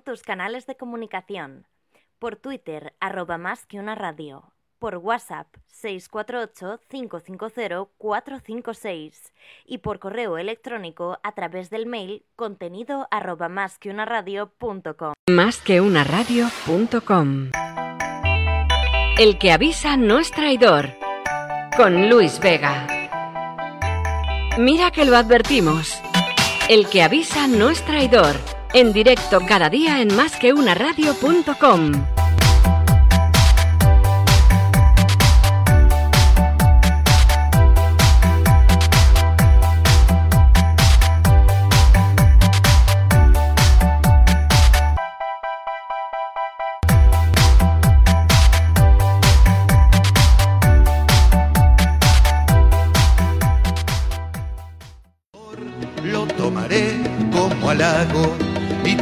tus canales de comunicación. Por Twitter, arroba más que una radio. Por WhatsApp, 648-550-456. Y por correo electrónico a través del mail contenido arroba más que una radio.com. Más que una radio.com. El que avisa no es traidor. Con Luis Vega. Mira que lo advertimos. El que avisa no es traidor. En directo cada día en. Lo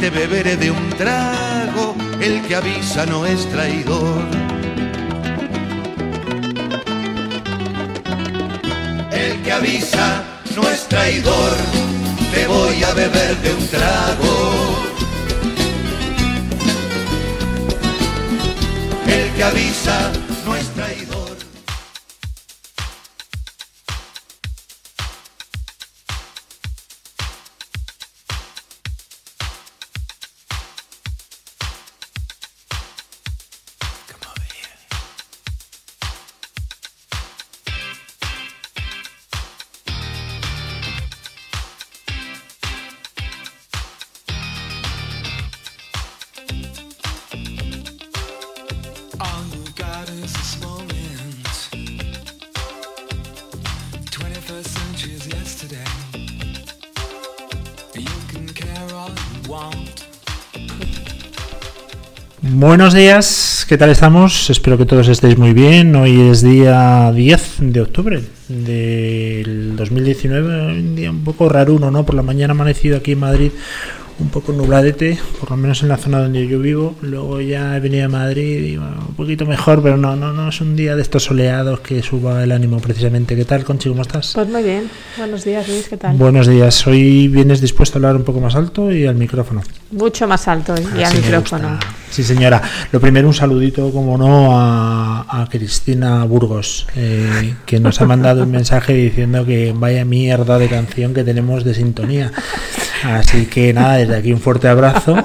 y te beberé de un trago. El que avisa no es traidor. El que avisa no es traidor. Te voy a beber de un trago. El que avisa Buenos días, ¿qué tal estamos? Espero que todos estéis muy bien. Hoy es día 10 de octubre del 2019, un día un poco raruno, ¿no? Por la mañana amanecido aquí en Madrid un poco nubladete, por lo menos en la zona donde yo vivo. Luego ya he venido a Madrid y bueno, un poquito mejor, pero no, no, no es un día de estos soleados que suba el ánimo precisamente. ¿Qué tal, Conchi? ¿Cómo estás? Pues muy bien. Buenos días, Luis. ¿Qué tal? Buenos días. Hoy vienes dispuesto a hablar un poco más alto y al micrófono. Mucho más alto y al Así me micrófono. Sí, señora. Lo primero, un saludito, como no, a, a Cristina Burgos, eh, que nos ha mandado un mensaje diciendo que vaya mierda de canción que tenemos de sintonía. Así que nada, desde aquí un fuerte abrazo.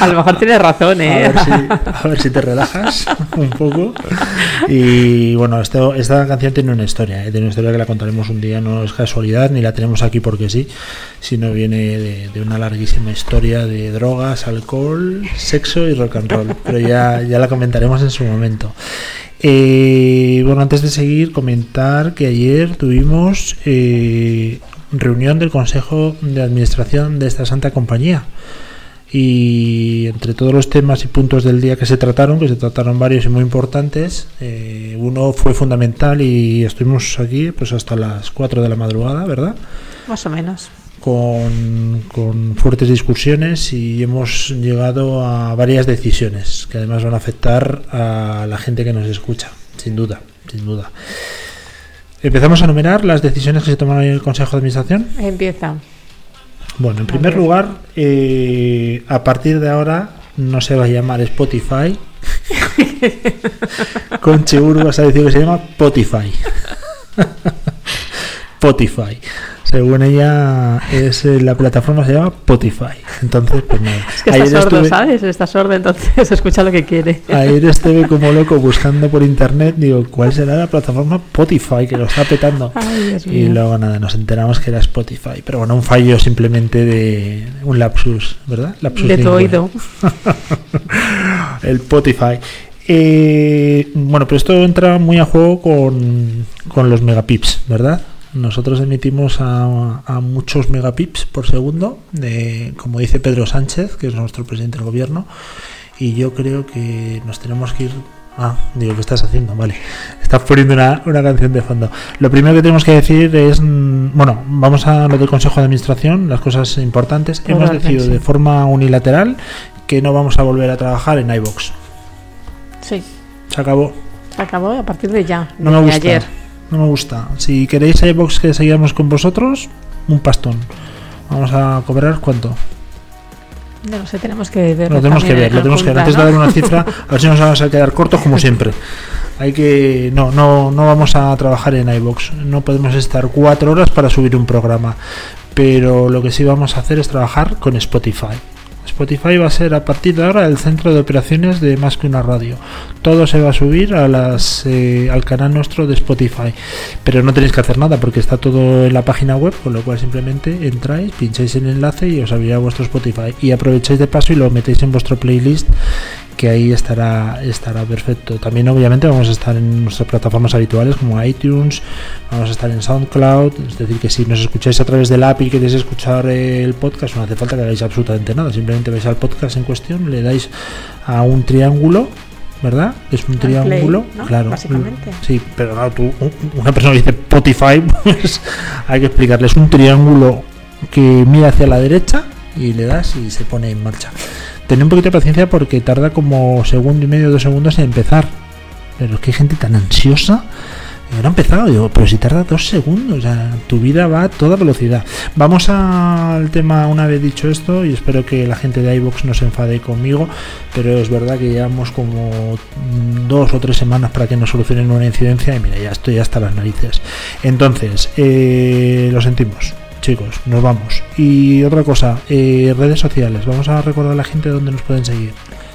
A lo mejor tienes razón, A ¿eh? ver, si, a ver si te relajas un poco. Y bueno, esto, esta canción tiene una historia, ¿eh? tiene una historia que la contaremos un día, no es casualidad, ni la tenemos aquí porque sí, sino viene de, de una larguísima historia de drogas, alcohol, sexo y rock and roll. Pero ya, ya la comentaremos en su momento. Eh, bueno, antes de seguir, comentar que ayer tuvimos eh, reunión del Consejo de Administración de esta Santa Compañía y entre todos los temas y puntos del día que se trataron, que se trataron varios y muy importantes, eh, uno fue fundamental y estuvimos aquí pues hasta las 4 de la madrugada, ¿verdad? Más o menos. Con, con fuertes discusiones y hemos llegado a varias decisiones que además van a afectar a la gente que nos escucha, sin duda, sin duda. Empezamos a enumerar las decisiones que se tomaron en el Consejo de Administración. Empieza. Bueno, en primer lugar, eh, a partir de ahora no se va a llamar Spotify. Conchi Burgos ha decidido que se llama Spotify. Spotify. Según ella, es eh, la plataforma se llama Spotify. Entonces, pues nada. Es que está Ayer sordo, estuve- ¿sabes? Está sordo, entonces escucha lo que quiere. Ayer estuve como loco buscando por internet, digo, ¿cuál será la plataforma Spotify que lo está petando? Ay, Y mío. luego nada, nos enteramos que era Spotify. Pero bueno, un fallo simplemente de un lapsus, ¿verdad? Lapsus De tu oído. El Spotify. Eh, bueno, pero esto entra muy a juego con, con los megapips, ¿verdad? Nosotros emitimos a, a muchos megapips por segundo, de, como dice Pedro Sánchez, que es nuestro presidente del gobierno, y yo creo que nos tenemos que ir... Ah, digo, ¿qué estás haciendo? Vale, estás poniendo una, una canción de fondo. Lo primero que tenemos que decir es, bueno, vamos a lo del Consejo de Administración, las cosas importantes. Hemos decidido de forma unilateral que no vamos a volver a trabajar en iBox. Sí, Se acabó. se acabó a partir de ya. No me gusta. ayer. No me gusta. Si queréis iBox que sigamos con vosotros, un pastón. Vamos a cobrar cuánto? No lo sé, tenemos que ver. Lo tenemos que ver, lo tenemos que ver. Antes de dar una cifra, a ver si nos vamos a quedar cortos como siempre. Hay que. No, no, no vamos a trabajar en iBox. No podemos estar cuatro horas para subir un programa. Pero lo que sí vamos a hacer es trabajar con Spotify. Spotify va a ser a partir de ahora el centro de operaciones de más que una radio. Todo se va a subir a las, eh, al canal nuestro de Spotify. Pero no tenéis que hacer nada porque está todo en la página web, con lo cual simplemente entráis, pincháis el enlace y os abrirá vuestro Spotify. Y aprovecháis de paso y lo metéis en vuestro playlist que ahí estará estará perfecto. También obviamente vamos a estar en nuestras plataformas habituales como iTunes, vamos a estar en SoundCloud, es decir que si nos escucháis a través del app y queréis escuchar el podcast, no hace falta que hagáis absolutamente nada, simplemente vais al podcast en cuestión, le dais a un triángulo ¿verdad? Es un triángulo, play, ¿no? claro. Básicamente. Sí, pero no, tú, un- una persona que dice Spotify, pues hay que explicarles un triángulo que mira hacia la derecha y le das y se pone en marcha. Tened un poquito de paciencia porque tarda como segundo y medio, dos segundos en empezar. Pero es que hay gente tan ansiosa. Ahora ha empezado, digo, pero si tarda dos segundos, sea, tu vida va a toda velocidad. Vamos al tema una vez dicho esto, y espero que la gente de iVox no se enfade conmigo, pero es verdad que llevamos como dos o tres semanas para que nos solucionen una incidencia, y mira, ya estoy hasta las narices. Entonces, eh, lo sentimos, chicos, nos vamos. Y otra cosa, eh, redes sociales, vamos a recordar a la gente dónde nos pueden seguir.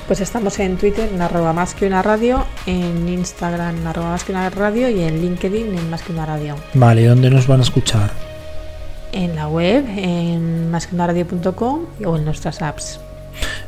Pues estamos en Twitter en arroba más que una radio, en Instagram en arroba más que una radio y en LinkedIn en más que una radio. Vale, ¿dónde nos van a escuchar? En la web, en más que una radio.com o en nuestras apps.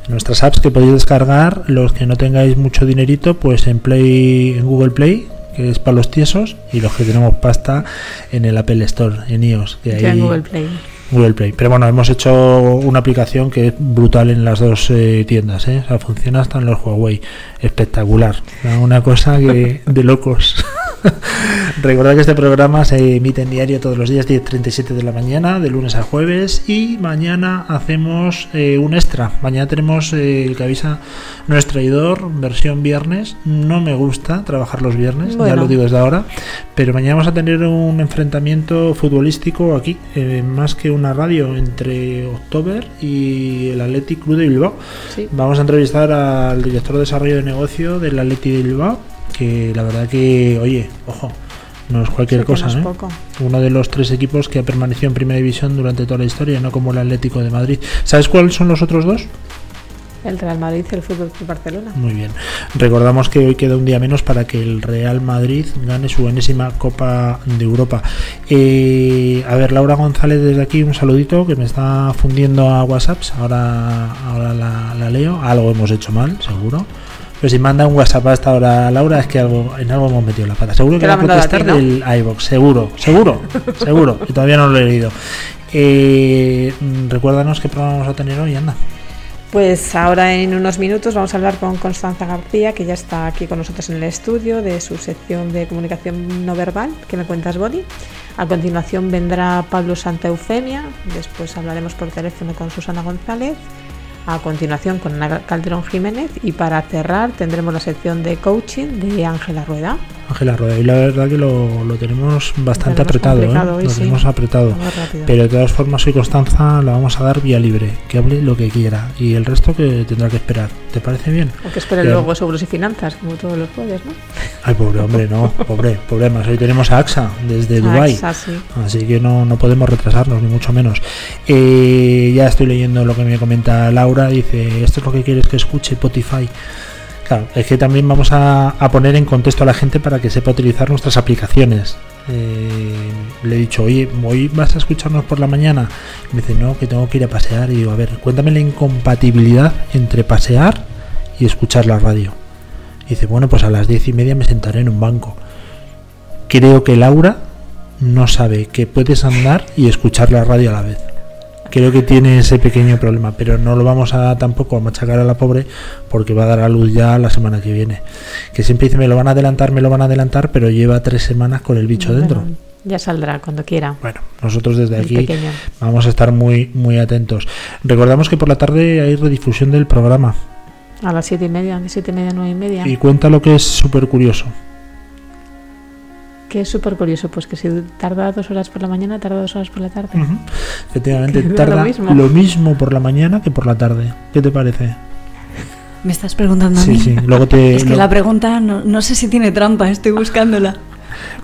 nuestras apps que podéis descargar los que no tengáis mucho dinerito pues en Play en Google Play que es para los tiesos y los que tenemos pasta en el Apple Store en iOS que ahí- en Google Play. Google Play pero bueno hemos hecho una aplicación que es brutal en las dos eh, tiendas ¿eh? o sea funciona hasta en los Huawei espectacular una cosa que de locos Recordad que este programa se emite en diario todos los días 10.37 de la mañana, de lunes a jueves, y mañana hacemos eh, un extra. Mañana tenemos eh, el que avisa nuestro traidor, versión viernes. No me gusta trabajar los viernes, ya lo digo desde ahora, pero mañana vamos a tener un enfrentamiento futbolístico aquí, eh, más que una radio, entre October y el Athletic Club de Bilbao. Sí. Vamos a entrevistar al director de desarrollo de negocio del Atleti de Bilbao, que la verdad que, oye, ojo, no es cualquier Sí, cosa, no es ¿eh? poco. Uno de los tres equipos que ha permanecido en primera división durante toda la historia, no como el Atlético de Madrid. ¿Sabes cuáles son los otros dos? El Real Madrid y el Fútbol Club Barcelona. Muy bien. Recordamos que hoy queda un día menos para que el Real Madrid gane su enésima Copa de Europa. Eh, a ver, Laura González desde aquí un saludito que me está fundiendo a WhatsApps. Ahora, ahora la, la leo. Algo hemos hecho mal, seguro. Pero si manda un WhatsApp hasta ahora Laura es que algo, en algo hemos metido la pata. Seguro que va a mandado a contestar ti, ¿no? del iVox. Seguro, seguro, seguro. Y todavía no lo he leído. Eh, recuérdanos qué programa vamos a tener hoy, anda. Pues ahora en unos minutos vamos a hablar con Constanza García, que ya está aquí con nosotros en el estudio de su sección de comunicación no verbal, que me cuentas, Boni. A continuación vendrá Pablo Santa Eufemia, después hablaremos por teléfono con Susana González, a continuación con Ana Calderón Jiménez y para cerrar tendremos la sección de coaching de Ángela Rueda. Ángela Rueda, y la verdad que lo, lo tenemos bastante Tenemos apretado, ¿eh? complicado hoy, lo sí. tenemos apretado. Pero de todas formas, soy Constanza, la vamos a dar vía libre, que hable lo que quiera, y el resto que tendrá que esperar. ¿Te parece bien? O que espere luego seguros y finanzas, como todos los jueves, ¿no? Ay, pobre hombre, no, pobre, pobre más. Hoy tenemos a AXA desde Dubai sí. Así que no, no podemos retrasarnos, ni mucho menos. Eh, ya estoy leyendo lo que me comenta Laura. Dice, esto es lo que quieres que escuche Spotify. Claro, es que también vamos a, a poner en contexto a la gente para que sepa utilizar nuestras aplicaciones. Eh, le he dicho, oye, ¿hoy vas a escucharnos por la mañana? Me dice, no, que tengo que ir a pasear. Y digo, a ver, cuéntame la incompatibilidad entre pasear y escuchar la radio. Y dice, bueno, pues a las diez y media me sentaré en un banco. Creo que Laura no sabe que puedes andar y escuchar la radio a la vez. Creo que tiene ese pequeño problema, pero no lo vamos a tampoco a machacar a la pobre porque va a dar a luz ya la semana que viene. Que siempre dice me lo van a adelantar, me lo van a adelantar, pero lleva tres semanas con el bicho dentro. Bueno, ya saldrá cuando quiera. Bueno, nosotros desde El aquí pequeño. vamos a estar muy muy atentos. Recordamos que por la tarde hay redifusión del programa A las siete y media, de siete y media a nueve y media. y cuenta lo que es súper curioso. Que es súper curioso, pues que si tarda dos horas por la mañana, tarda dos horas por la tarde. Efectivamente, tarda lo mismo. lo mismo por la mañana que por la tarde. ¿Qué te parece? ¿Me estás preguntando a Sí, mí? sí. Luego te. Es que lo- la pregunta no, no sé si tiene trampa, estoy buscándola.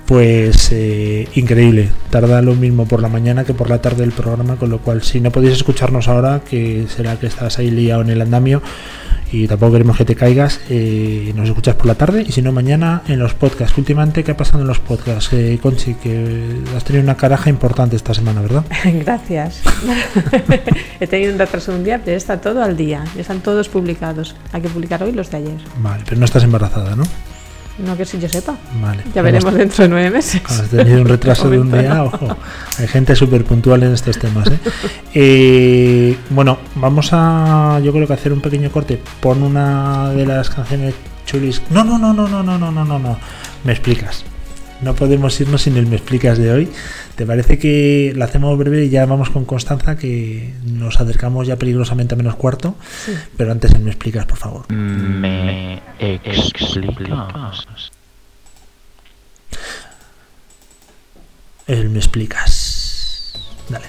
Pues eh, increíble, tarda lo mismo por la mañana que por la tarde el programa, con lo cual si no podéis escucharnos ahora, que será que estás ahí liado en el andamio y tampoco queremos que te caigas, eh, nos escuchas por la tarde y si no mañana en los podcasts. Últimamente, ¿qué ha pasado en los podcasts? Eh, Conchi, que has tenido una caraja importante esta semana, ¿verdad? Gracias. He tenido un retraso de un día, pero está todo al día. Ya están todos publicados. Hay que publicar hoy los de ayer. Vale, pero no estás embarazada, ¿no? No que si yo sepa. Vale. Ya veremos dentro de nueve meses. Has tenido un retraso de un día, no. ojo. Hay gente súper puntual en estos temas. ¿eh? Eh, bueno, vamos a, yo creo que hacer un pequeño corte. Pon una de las canciones chulis. No, no, no, no, no, no, no, no, no, no. Me explicas. No podemos irnos sin el me explicas de hoy. ¿Te parece que la hacemos breve y ya vamos con Constanza, que nos acercamos ya peligrosamente a menos cuarto? Pero antes el me explicas, por favor. ¿Me explicas? El me explicas. Dale.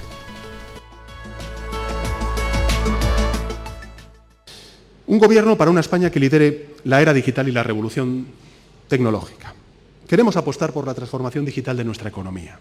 Un gobierno para una España que lidere la era digital y la revolución tecnológica. Queremos apostar por la transformación digital de nuestra economía.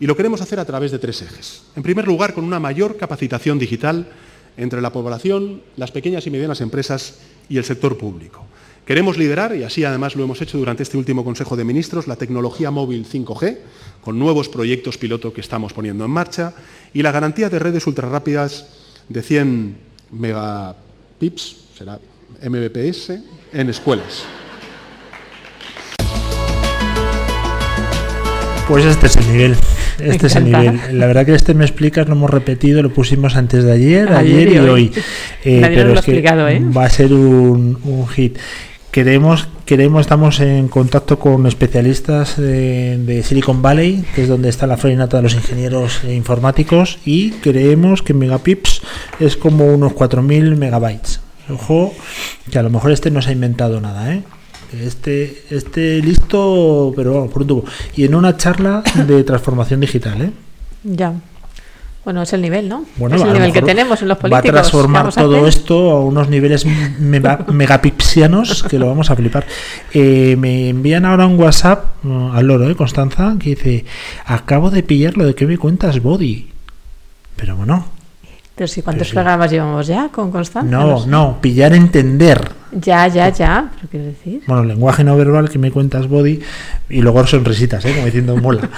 Y lo queremos hacer a través de tres ejes. En primer lugar, con una mayor capacitación digital entre la población, las pequeñas y medianas empresas y el sector público. Queremos liderar, y así además lo hemos hecho durante este último Consejo de Ministros, la tecnología móvil 5G, con nuevos proyectos piloto que estamos poniendo en marcha, y la garantía de redes ultrarrápidas de 100 megapips, será Mbps, en escuelas. Pues este es el nivel. Este es el nivel. La verdad que este me explicas, lo hemos repetido, lo pusimos antes de ayer, Ayer ayer, y hoy. hoy. Eh, Nadie nos lo es que explicado, ¿eh? va a ser un, un hit. Queremos, queremos, estamos en contacto con especialistas de, de Silicon Valley, que es donde está la florinata de los ingenieros informáticos, y creemos que Megapips es como unos 4.000 megabytes. Ojo, que a lo mejor este no se ha inventado nada, ¿eh? Este, este listo, pero vamos, por un tubo. Y en una charla de transformación digital, ¿eh? Ya. Bueno, es el nivel, ¿no? Bueno, es el nivel que tenemos en los Va políticos. a transformar ¿Qué vamos a todo hacer? esto a unos niveles mega- megapipsianos que lo vamos a flipar. Eh, me envían ahora un WhatsApp mm, al loro, ¿eh, Constanza? Que dice: Acabo de pillar lo de que me cuentas, Body. Pero bueno, Pero si cuántos sí. programas llevamos ya con Constanza. no, sé. no, pillar, entender. Ya, ya, ya. ¿Pero quiero decir? Bueno, lenguaje no verbal que me cuentas, Body. Y luego sonrisitas, ¿eh? Como diciendo mola.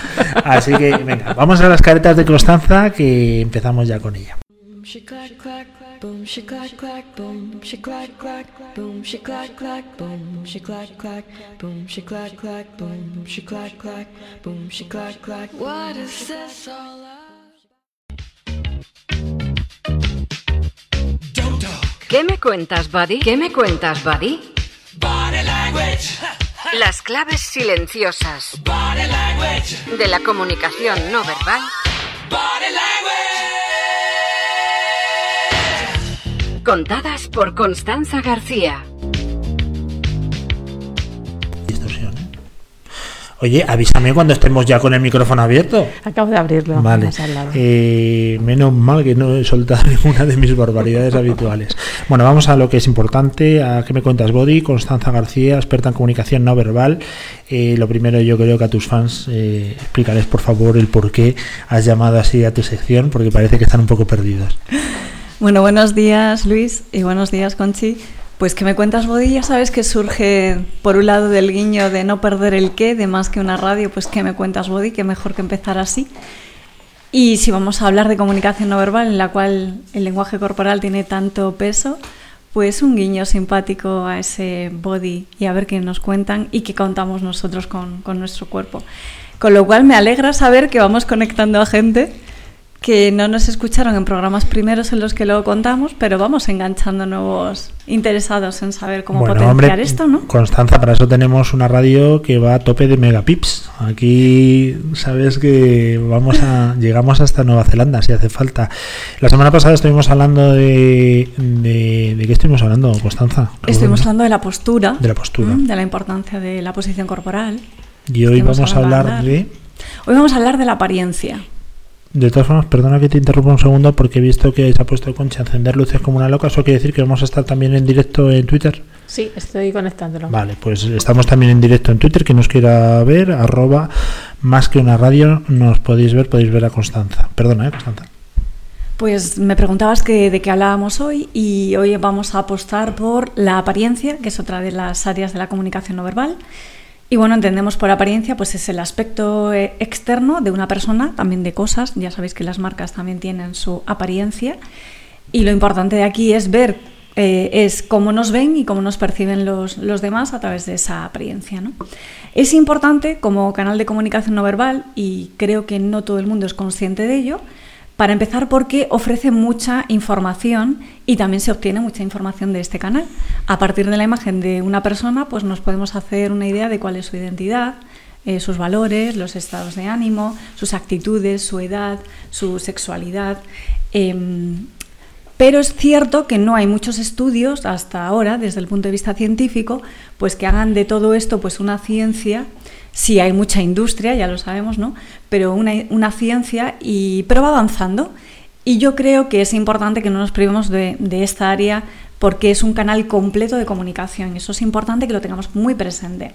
Así que, venga, vamos a las caretas de Constanza que empezamos ya con ella. She clack clack, boom, she clack clack, boom, she clack clack, boom, she clack clack, boom, she clack clack, boom, she clack clack, boom, she clack clack, boom, she clack clack. What is this all about? ¿Qué me cuentas, Buddy? ¿Qué me cuentas, Buddy? Las claves silenciosas de la comunicación no verbal. Contadas por Constanza García. Oye, avísame cuando estemos ya con el micrófono abierto. Acabo de abrirlo. Vale. Eh, menos mal que no he soltado ninguna de mis barbaridades habituales. Bueno, vamos a lo que es importante. ¿A qué me cuentas, Body? Constanza García, experta en comunicación no verbal. Eh, lo primero, yo creo que a tus fans eh, explicarles, por favor, el por qué has llamado así a tu sección, porque parece que están un poco perdidos. Bueno, buenos días Luis y buenos días Conchi. Pues que me cuentas Bodi, ya sabes que surge por un lado del guiño de no perder el qué, de más que una radio, pues que me cuentas Bodi, que mejor que empezar así. Y si vamos a hablar de comunicación no verbal, en la cual el lenguaje corporal tiene tanto peso, pues un guiño simpático a ese body y a ver qué nos cuentan y qué contamos nosotros con, con nuestro cuerpo. Con lo cual me alegra saber que vamos conectando a gente que no nos escucharon en programas primeros en los que lo contamos, pero vamos enganchando nuevos interesados en saber cómo Bueno, potenciar hombre, esto, ¿no? Constanza, para eso tenemos una radio que va a tope de megapips. Aquí sabes que vamos a llegamos hasta Nueva Zelanda si hace falta. La semana pasada estuvimos hablando de de, ¿de qué estuvimos hablando, Constanza? Estuvimos hablando de la postura, De la postura. de la importancia de la posición corporal. Y hoy vamos a hablar de... Hoy vamos a hablar de la apariencia. De todas formas, perdona que te interrumpa un segundo porque he visto que se ha puesto Concha a encender luces como una loca. ¿Eso quiere decir que vamos a estar también en directo en Twitter? Sí, estoy conectándolo. Vale, pues estamos también en directo en Twitter. Que nos quiera ver, arroba más que una radio, nos podéis ver, podéis ver a Constanza. Perdona, ¿eh, Constanza? Pues me preguntabas que, de qué hablábamos hoy y hoy vamos a apostar por la apariencia, que es otra de las áreas de la comunicación no verbal. Y bueno, entendemos por apariencia, pues es el aspecto eh, externo de una persona, también de cosas. Ya sabéis que las marcas también tienen su apariencia. Y lo importante de aquí es ver, eh, es cómo nos ven y cómo nos perciben los, los demás a través de esa apariencia. ¿no? Es importante como canal de comunicación no verbal, y creo que no todo el mundo es consciente de ello, para empezar, porque ofrece mucha información y también se obtiene mucha información de este canal. A partir de la imagen de una persona, pues nos podemos hacer una idea de cuál es su identidad, eh, sus valores, los estados de ánimo, sus actitudes, su edad, su sexualidad. Em, pero es cierto que no hay muchos estudios hasta ahora, desde el punto de vista científico, pues que hagan de todo esto pues una ciencia sí hay mucha industria, ya lo sabemos, ¿no? Pero una, una ciencia, y, pero va avanzando. Y yo creo que es importante que no nos privemos de, de, esta área porque es un canal completo de comunicación. Eso es importante que lo tengamos muy presente.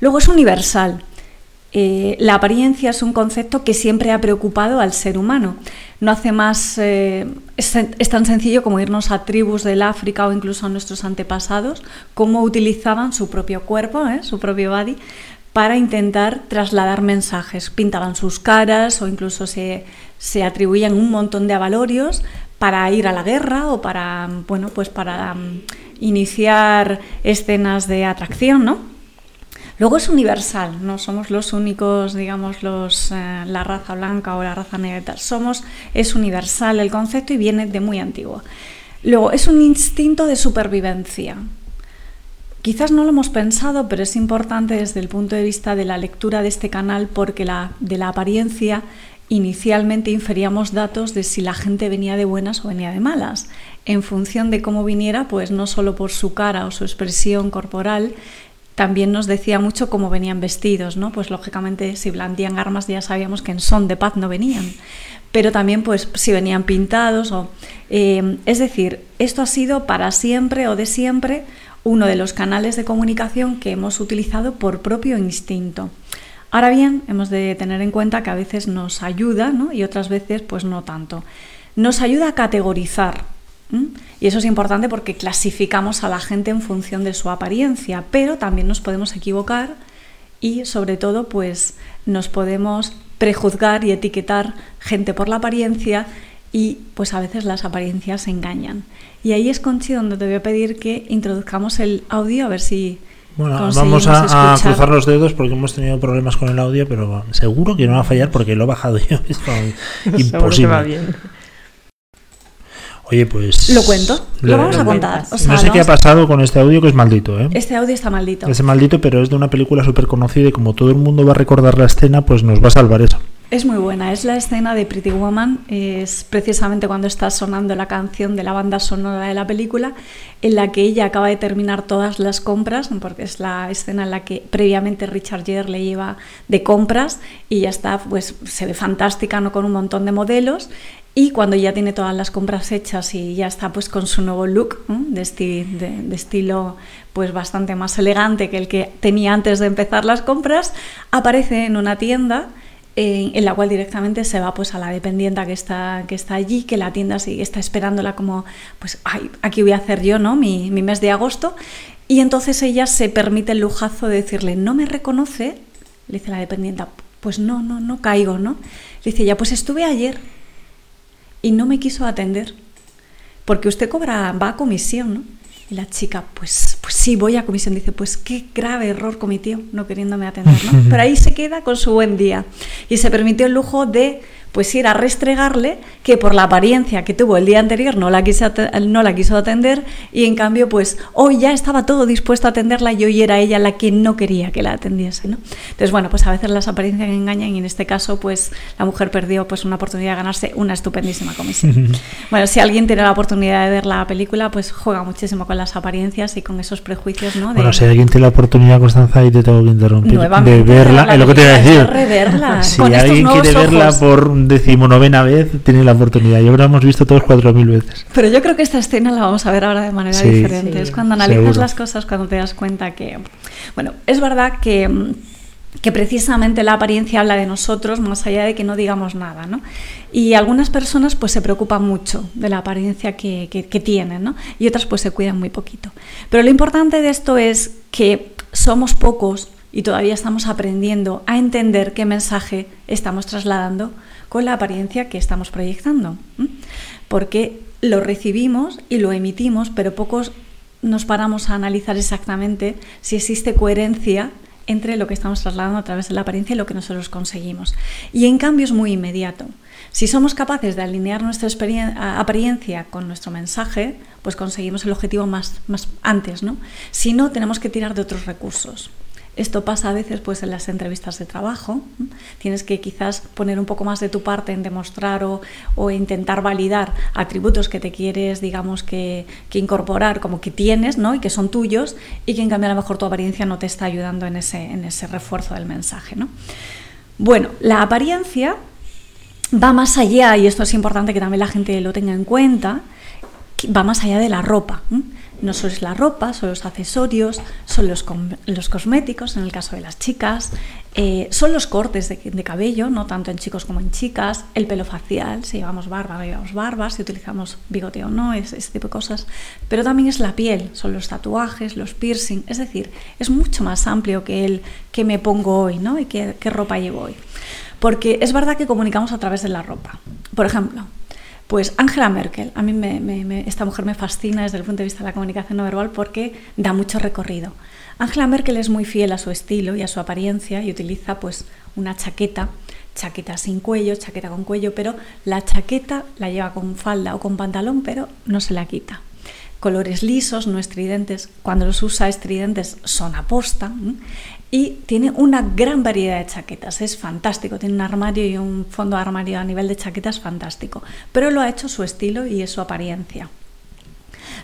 Luego es universal. Eh, la apariencia es un concepto que siempre ha preocupado al ser humano. No hace más. Eh, es, tan sencillo como irnos a tribus del África o incluso a nuestros antepasados, cómo utilizaban su propio cuerpo, ¿eh? su propio body, para intentar trasladar mensajes. Pintaban sus caras o incluso se, se atribuían un montón de avalorios para ir a la guerra o para, bueno, pues para um, iniciar escenas de atracción, ¿no? Luego es universal, no somos los únicos, digamos, los, eh, la raza blanca o la raza negra, somos, es universal el concepto y viene de muy antiguo. Luego es un instinto de supervivencia, Quizás no lo hemos pensado, pero es importante desde el punto de vista de la lectura de este canal porque de la apariencia inicialmente inferíamos datos de si la gente venía de buenas o venía de malas. En función de cómo viniera, pues no solo por su cara o su expresión corporal, también nos decía mucho cómo venían vestidos, ¿no? Pues lógicamente si blandían armas ya sabíamos que en son de paz no venían, pero también pues si venían pintados o... Eh, es decir, esto ha sido para siempre o de siempre uno de los canales de comunicación que hemos utilizado por propio instinto. Ahora bien, hemos de tener en cuenta que a veces nos ayuda ¿no? y otras veces pues no tanto. Nos ayuda a categorizar. Y eso es importante porque clasificamos a la gente en función de su apariencia, pero también nos podemos equivocar y sobre todo pues nos podemos prejuzgar y etiquetar gente por la apariencia y pues a veces las apariencias engañan. Y ahí es, Conchi, donde te voy a pedir que introduzcamos el audio a ver si... Bueno, vamos a, a, cruzar los dedos porque hemos tenido problemas con el audio, pero seguro que no va a fallar porque lo he bajado yo. Es imposible. va bien. Oye, pues. Lo cuento, lo, lo vamos a contar. O sea, no sé qué ha pasado con este audio que es maldito, ¿eh? Este audio está maldito. Es maldito, pero es de una película súper conocida y como todo el mundo va a recordar la escena, pues nos va a salvar eso. Es muy buena, es la escena de Pretty Woman, es precisamente cuando está sonando la canción de la banda sonora de la película, en la que ella acaba de terminar todas las compras, porque es la escena en la que previamente Richard Gere le lleva de compras y ya está, pues se ve fantástica, ¿no? Con un montón de modelos y cuando ya tiene todas las compras hechas y ya está pues con su nuevo look de, de, estilo pues bastante más elegante que el que tenía antes de empezar las compras, aparece en una tienda eh, en la cual directamente se va pues a la dependienta que está, que está allí, que la tienda sigue, está esperándola como, pues, ay, aquí voy a hacer yo, ¿no? Mi, mi mes de agosto. Y entonces ella se permite el lujazo de decirle, ¿no me reconoce? Le dice la dependienta, pues no, no, no caigo, ¿no? Le dice ya, pues estuve ayer y no me quiso atender, porque usted cobra, va a comisión, ¿no? Y la chica, pues, pues sí, voy a comisión. Dice, pues qué grave error cometió no queriéndome atender, ¿no? Pero ahí se queda con su buen día. Y se permitió el lujo de pues ir a restregarle que por la apariencia que tuvo el día anterior no la, quiso ate- no la quiso atender y en cambio pues hoy ya estaba todo dispuesto a atenderla y hoy era ella la que no quería que la atendiese. ¿no? Entonces bueno, pues a veces las apariencias engañan y en este caso pues la mujer perdió pues una oportunidad de ganarse una estupendísima comisión. bueno, si alguien tiene la oportunidad de ver la película pues juega muchísimo con las apariencias y con esos prejuicios. ¿no? De- Bueno, si alguien tiene la oportunidad, Constanza, y te tengo que interrumpir, de verla, la es lo que te voy a decir. que reverla, si alguien quiere verla por decimonovena vez, tiene la oportunidad. Yo creo que la hemos visto todos cuatro mil veces. Pero yo creo que esta escena la vamos a ver ahora de manera Sí. diferente. Sí, es cuando analizas seguro. las cosas, cuando te das cuenta que... Bueno, es verdad que, que precisamente la apariencia habla de nosotros más allá de que no digamos nada, ¿no? Y algunas personas pues se preocupan mucho de la apariencia que, que- que tienen, ¿no? Y otras pues se cuidan muy poquito. Pero lo importante de esto es que somos pocos y todavía estamos aprendiendo a entender qué mensaje estamos trasladando con la apariencia que estamos proyectando. Porque lo recibimos y lo emitimos, pero pocos nos paramos a analizar exactamente si existe coherencia entre lo que estamos trasladando a través de la apariencia y lo que nosotros conseguimos. Y en cambio es muy inmediato. Si somos capaces de alinear nuestra apariencia con nuestro mensaje, pues conseguimos el objetivo más, más antes, ¿no? Si no, tenemos que tirar de otros recursos. Esto pasa a veces pues en las entrevistas de trabajo. Tienes que quizás poner un poco más de tu parte en demostrar o, o intentar validar atributos que te quieres, digamos, que, que incorporar como que tienes ¿no? y que son tuyos y que en cambio a lo mejor tu apariencia no te está ayudando en ese, en ese refuerzo del mensaje. ¿no? Bueno, la apariencia va más allá, y esto es importante que también la gente lo tenga en cuenta, va más allá de la ropa. No solo es la ropa, son los accesorios, son los, los cosméticos, en el caso de las chicas, eh, son los cortes de, de cabello, no tanto en chicos como en chicas, el pelo facial, si llevamos barba, no llevamos barba, si utilizamos bigote o no, es- ese tipo de cosas. Pero también es la piel, son los tatuajes, los piercing, es decir, es mucho más amplio que el que me pongo hoy, ¿no? Y qué, qué ropa llevo hoy. Porque es verdad que comunicamos a través de la ropa. Por ejemplo, pues Angela Merkel, a mí me- esta mujer me fascina desde el punto de vista de la comunicación no verbal porque da mucho recorrido. Angela Merkel es muy fiel a su estilo y a su apariencia y utiliza pues una chaqueta, chaqueta sin cuello, chaqueta con cuello, pero la chaqueta la lleva con falda o con pantalón, pero no se la quita. Colores lisos, no estridentes. Cuando los usa estridentes son aposta. Y tiene una gran variedad de chaquetas. Es fantástico. Tiene un armario y un fondo de armario a nivel de chaquetas fantástico. Pero lo ha hecho su estilo y es su apariencia.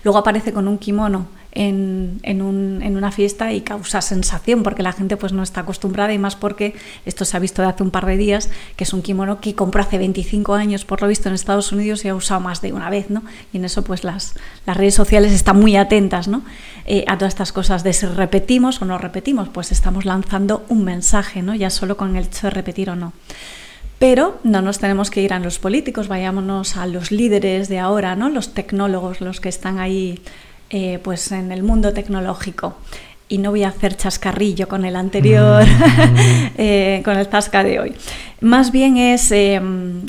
Luego aparece con un kimono en una fiesta y causa sensación porque la gente pues no está acostumbrada y más porque esto se ha visto de hace un par de días que es un kimono que compró hace 25 años por lo visto en Estados Unidos y ha usado más de una vez ¿no? y en eso pues las, las redes sociales están muy atentas ¿no? Eh, a todas estas cosas de si repetimos o no repetimos pues estamos lanzando un mensaje ¿no? ya solo con el hecho de repetir o no pero no nos tenemos que ir a los políticos, vayámonos a los líderes de ahora, ¿no? los tecnólogos, los que están ahí eh, pues en el mundo tecnológico. Y no voy a hacer chascarrillo con el anterior, eh, con el zasca de hoy. Más bien es, eh,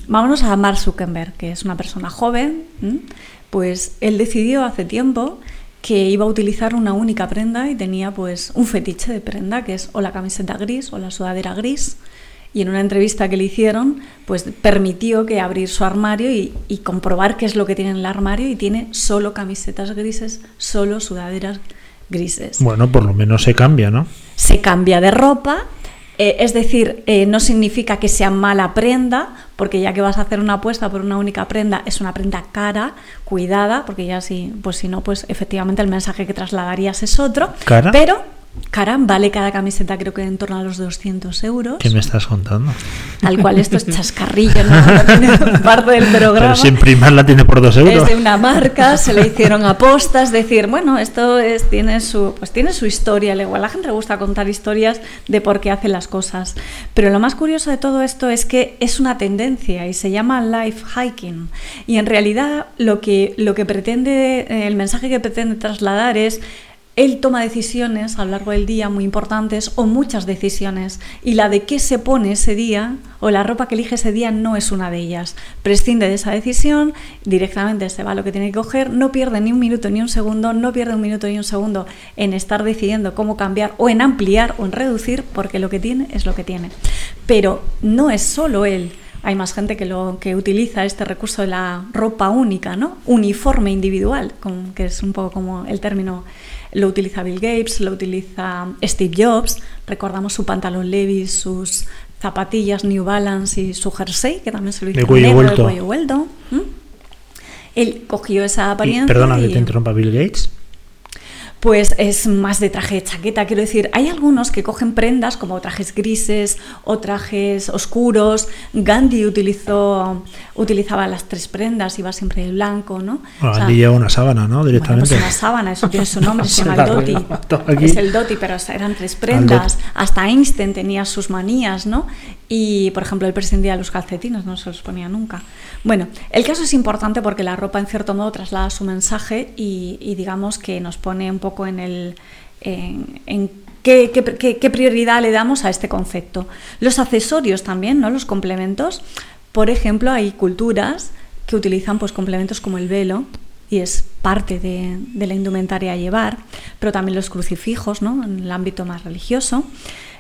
vámonos a Mark Zuckerberg, que es una persona joven, pues él decidió hace tiempo que iba a utilizar una única prenda y tenía pues un fetiche de prenda, que es o la camiseta gris o la sudadera gris y en una entrevista que le hicieron, pues permitió que abrir su armario y, y comprobar qué es lo que tiene en el armario y tiene solo camisetas grises, solo sudaderas grises. Bueno, por lo menos se cambia, ¿no? Se cambia de ropa, eh, es decir, eh, no significa que sea mala prenda, porque ya que vas a hacer una apuesta por una única prenda, es una prenda cara, cuidada, porque ya si, pues si no, pues efectivamente el mensaje que trasladarías es otro. ¿Cara? Pero cara vale cada camiseta creo que en torno a los 200 euros. ¿Qué me estás contando? Al cual esto es chascarrillo, ¿no? Parte del programa. Pero si en primar la tiene por dos euros. Es de una marca, se le hicieron apostas, decir, bueno, esto es, tiene su, pues tiene su historia, al igual a la gente le gusta contar historias de por qué hacen las cosas. Pero lo más curioso de todo esto es que es una tendencia y se llama life hiking. Y en realidad lo que, lo que pretende, el mensaje que pretende trasladar es él toma decisiones a lo largo del día muy importantes o muchas decisiones y la de qué se pone ese día o la ropa que elige ese día no es una de ellas. Prescinde de esa decisión, directamente se va a lo que tiene que coger, no pierde ni un minuto ni un segundo, no pierde un minuto ni un segundo en estar decidiendo cómo cambiar o en ampliar o en reducir porque lo que tiene es lo que tiene. Pero no es solo él. hay más gente que, lo, que utiliza este recurso de la ropa única, ¿no? Uniforme individual, que es un poco como el término lo utiliza Bill Gates, lo utiliza Steve Jobs, recordamos su pantalón Levi's, sus zapatillas New Balance y su jersey, que también se lo hizo De cuello negro, vuelto. cuello vuelto. Él cogió esa Y, apariencia perdona que y- te interrumpa Bill Gates. Pues es más de traje de chaqueta. Quiero decir, hay algunos que cogen prendas como trajes grises o trajes oscuros. Gandhi utilizó, utilizaba las tres prendas, iba siempre de blanco, ¿no? Bueno, O sea, Andy lleva una sábana, ¿no? bueno, Directamente. pues una sábana, eso tiene su nombre, se llama la el doti. Es el doti, pero eran tres prendas. Hasta Einstein tenía sus manías, ¿no? Y, por ejemplo, él prescindía los calcetines, no se los ponía nunca. Bueno, el caso es importante porque la ropa, en cierto modo, traslada su mensaje y, y digamos que nos pone un poco en qué, prioridad le damos a este concepto. Los accesorios también, ¿no? Los complementos. Por ejemplo, hay culturas que utilizan pues, complementos como el velo, y es parte de, de la indumentaria a llevar, pero también los crucifijos, ¿no? en el ámbito más religioso.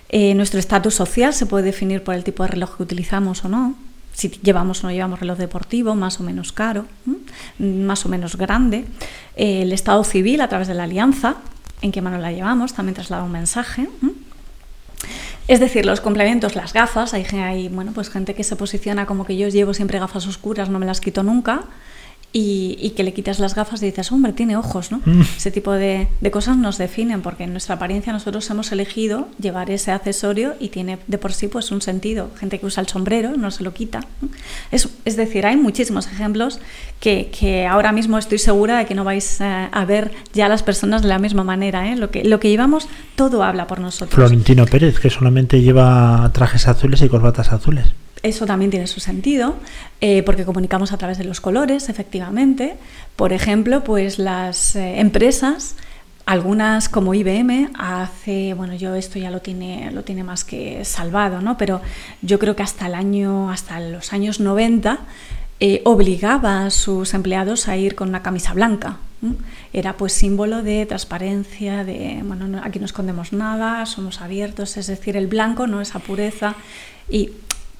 Eh, nuestro estatus social se puede definir por el tipo de reloj que utilizamos o no. Si llevamos o no llevamos reloj deportivo, más o menos caro, más o menos grande. El estado civil a través de la alianza, en qué mano la llevamos, también traslada un mensaje. Es decir, los complementos, las gafas, hay, hay bueno, pues gente que se posiciona como que yo llevo siempre gafas oscuras, no me las quito nunca, y, y que le quitas las gafas y dices, hombre, tiene ojos, ¿no? Mm. Ese tipo de, de cosas nos definen, porque en nuestra apariencia nosotros hemos elegido llevar ese accesorio y tiene de por sí pues un sentido. Gente que usa el sombrero no se lo quita. ¿no? Es, es decir, hay muchísimos ejemplos que, que ahora mismo estoy segura de que no vais eh, a ver ya las personas de la misma manera. ¿eh? Lo, que, lo que llevamos, todo habla por nosotros. Florentino Pérez, que solamente lleva trajes azules y corbatas azules. Eso también tiene su sentido, eh, porque comunicamos a través de los colores, efectivamente. Por ejemplo, pues las eh, empresas, algunas como IBM, hace, bueno, yo esto ya lo tiene, lo tiene más que salvado, ¿no? Pero yo creo que hasta el año, hasta los años 90, eh, obligaba a sus empleados a ir con una camisa blanca. Era pues símbolo de transparencia, de, bueno, no- aquí no escondemos nada, somos abiertos, es decir, el blanco, ¿no? Esa pureza. Y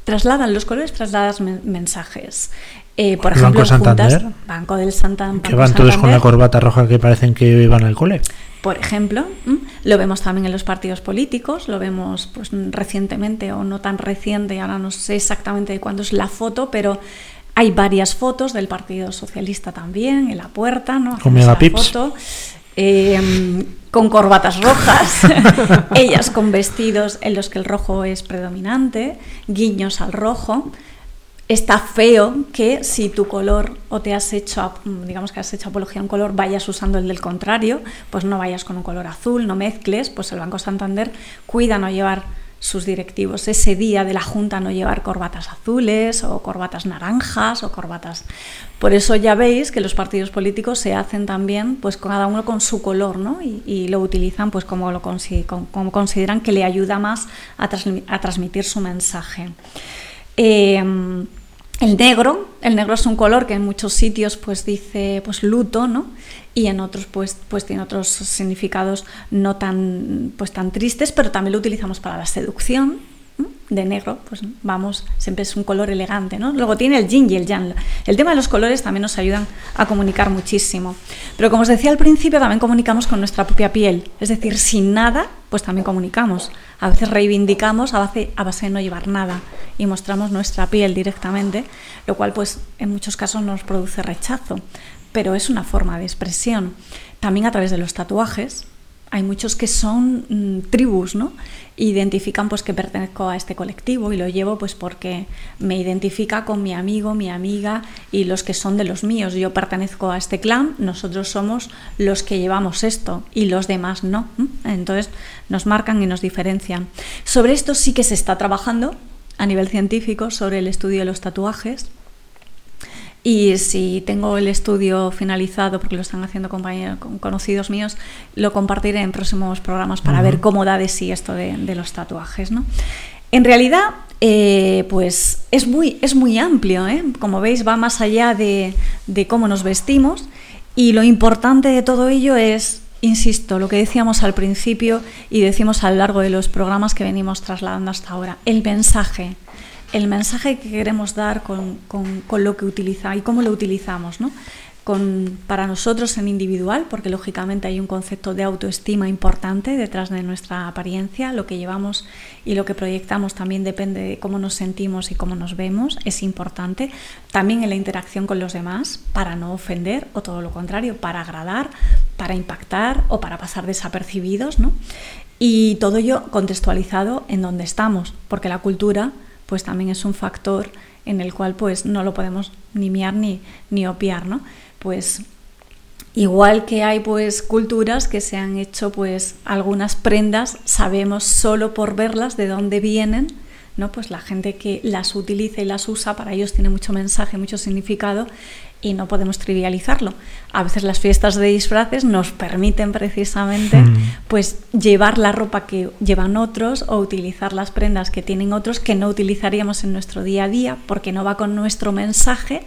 trasladan los colores, trasladan men- mensajes. Eh, por ¿El ejemplo, Banco en juntas- Santander? Banco del Santander. Que van todos con la corbata roja que parecen que van al cole. Por ejemplo, ¿m? lo vemos también en los partidos políticos, lo vemos pues recientemente o no tan reciente, ahora no sé exactamente de cuándo es la foto, pero hay varias fotos del Partido Socialista también en la puerta, ¿no? Con megapips. foto, eh, con corbatas rojas, ellas con vestidos en los que el rojo es predominante, guiños al rojo. Está feo que si tu color o te has hecho, digamos que has hecho apología a un color, vayas usando el del contrario, pues no vayas con un color azul, no mezcles, pues el Banco Santander cuida no llevar sus directivos ese día de la Junta no llevar corbatas azules o corbatas naranjas o corbatas... Por eso ya veis que los partidos políticos se hacen también pues cada uno con su color ¿no? y, lo utilizan pues como, lo como, consideran que le ayuda más a, a transmitir su mensaje. Eh, el negro, el negro es un color que en muchos sitios pues dice pues luto, ¿no? Y en otros pues pues tiene otros significados no tan pues tan tristes, pero también lo utilizamos para la seducción. De negro, pues vamos, siempre es un color elegante, ¿no? Luego tiene el yin y el yang. El tema de los colores también nos ayudan a comunicar muchísimo. Pero como os decía al principio, también comunicamos con nuestra propia piel. Es decir, sin nada, pues también comunicamos. A veces reivindicamos a base, a base de no llevar nada y mostramos nuestra piel directamente, lo cual pues en muchos casos nos produce rechazo, pero es una forma de expresión. También a través de los tatuajes, hay muchos que son mm, tribus, ¿no? Identifican pues que pertenezco a este colectivo y lo llevo pues porque me identifica con mi amigo, mi amiga y los que son de los míos. Yo pertenezco a este clan, nosotros somos los que llevamos esto y los demás no. Entonces nos marcan y nos diferencian. Sobre esto sí que se está trabajando a nivel científico sobre el estudio de los tatuajes. Y si tengo el estudio finalizado, porque lo están haciendo compañeros con- conocidos míos, lo compartiré en próximos programas para ver cómo da de sí esto de, de los tatuajes. ¿no? En realidad, eh, pues es muy, es muy amplio, ¿eh? como veis, va más allá de, de cómo nos vestimos y lo importante de todo ello es, insisto, lo que decíamos al principio y decimos a lo largo de los programas que venimos trasladando hasta ahora, el mensaje el mensaje que queremos dar con, con, con lo que utiliza y cómo lo utilizamos, ¿no? Con, para nosotros en individual, porque lógicamente hay un concepto de autoestima importante detrás de nuestra apariencia, lo que llevamos y lo que proyectamos también depende de cómo nos sentimos y cómo nos vemos, es importante. También en la interacción con los demás, para no ofender o todo lo contrario, para agradar, para impactar o para pasar desapercibidos, ¿no? Y todo ello contextualizado en donde estamos, porque la cultura pues también es un factor en el cual pues no lo podemos ni miar ni, ni opiar, ¿no? Pues igual que hay pues culturas que se han hecho pues algunas prendas, sabemos solo por verlas de dónde vienen, ¿no? Pues la gente que las utiliza y las usa para ellos tiene mucho mensaje, mucho significado y no podemos trivializarlo. A veces las fiestas de disfraces nos permiten precisamente mm. pues llevar la ropa que llevan otros o utilizar las prendas que tienen otros que no utilizaríamos en nuestro día a día porque no va con nuestro mensaje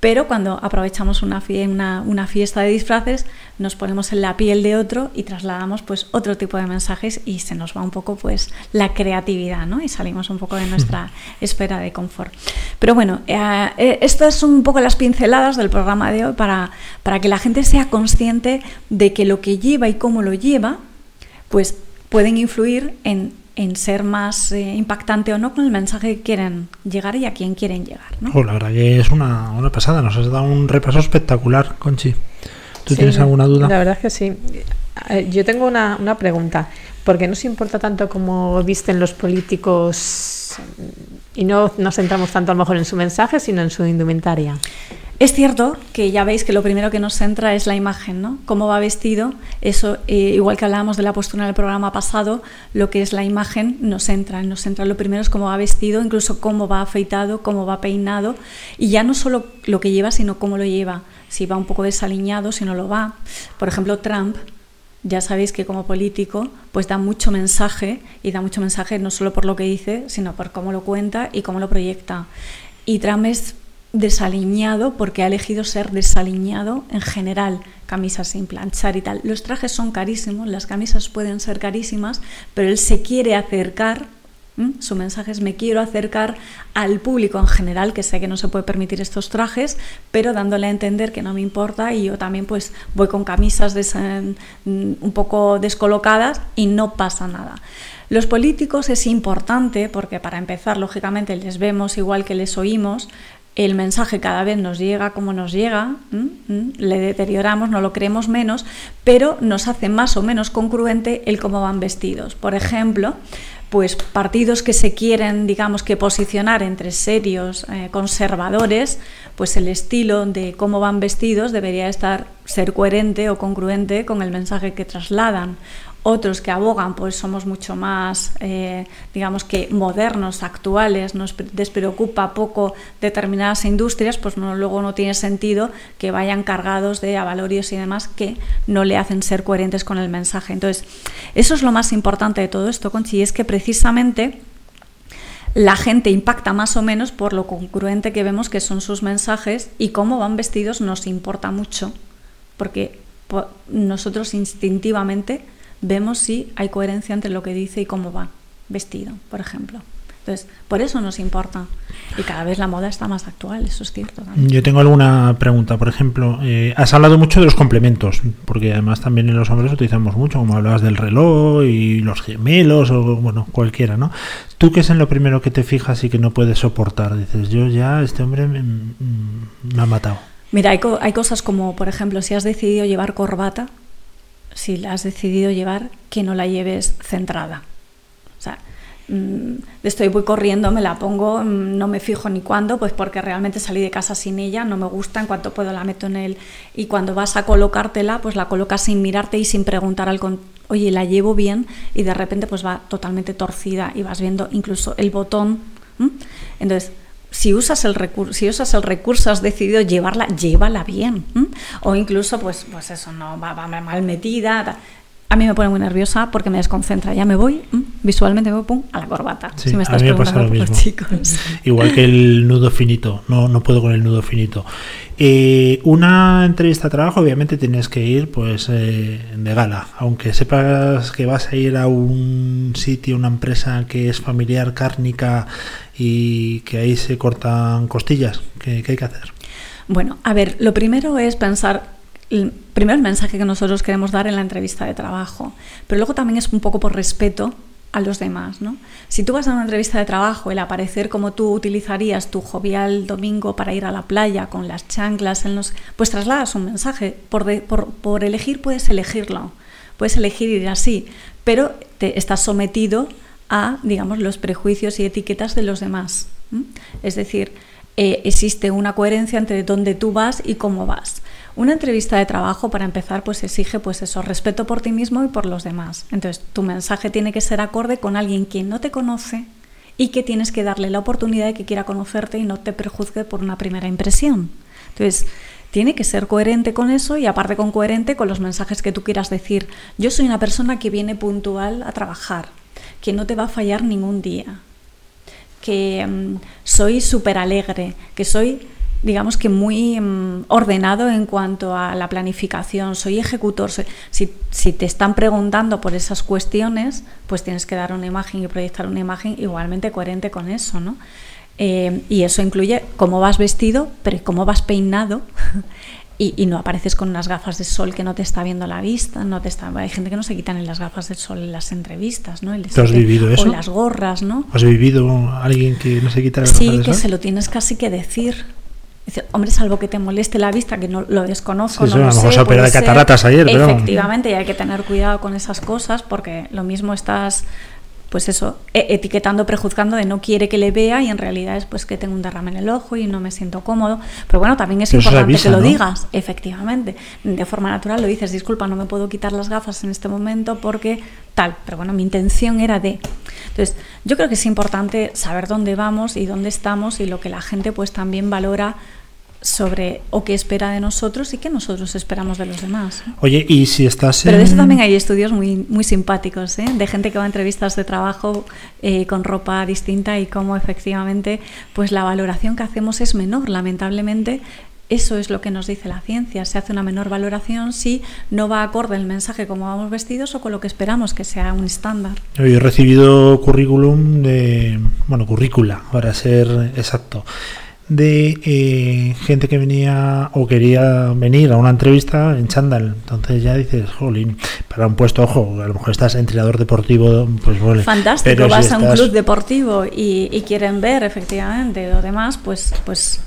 pero cuando aprovechamos una, una, una, fiesta de disfraces, nos ponemos en la piel de otro y trasladamos pues otro tipo de mensajes y se nos va un poco pues la creatividad, ¿no? Y salimos un poco de nuestra esfera de confort. Pero bueno, eh, eh, estas son un poco las pinceladas del programa de hoy para, para que la gente sea consciente de que lo que lleva y cómo lo lleva, pues pueden influir en en ser más eh, impactante o no con el mensaje que quieren llegar y a quién quieren llegar. ¿no? Oh, la verdad que es una, una, pasada, nos has dado un repaso espectacular, Conchi. ¿Tú tienes alguna duda? La verdad es que sí. Yo tengo una, una pregunta. ¿Por qué nos importa tanto como visten los políticos y no nos centramos tanto a lo mejor en su mensaje, sino en su indumentaria? Es cierto que ya veis que lo primero que nos centra es la imagen, ¿no? Cómo va vestido, eso, eh, igual que hablábamos de la postura en el programa pasado, lo que es la imagen nos centra. Nos centra lo primero es cómo va vestido, incluso cómo va afeitado, cómo va peinado, y ya no solo lo que lleva, sino cómo lo lleva. Si va un poco desaliñado, si no lo va. Por ejemplo, Trump, ya sabéis que como político pues da mucho mensaje y da mucho mensaje no solo por lo que dice, sino por cómo lo cuenta y cómo lo proyecta. Y Trump es desaliñado porque ha elegido ser desaliñado en general, camisas sin planchar y tal. Los trajes son carísimos, las camisas pueden ser carísimas, pero él se quiere acercar, su mensaje es me quiero acercar al público en general, que sé que no se puede permitir estos trajes, pero dándole a entender que no me importa y yo también pues voy con camisas un poco descolocadas y no pasa nada. Los políticos es importante porque para empezar, lógicamente, les vemos igual que les oímos, el mensaje cada vez nos llega como nos llega, le deterioramos, no lo creemos menos, pero nos hace más o menos congruente el cómo van vestidos. Por ejemplo, pues partidos que se quieren, digamos, que posicionar entre serios, eh, conservadores, pues el estilo de cómo van vestidos debería estar ser coherente o congruente con el mensaje que trasladan otros que abogan, pues somos mucho más, eh, digamos que modernos, actuales, nos despreocupa poco determinadas industrias, pues luego no tiene sentido que vayan cargados de avalorios y demás que no le hacen ser coherentes con el mensaje. Entonces, eso es lo más importante de todo esto, Conchi, y es que precisamente la gente impacta más o menos por lo congruente que vemos que son sus mensajes y cómo van vestidos nos importa mucho, porque nosotros instintivamente vemos si hay coherencia entre lo que dice y cómo va vestido, por ejemplo. Entonces, por eso nos importa. Y cada vez la moda está más actual, eso es cierto. Yo tengo alguna pregunta. Por ejemplo, eh, has hablado mucho de los complementos, porque además también en los hombres utilizamos mucho, como hablabas del reloj y los gemelos o, bueno, cualquiera, ¿no? ¿Tú qué es en lo primero que te fijas y que no puedes soportar? Dices, yo ya, este hombre me, me ha matado. Mira, hay, hay cosas como, por ejemplo, si has decidido llevar corbata, si la has decidido llevar, que no la lleves centrada. O sea, mm, estoy voy corriendo, me la pongo, mm, no me fijo ni cuándo, pues porque realmente salí de casa sin ella, no me gusta, en cuanto puedo la meto en él. Y cuando vas a colocártela, pues la colocas sin mirarte y sin preguntar al oye, la llevo bien, y de repente pues va totalmente torcida y vas viendo incluso el botón. Entonces, si usas el recurso, si usas el recurso, has decidido llevarla, llévala bien. O incluso, pues, pues eso, no va, va, mal metida. A mí me pone muy nerviosa porque me desconcentra. Ya me voy visualmente me pum, a la corbata. Sí, si me a estás mí me pasa lo mismo. chicos. Igual que el nudo finito, no, no puedo con el nudo finito. Eh, una entrevista de trabajo, obviamente tienes que ir pues eh, de gala, aunque sepas que vas a ir a un sitio, una empresa que es familiar, cárnica y que ahí se cortan costillas. ¿Qué, qué hay que hacer? Bueno, a ver, lo primero es pensar, el, primero el mensaje que nosotros queremos dar en la entrevista de trabajo, pero luego también es un poco por respeto a los demás, ¿no? Si tú vas a una entrevista de trabajo, el aparecer como tú utilizarías tu jovial domingo para ir a la playa con las chanclas en los, pues trasladas un mensaje. Por, de- por, elegir puedes elegirlo, puedes elegir ir así, pero te estás sometido a, digamos, los prejuicios y etiquetas de los demás. Es decir, eh, existe una coherencia entre dónde tú vas y cómo vas. Una entrevista de trabajo, para empezar, pues exige pues eso, respeto por ti mismo y por los demás. Entonces, tu mensaje tiene que ser acorde con alguien que no te conoce y que tienes que darle la oportunidad de que quiera conocerte y no te prejuzgue por una primera impresión. Entonces, tiene que ser coherente con eso y aparte con coherente con los mensajes que tú quieras decir. Yo soy una persona que viene puntual a trabajar, que no te va a fallar ningún día, que mm, soy súper alegre, que soy, digamos que muy mm, ordenado en cuanto a la planificación, soy ejecutor. soy- si, si te están preguntando por esas cuestiones, pues tienes que dar una imagen y proyectar una imagen igualmente coherente con eso, ¿no? Eh, y eso incluye cómo vas vestido, pero cómo vas peinado. Y, y no apareces con unas gafas de sol que no te está viendo la vista, no te está, hay gente que no se quitan las gafas de sol en las entrevistas, ¿no? El ¿Tú has vivido eso? O las gorras, ¿no? ¿Has vivido alguien que no se quita las Sí, gafas de que sol? se lo tienes casi que decir. Dice, hombre, salvo que te moleste la vista, que no lo desconozco, Sí, no lo sé, se operó de cataratas ayer, pero- Efectivamente, y hay que tener cuidado con esas cosas porque lo mismo estás, pues eso, e- etiquetando, prejuzgando de no quiere que le vea y en realidad es pues que tengo un derrame en el ojo y no me siento cómodo. Pero bueno, también es Pero importante avisa, que lo ¿no? digas, efectivamente. De forma natural lo dices, disculpa, no me puedo quitar las gafas en este momento porque tal. Pero bueno, mi intención era de. Entonces, yo creo que es importante saber dónde vamos y dónde estamos y lo que la gente pues también valora sobre o qué espera de nosotros y qué nosotros esperamos de los demás. Oye, y si estás Pero de eso en- también hay estudios muy, muy simpáticos, ¿eh? de gente que va a entrevistas de trabajo eh, con ropa distinta y cómo efectivamente pues la valoración que hacemos es menor. Lamentablemente, eso es lo que nos dice la ciencia. Se hace una menor valoración si no va acorde el mensaje como vamos vestidos o con lo que esperamos que sea un estándar. Yo he recibido currículum de, bueno, currícula, para ser exacto, de eh, gente que venía o quería venir a una entrevista en chándal. Entonces ya dices, jolín, para un puesto, ojo, a lo mejor estás entrenador deportivo, pues vale. Fantástico, pero si vas a un estás- club deportivo y, y quieren ver efectivamente lo demás, pues, pues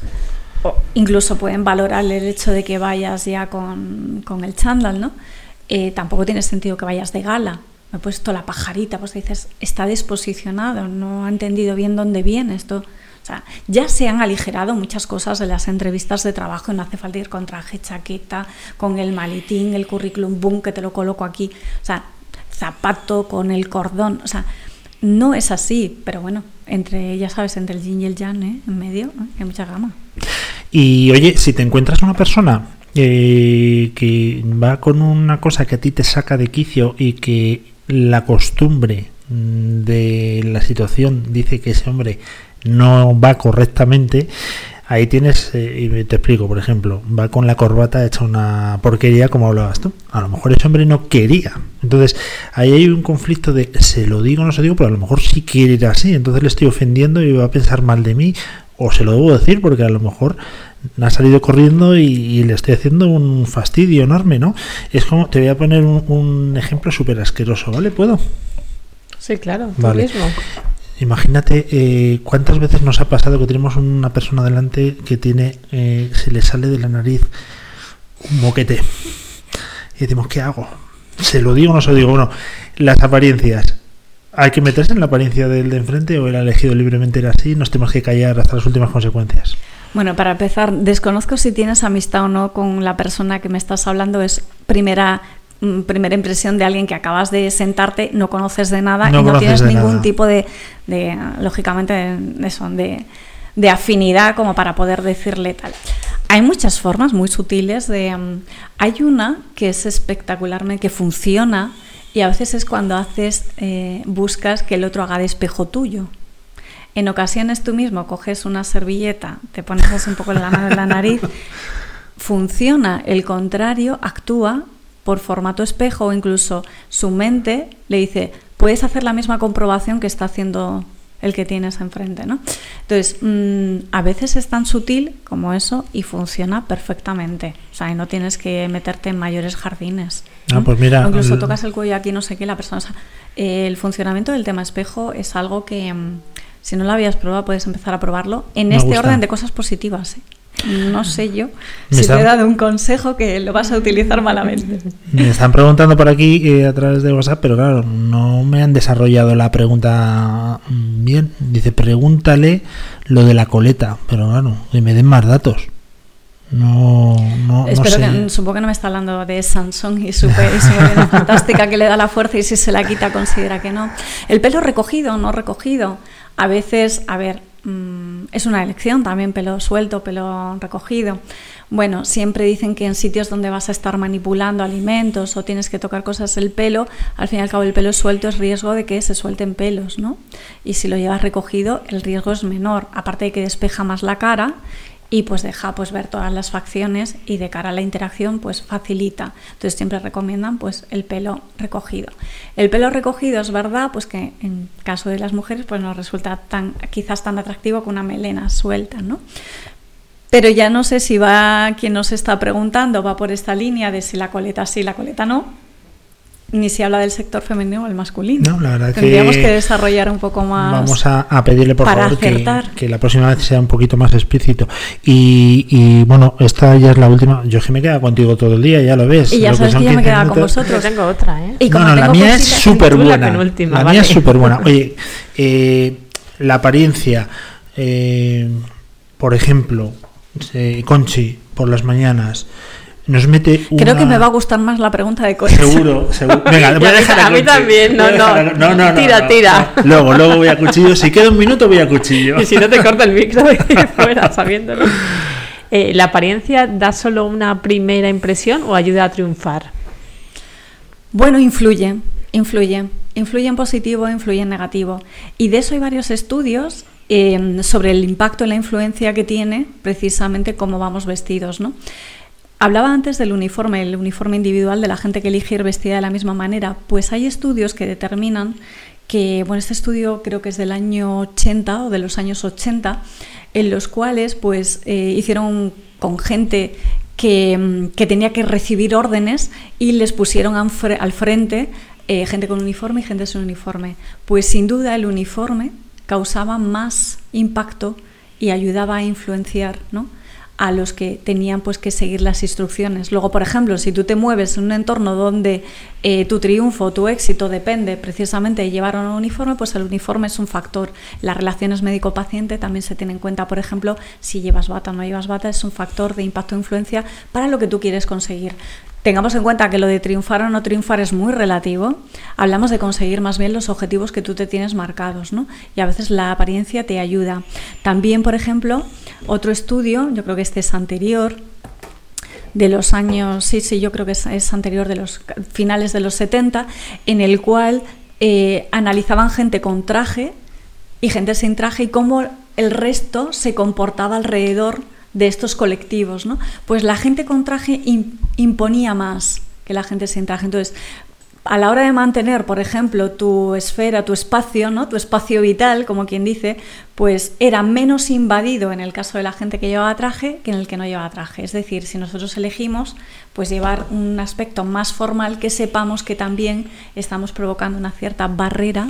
o incluso pueden valorar el hecho de que vayas ya con, con el chándal, ¿no? Eh, tampoco tiene sentido que vayas de gala. Me he puesto la pajarita, pues dices, está desposicionado, no ha entendido bien dónde viene esto. O sea, ya se han aligerado muchas cosas de las entrevistas de trabajo no hace falta ir con traje, chaqueta, con el maletín, el currículum, boom, que te lo coloco aquí. O sea, zapato con el cordón. O sea, no es así, pero bueno, entre, ya sabes, entre el yin y el yang, ¿eh? en medio, hay mucha gama. Y oye, si te encuentras una persona eh, que va con una cosa que a ti te saca de quicio y que la costumbre de la situación dice que ese hombre no va correctamente, ahí tienes, eh, y te explico, por ejemplo, va con la corbata hecha una porquería como hablabas tú. A lo mejor ese hombre no quería. Entonces, ahí hay un conflicto de se lo digo o no se lo digo, pero a lo mejor sí quiere ir así, entonces le estoy ofendiendo y va a pensar mal de mí, o se lo debo decir porque a lo mejor ha salido corriendo y, y le estoy haciendo un fastidio enorme, ¿no? Es como, te voy a poner un, un ejemplo súper asqueroso, ¿vale? ¿Puedo? Sí, claro, tú Vale. mismo. Imagínate eh, cuántas veces nos ha pasado que tenemos una persona delante que tiene, eh, se le sale de la nariz un moquete. Y decimos, ¿qué hago? ¿Se lo digo o no se lo digo? Bueno, las apariencias. ¿Hay que meterse en la apariencia del de enfrente o él ha elegido libremente ir así? Nos tenemos que callar hasta las últimas consecuencias. Bueno, para empezar, desconozco si tienes amistad o no con la persona que me estás hablando. Es primera primera impresión de alguien que acabas de sentarte, no conoces de nada No y no tienes ningún nada. tipo de, de, lógicamente, de, eso, de, de afinidad como para poder decirle tal. Hay muchas formas muy sutiles de... mm, hay una que es espectacularmente, que funciona Y a veces es cuando haces, eh, buscas que el otro haga de espejo tuyo. En ocasiones tú mismo coges una servilleta, te pones así un poco la mano en la nariz, funciona el contrario, actúa por formato espejo o incluso su mente le dice, puedes hacer la misma comprobación que está haciendo el que tienes enfrente, ¿no? Entonces, mm, a veces es tan sutil como eso y funciona perfectamente. O sea, y no tienes que meterte en mayores jardines. Ah, ¿no? pues mira, O incluso tocas el cuello aquí, no sé qué, la persona... o sea, eh, el funcionamiento del tema espejo es algo que, mm, si no lo habías probado, puedes empezar a probarlo en este gusta. orden de cosas positivas. ¿eh? No sé yo si te he dado un consejo que lo vas a utilizar malamente. Me están preguntando por aquí eh, a través de WhatsApp, pero claro, no me han desarrollado la pregunta bien. Dice, pregúntale lo de la coleta, pero claro, que me den más datos. No, no, no Espero sé. que, supongo que no me está hablando de Samsung y su, y su fantástica que le da la fuerza y si se la quita considera que no. El pelo recogido no recogido, a veces, a ver, mm, es una elección también, pelo suelto, pelo recogido. Bueno, siempre dicen que en sitios donde vas a estar manipulando alimentos o tienes que tocar cosas el pelo, al fin y al cabo el pelo suelto es riesgo de que se suelten pelos, ¿no? Y si lo llevas recogido, el riesgo es menor, aparte de que despeja más la cara y pues deja pues ver todas las facciones y de cara a la interacción pues facilita. Entonces siempre recomiendan pues el pelo recogido. El pelo recogido es verdad pues que en caso de las mujeres pues no resulta tan quizás tan atractivo que una melena suelta, ¿no? Pero ya no sé si va quien nos está preguntando va por esta línea de si la coleta sí, la coleta no, ni si habla del sector femenino o el masculino. No, la verdad que Tendríamos que desarrollar un poco más. Vamos a, a pedirle por favor que, la próxima vez sea un poquito más explícito. Y, y, bueno, esta ya es la última. Yo que me queda contigo todo el día, ya lo ves. Y ya Lo sabes que yo me 15 quedaba con vosotros. Yo tengo otra, ¿eh? Y No, como no, la tengo mía es súper la buena. penúltima, La vale. mía es súper buena. Oye, eh, la apariencia, eh, por ejemplo, eh, Conchi, por las mañanas, nos mete una... Creo que me va a gustar más la pregunta de Conchi. Seguro, seguro. Venga, voy a dejar a mí también, no, Voy a dejar a- no. no, no, no, Tira, no, tira. Luego, luego voy a cuchillo. Si queda un minuto, voy a cuchillo. Y si no te corta el micro de fuera, sabiéndolo. Eh, ¿La apariencia da solo una primera impresión o ayuda a triunfar? Bueno, influye, influye. Influye en positivo, influye en negativo. Y de eso hay varios estudios eh, sobre el impacto y la influencia que tiene precisamente cómo vamos vestidos, ¿no? Hablaba antes del uniforme, el uniforme individual de la gente que elige ir vestida de la misma manera. Pues hay estudios que determinan que, bueno, este estudio creo que es del año 80 o de los años 80, en los cuales pues eh, hicieron con gente que, mm, que tenía que recibir órdenes y les pusieron al frente eh, gente con uniforme y gente sin uniforme. Pues sin duda el uniforme causaba más impacto y ayudaba a influenciar, ¿no? A los que tenían pues que seguir las instrucciones. Luego, por ejemplo, si tú te mueves en un entorno donde eh, tu triunfo, tu éxito depende precisamente de llevar un uniforme, pues el uniforme es un factor. Las relaciones médico-paciente también se tienen en cuenta, por ejemplo, si llevas bata o no llevas bata, es un factor de impacto e influencia para lo que tú quieres conseguir. Tengamos en cuenta que lo de triunfar o no triunfar es muy relativo. Hablamos de conseguir más bien los objetivos que tú te tienes marcados, ¿no? Y a veces la apariencia te ayuda. También, por ejemplo, otro estudio, yo creo que este es anterior, de los años, sí, sí, yo creo que es, anterior de los finales de los 70, en el cual eh, analizaban gente con traje y gente sin traje y cómo el resto se comportaba alrededor de estos colectivos, ¿no? Pues la gente con traje im- imponía más que la gente sin traje. Entonces, a la hora de mantener, por ejemplo, tu esfera, tu espacio, ¿no? tu espacio vital, como quien dice, pues era menos invadido en el caso de la gente que llevaba traje que en el que no llevaba traje. Es decir, si nosotros elegimos pues llevar un aspecto más formal, que sepamos que también estamos provocando una cierta barrera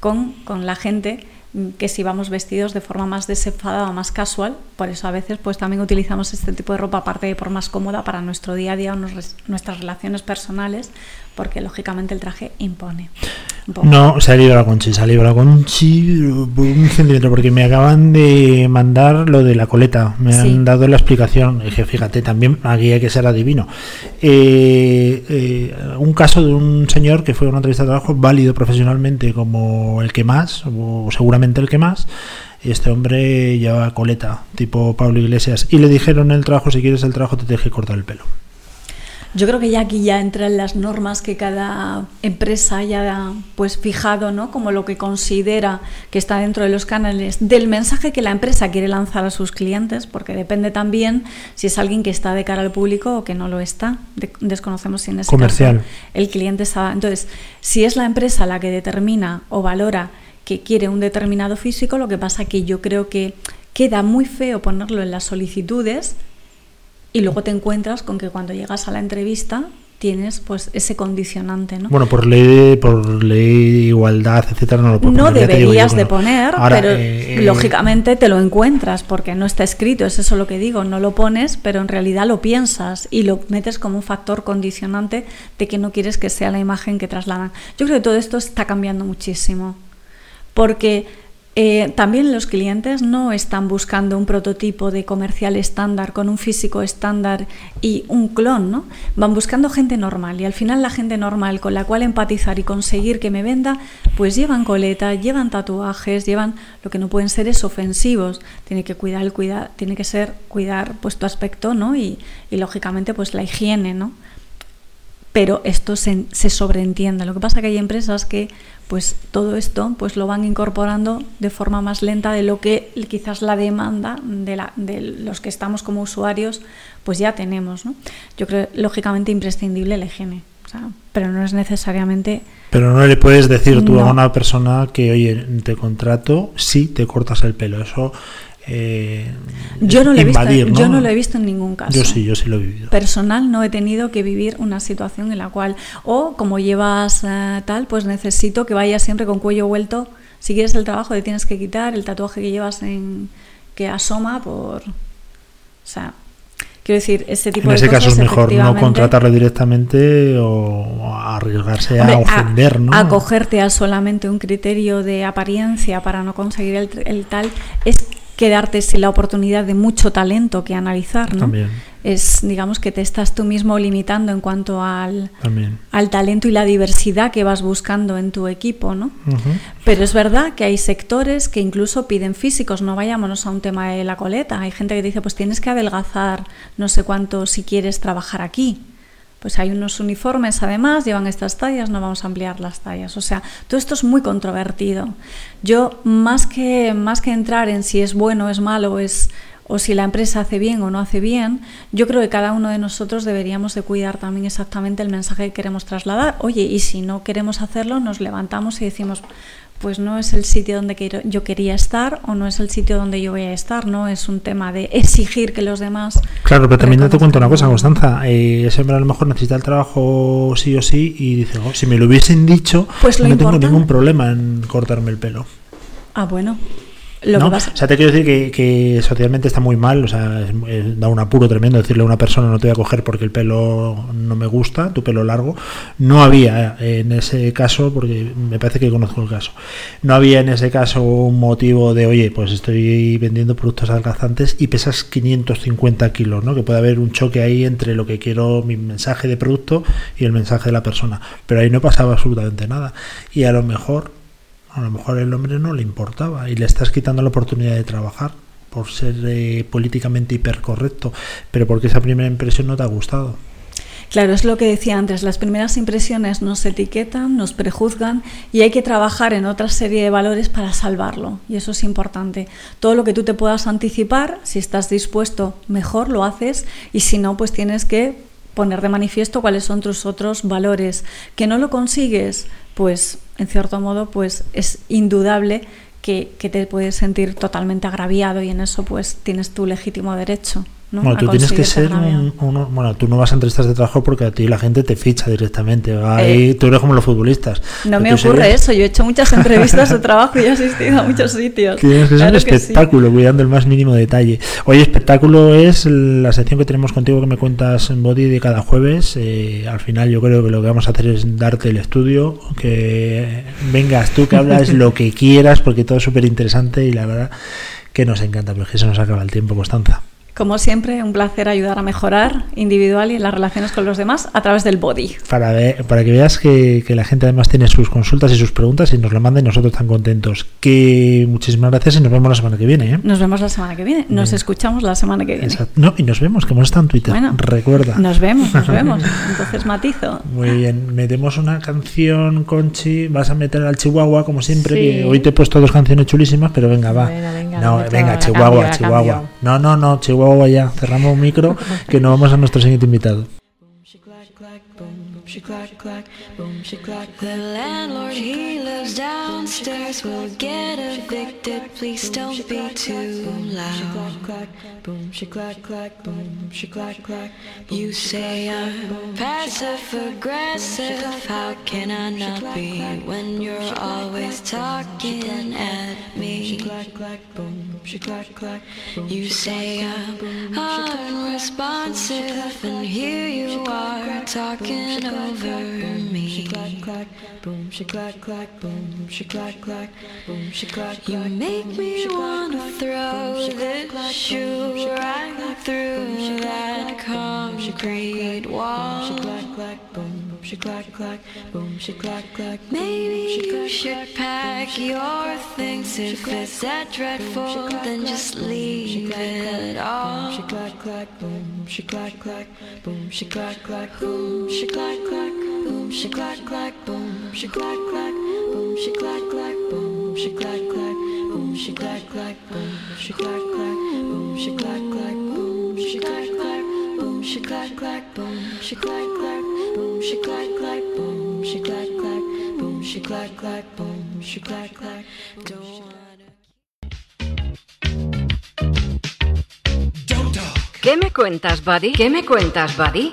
con, con la gente que si vamos vestidos de forma más desenfadada más casual, por eso a veces pues también utilizamos este tipo de ropa aparte de por más cómoda para nuestro día a día o nuestras relaciones personales, porque lógicamente el traje impone. No, se ha la Conchi, se ha la Conchi un centímetro, porque me acaban de mandar lo de la coleta, me Sí. han dado la explicación. Dije, fíjate, también aquí hay que ser adivino. Eh, eh, un caso de un señor que fue a una entrevista de trabajo válido profesionalmente como el que más, o seguramente el que más. Este hombre llevaba coleta, tipo Pablo Iglesias, y le dijeron en el trabajo: si quieres el trabajo, te tienes que cortar el pelo. Yo creo que ya aquí ya entran las normas que cada empresa haya pues fijado, ¿no? Como lo que considera que está dentro de los canales del mensaje que la empresa quiere lanzar a sus clientes, porque depende también si es alguien que está de cara al público o que no lo está. De- desconocemos si en ese Comercial. caso el cliente está. Entonces, si es la empresa la que determina o valora que quiere un determinado físico, lo que pasa que yo creo que queda muy feo ponerlo en las solicitudes y luego te encuentras con que cuando llegas a la entrevista tienes pues ese condicionante, ¿no? Bueno, por ley, por ley de igualdad, etcétera, no lo puedo no poner, yo deberías de poner, Ahora, pero eh, lógicamente te lo encuentras porque no está escrito, es eso lo que digo, no lo pones, pero en realidad lo piensas y lo metes como un factor condicionante de que no quieres que sea la imagen que trasladan. Yo creo que todo esto está cambiando muchísimo, porque eh, también los clientes no están buscando un prototipo de comercial estándar con un físico estándar y un clon, ¿no? Van buscando gente normal y al final la gente normal con la cual empatizar y conseguir que me venda, pues llevan coleta, llevan tatuajes, llevan lo que no pueden ser es ofensivos. Tiene que cuidar el cuida, tiene que ser cuidar pues tu aspecto, ¿no? Y, y lógicamente pues la higiene, ¿no? Pero esto se, se sobreentiende. Lo que pasa es que hay empresas que pues todo esto pues lo van incorporando de forma más lenta de lo que quizás la demanda de, la, de los que estamos como usuarios pues ya tenemos. ¿no? Yo creo lógicamente imprescindible la higiene, o sea, pero no es necesariamente Pero no le puedes decir tú a una persona que, oye, te contrato si te cortas el pelo. Eso eh, yo no, lo he visto, invadir, yo no lo he visto en ningún caso. Yo sí, yo sí lo he vivido. personal no he tenido que vivir una situación en la cual, o como llevas eh, tal, pues necesito que vayas siempre con cuello vuelto. Si quieres el trabajo, te tienes que quitar el tatuaje que llevas en que asoma por. O sea, quiero decir, ese tipo En de ese caso es cosas, mejor no contratarle directamente o arriesgarse Hombre, a ofender, ¿no? acogerte a solamente un criterio de apariencia para no conseguir el, el tal es quedarte sin la oportunidad de mucho talento que analizar, ¿no? También. Es, digamos, que te estás tú mismo limitando en cuanto al, También. al talento y la diversidad que vas buscando en tu equipo, ¿no? Pero es verdad que hay sectores que incluso piden físicos, no vayámonos a un tema de la coleta. Hay gente que dice, pues tienes que adelgazar no sé cuánto si quieres trabajar aquí. Pues hay unos uniformes además, llevan estas tallas, no vamos a ampliar las tallas. O sea, todo esto es muy controvertido. Yo, más que, más que entrar en si es bueno o es malo, es, o si la empresa hace bien o no hace bien, yo creo que cada uno de nosotros deberíamos de cuidar también exactamente el mensaje que queremos trasladar. Oye, y si no queremos hacerlo, nos levantamos y decimos, pues no es el sitio donde quiero- yo quería estar o no es el sitio donde yo voy a estar, no es un tema de exigir que los demás Claro, pero también te cuento una cosa. Constanza. Eh, ese hombre a lo mejor necesita el trabajo sí o sí y dice, "Oh, si me lo hubiesen dicho, Pues lo no tengo importante- ningún problema en cortarme el pelo. Ah, bueno. Lo ¿no? que pasa O sea, te quiero decir que, que socialmente está muy mal, o sea, es- es- da un apuro tremendo decirle a una persona no te voy a coger porque el pelo no me gusta, tu pelo largo. No había eh, en ese caso, porque me parece que conozco el caso, no había en ese caso un motivo de, oye, pues estoy vendiendo productos adelgazantes y pesas 550 kilos, ¿no? Que puede haber un choque ahí entre lo que quiero, mi mensaje de producto y el mensaje de la persona. Pero ahí no pasaba absolutamente nada. Y a lo mejor a lo mejor el hombre no le importaba y le estás quitando la oportunidad de trabajar por ser eh, políticamente hipercorrecto, pero porque esa primera impresión no te ha gustado. Claro, es lo que decía antes, las primeras impresiones nos etiquetan, nos prejuzgan y hay que trabajar en otra serie de valores para salvarlo. Y eso es importante. Todo lo que tú te puedas anticipar, si estás dispuesto, mejor lo haces y si no, pues tienes que poner de manifiesto cuáles son tus otros valores. Que no lo consigues, pues en cierto modo, pues es indudable que, que te puedes sentir totalmente agraviado y en eso pues tienes tu legítimo derecho. ¿No? Bueno, a tú tienes que ser un, uno- bueno, tú no vas a entrevistas de trabajo porque a ti la gente te ficha directamente. Ahí Eh, tú eres como los futbolistas. No me ocurre serías- eso, yo he hecho muchas entrevistas de trabajo y he asistido a muchos sitios. Tienes que ser un que sí. espectáculo, cuidando el más mínimo detalle. Oye, espectáculo es la sección que tenemos contigo que me cuentas en Body de cada jueves. Eh, al final yo creo que lo que vamos a hacer es darte el estudio, que vengas tú, que hablas lo que quieras, porque todo es súper interesante y la verdad que nos encanta, pero es que se nos acaba el tiempo, Constanza. Como siempre, un placer ayudar a mejorar individual y en las relaciones con los demás a través del body. Para, ver- para que veas que, que la gente además tiene sus consultas y sus preguntas y nos lo manda y nosotros tan contentos. Que muchísimas gracias y nos vemos la semana que viene. ¿eh? Nos vemos la semana que viene. Nos Venga. escuchamos la semana que viene. Exacto. No, y nos vemos, que hemos estado en Twitter. Bueno, Recuerda. Nos vemos, nos vemos. Entonces matizo. Muy bien, metemos una canción, Conchi. Vas a meter al Chihuahua, como siempre. Sí. Que hoy te he puesto dos canciones chulísimas, pero venga, va. Bueno, venga, no, venga, Chihuahua, cambio, Chihuahua. cambio. No, no, no, Chihuahua Cerramos un micro, que nos vamos a nuestro siguiente invitado. She clack clack, boom she clack. The landlord he lives downstairs will get evicted. Please don't be too loud. Boom she clack clack, boom she clack clack. You say I'm passive aggressive. How can I not be when you're always talking at me? You say I'm unresponsive, and here you are talking over me. Boom, she clack clack, boom, she clack clack, boom, she clack You make me wanna throw this shoe right through that concrete wall. Boom, she clack clack, boom, she clack clack. Maybe you should pack your things if it's that dreadful, then just leave it all. She clack clack, boom, she clack clack, boom, she clack clack, boom, she clack clack, boom, she clack clack, boom, she clack clack, boom, she clack clack, boom, she clack clack, boom, she clack clack, boom, she clack clack, boom, she clack clack, boom, she clack clack, boom, she clack clack, boom, she clack clack, boom, she clack clack, boom, she clack clack, boom, she clack clack, boom, she clack clack. Don't ¿Qué me cuentas, buddy? ¿Qué me cuentas, buddy?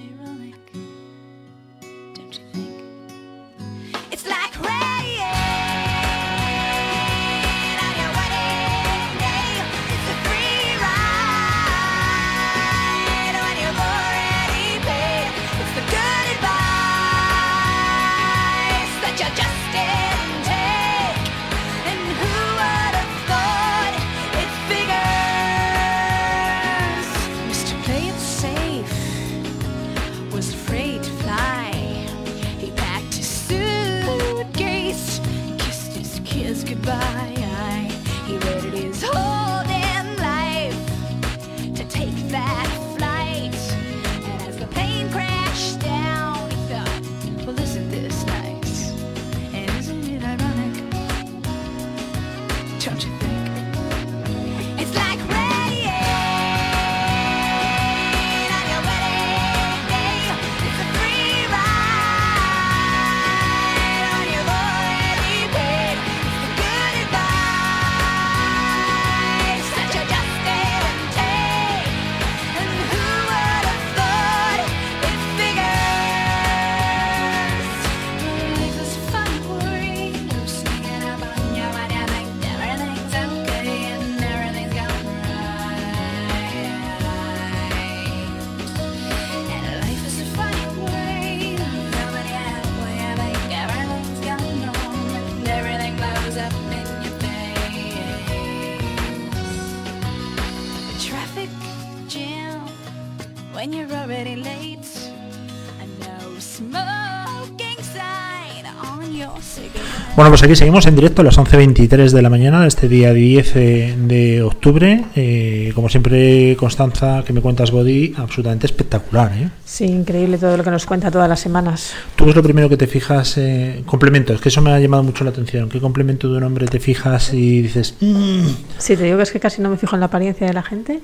Bueno, pues aquí seguimos en directo a las 11.23 de la mañana de este día 10 de, de octubre. Eh, como siempre, Constanza, que me cuentas, Body, absolutamente espectacular. ¿eh? Sí, increíble todo lo que nos cuenta todas las semanas. ¿Tú es lo primero que te fijas? Eh, complementos, que eso me ha llamado mucho la atención. ¿Qué complemento de un hombre te fijas y dices, "Mm"? Si te digo que es que casi no me fijo en la apariencia de la gente.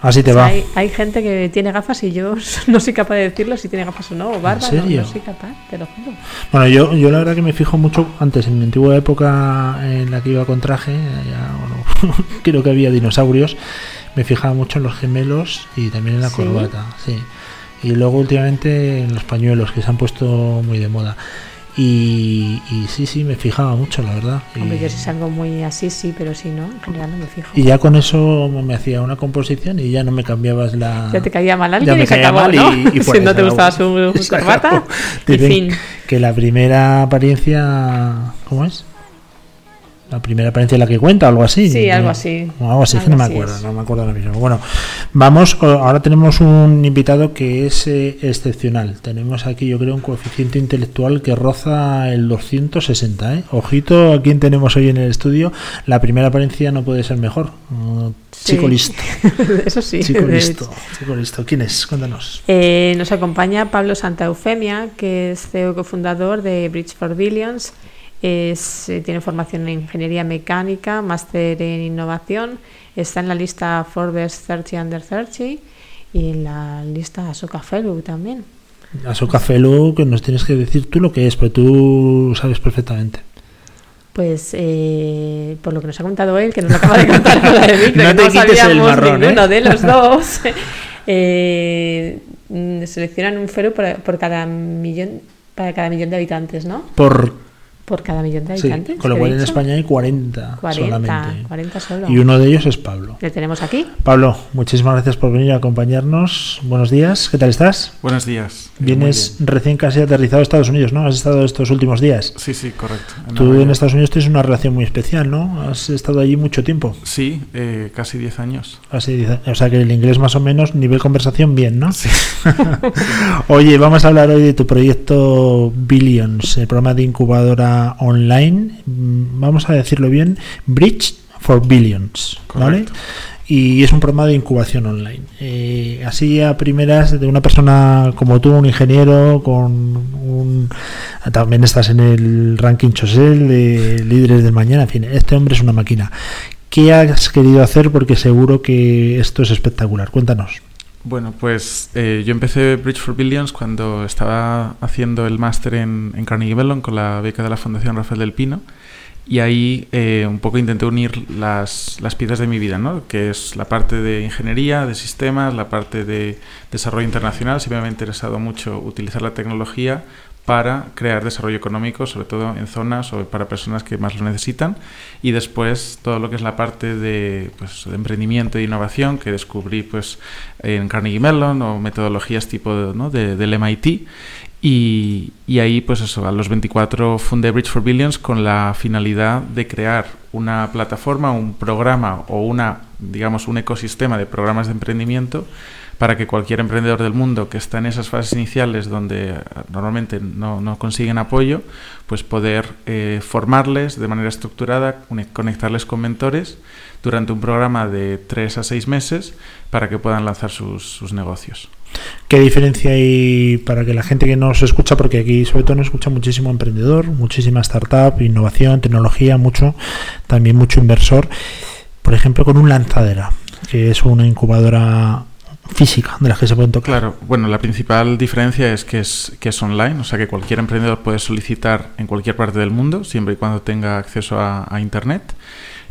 Así te O sea, va. Hay, hay gente que tiene gafas y yo no soy capaz de decirlo si tiene gafas o no, o barba, no- serio? No, soy capaz, te lo juro. Bueno, yo, yo la verdad que me fijo mucho antes, en mi antigua época en la que iba con traje, ya, bueno, creo que había dinosaurios, me fijaba mucho en los gemelos y también en la ¿Sí? corbata, sí. Y luego últimamente en los pañuelos, que se han puesto muy de moda. Y, y sí, sí, me fijaba mucho, la verdad. Y- Hombre, yo si salgo muy así, sí, pero si no, en general no me fijo. Y ya con eso me hacía una composición y ya no me cambiabas la. Ya te caía mal Ya alguien me y se caía acabó, mal ¿no? y- y si no te gustaba su, corbata, y fin. Que la primera apariencia. ¿Cómo es? La primera apariencia es la que cuenta, algo así. Sí, ¿no? algo así. O algo así, que no me acuerdo, es. no me acuerdo ahora mismo. Bueno, vamos, ahora tenemos un invitado que es eh, excepcional. Tenemos aquí, yo creo, un coeficiente intelectual que roza el 260. ¿eh? Ojito a quién tenemos hoy en el estudio. La primera apariencia no puede ser mejor. Chico Sí. listo. Eso sí. Chico de listo. Chico listo. ¿Quién es? Cuéntanos. Eh, nos acompaña Pablo Santa Eufemia, que es CEO cofundador de Bridge for Billions. Es, eh, tiene formación en ingeniería mecánica, máster en innovación. Está en la lista Forbes 30 Under 30 y en la lista Asoka Fellow también. A su café Lu, que nos tienes que decir tú lo que es, pero tú sabes perfectamente. Pues eh, por lo que nos ha contado él, que nos lo acaba de contar fuera de micro, No que te no quites el sabíamos marrón, ninguno ¿eh? de los dos, eh, mm, seleccionan un fero por, por cada millón para cada millón de habitantes, ¿no? Por Por cada millón de sí, habitantes. con lo ¿qué he cual en? España hay 40, 40, solamente. 40 solo. Y uno de ellos es Pablo. Le tenemos aquí. Pablo, muchísimas gracias por venir a acompañarnos. Buenos días, ¿qué tal estás? Buenos días. Vienes recién casi aterrizado a Estados Unidos, ¿no? Has estado estos últimos días. Sí, sí, correcto. En Tú en. Estados Unidos tienes una relación muy especial, ¿no? Has estado allí mucho tiempo. Sí, eh, casi 10 años. Así o sea que el inglés más o menos, nivel conversación bien, ¿no? Sí. Oye, vamos a hablar hoy de tu proyecto Billions, el programa de incubadora online. Vamos a decirlo bien, Bridge for Billions, ¿vale? Y es un programa de incubación online. Eh, así a primeras de una persona como tú, un ingeniero, con un... También estás en el ranking Chosel de líderes del mañana. En fin, este hombre es una máquina. ¿Qué has querido hacer? Porque seguro que esto es espectacular. Cuéntanos. Bueno, pues eh, yo empecé Bridge for Billions cuando estaba haciendo el máster en, Carnegie Mellon con la beca de la Fundación Rafael del Pino. Y ahí eh, un poco intenté unir las, las piezas de mi vida, ¿no? que es la parte de ingeniería, de sistemas, la parte de desarrollo internacional. Siempre me ha interesado mucho utilizar la tecnología para crear desarrollo económico, sobre todo en zonas o para personas que más lo necesitan. Y después todo lo que es la parte de, pues, emprendimiento e innovación que descubrí pues, en Carnegie Mellon o metodologías tipo ¿no? de, del MIT. Y, y ahí, pues eso, a los 24 fundé Bridge for Billions con la finalidad de crear una plataforma, un programa o una, digamos, un ecosistema de programas de emprendimiento para que cualquier emprendedor del mundo que está en esas fases iniciales donde eh, normalmente no, no consiguen apoyo, pues poder eh, formarles de manera estructurada, conectarles con mentores durante un programa de 3 a 6 meses para que puedan lanzar sus, sus negocios. ¿Qué diferencia hay para que la gente que nos escucha, porque aquí sobre todo nos escucha muchísimo emprendedor, muchísima startup, innovación, tecnología, mucho, también mucho inversor, por ejemplo, con un lanzadera, que es una incubadora física de las que se pueden tocar. Claro, bueno, la principal diferencia es que es, que es online, o sea que cualquier emprendedor puede solicitar en cualquier parte del mundo, siempre y cuando tenga acceso a, Internet.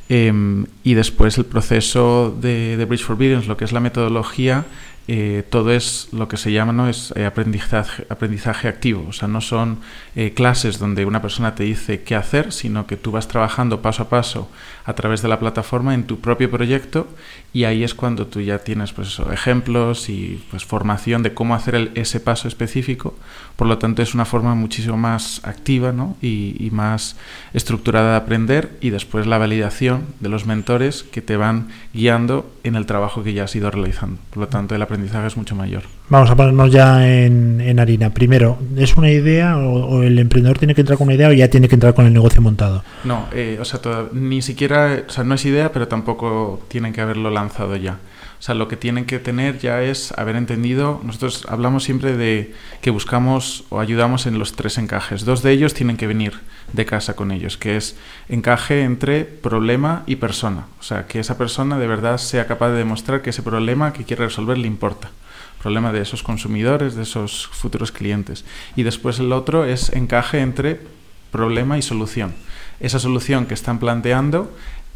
Em, y después el proceso de, de Bridge for Billions, lo que es la metodología, eh, todo es lo que se llama ¿no? es eh, aprendizaje, aprendizaje activo. O sea, no son eh, clases donde una persona te dice qué hacer, sino que tú vas trabajando paso a paso a través de la plataforma en tu propio proyecto y ahí es cuando tú ya tienes pues, eso, ejemplos y pues, formación de cómo hacer el- ese paso específico. Por lo tanto, es una forma muchísimo más activa ¿no? y, y más estructurada de aprender y después la validación de los mentores que te van guiando en el trabajo que ya has ido realizando. Por lo tanto, el aprendizaje es mucho mayor. Vamos a ponernos ya en, en harina. Primero, ¿es una idea o, o el emprendedor tiene que entrar con una idea o ya tiene que entrar con el negocio montado? No, eh, o sea, toda- ni siquiera, no es idea, pero tampoco tienen que haberlo lanzado ya. O lo que tienen que tener ya es haber entendido, nosotros hablamos siempre de que buscamos o ayudamos en los tres encajes. Dos de ellos tienen que venir de casa con ellos, que es encaje entre problema y persona. O sea, que esa persona de verdad sea capaz de demostrar que ese problema que quiere resolver le importa. Problema de esos consumidores, de esos futuros clientes. Y después el otro es encaje entre problema y solución. Esa solución que están planteando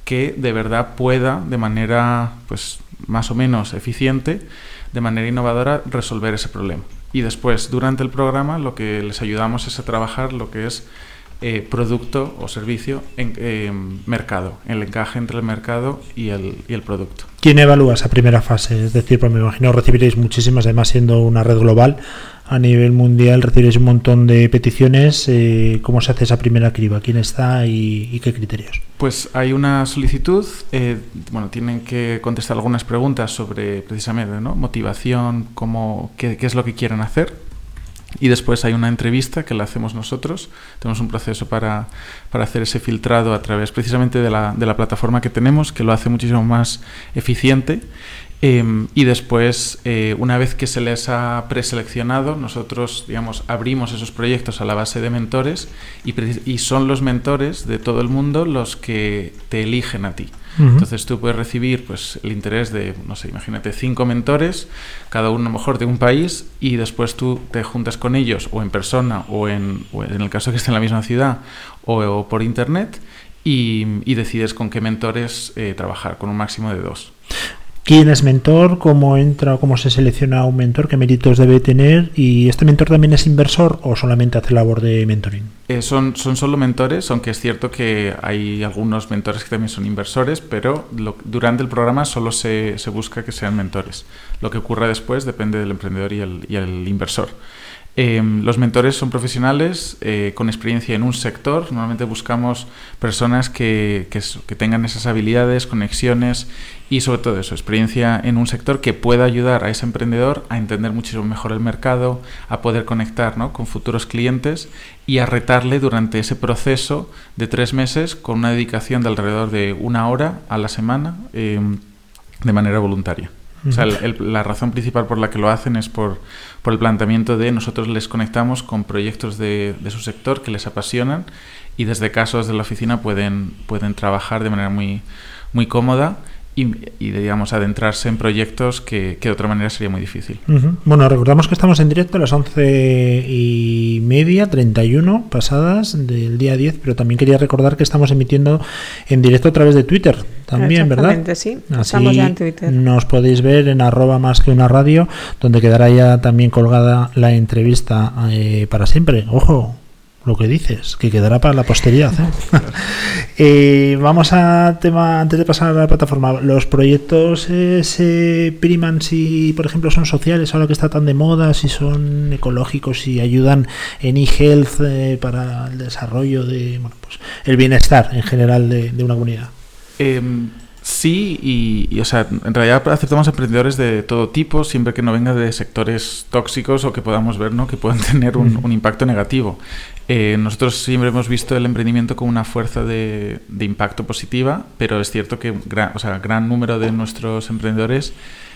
que de verdad pueda de manera pues más o menos eficiente, de manera innovadora, resolver ese problema. Y después, durante el programa, lo que les ayudamos es a trabajar lo que es eh, producto o servicio en eh, mercado, el encaje entre el mercado y el, y el producto. ¿Quién evalúa esa primera fase? Es decir, pues me imagino recibiréis muchísimas, además siendo una red global, a nivel mundial recibiréis un montón de peticiones. Eh, ¿Cómo se hace esa primera criba? ¿Quién está y, qué criterios? Pues hay una solicitud, eh, bueno, tienen que contestar algunas preguntas sobre precisamente ¿no? motivación, cómo, qué, qué es lo que quieren hacer. Y después hay una entrevista que la hacemos nosotros. Tenemos un proceso para, para hacer ese filtrado a través precisamente de la, de la plataforma que tenemos, que lo hace muchísimo más eficiente. Em, y después, eh, una vez que se les ha preseleccionado, nosotros, digamos, abrimos esos proyectos a la base de mentores y, y son los mentores de todo el mundo los que te eligen a ti. Entonces tú puedes recibir pues, el interés de, no sé, imagínate, cinco mentores, cada uno mejor de un país, y después tú te juntas con ellos o en persona o en, en el caso que esté en la misma ciudad o, por internet y, decides con qué mentores eh, trabajar, con un máximo de dos quién es mentor, cómo entra, cómo se selecciona un mentor, qué méritos debe tener y este mentor también es inversor o solamente hace labor de mentoring. Eh, son, son solo mentores, aunque es cierto que hay algunos mentores que también son inversores, pero durante el programa solo se, se, busca que sean mentores. Lo que ocurra después depende del emprendedor y el, y el inversor. Em, los mentores son profesionales eh, con experiencia en un sector. Normalmente buscamos personas que, tengan esas habilidades, conexiones y sobre todo eso, experiencia en un sector que pueda ayudar a ese emprendedor a entender muchísimo mejor el mercado, a poder conectar ¿no? con futuros clientes y a retarle durante ese proceso de tres meses con una dedicación de alrededor de una hora a la semana em, de manera voluntaria. O sea, la razón principal por la que lo hacen es por, por, el planteamiento de nosotros les conectamos con proyectos de, de, su sector que les apasionan y desde casos de la oficina pueden, pueden trabajar de manera muy, muy cómoda y, digamos, adentrarse en proyectos que, de otra manera sería muy difícil. Bueno, recordamos que estamos en directo a las once y media, 31 pasadas del día 10, pero también quería recordar que estamos emitiendo en directo a través de Twitter también, ¿verdad? sí. estamos ya en Twitter. Nos podéis ver en arroba más que una radio, donde quedará ya también colgada la entrevista eh, para siempre. Ojo, lo que dices, que quedará para la posteridad. ¿eh? Eh, vamos a tema, antes de pasar a la plataforma, ¿los proyectos eh, se priman si, por ejemplo, son sociales, ahora que está tan de moda, si son ecológicos, si ayudan en e-health para el desarrollo de, bueno, pues el bienestar en general de, de una comunidad? Em, Sí, y, o sea, en realidad aceptamos emprendedores de todo tipo, siempre que no venga de sectores tóxicos o que podamos ver ¿no? que puedan tener un, impacto negativo. Eh, nosotros siempre hemos visto el emprendimiento como una fuerza de, impacto positiva, pero es cierto que gran, gran número de nuestros emprendedores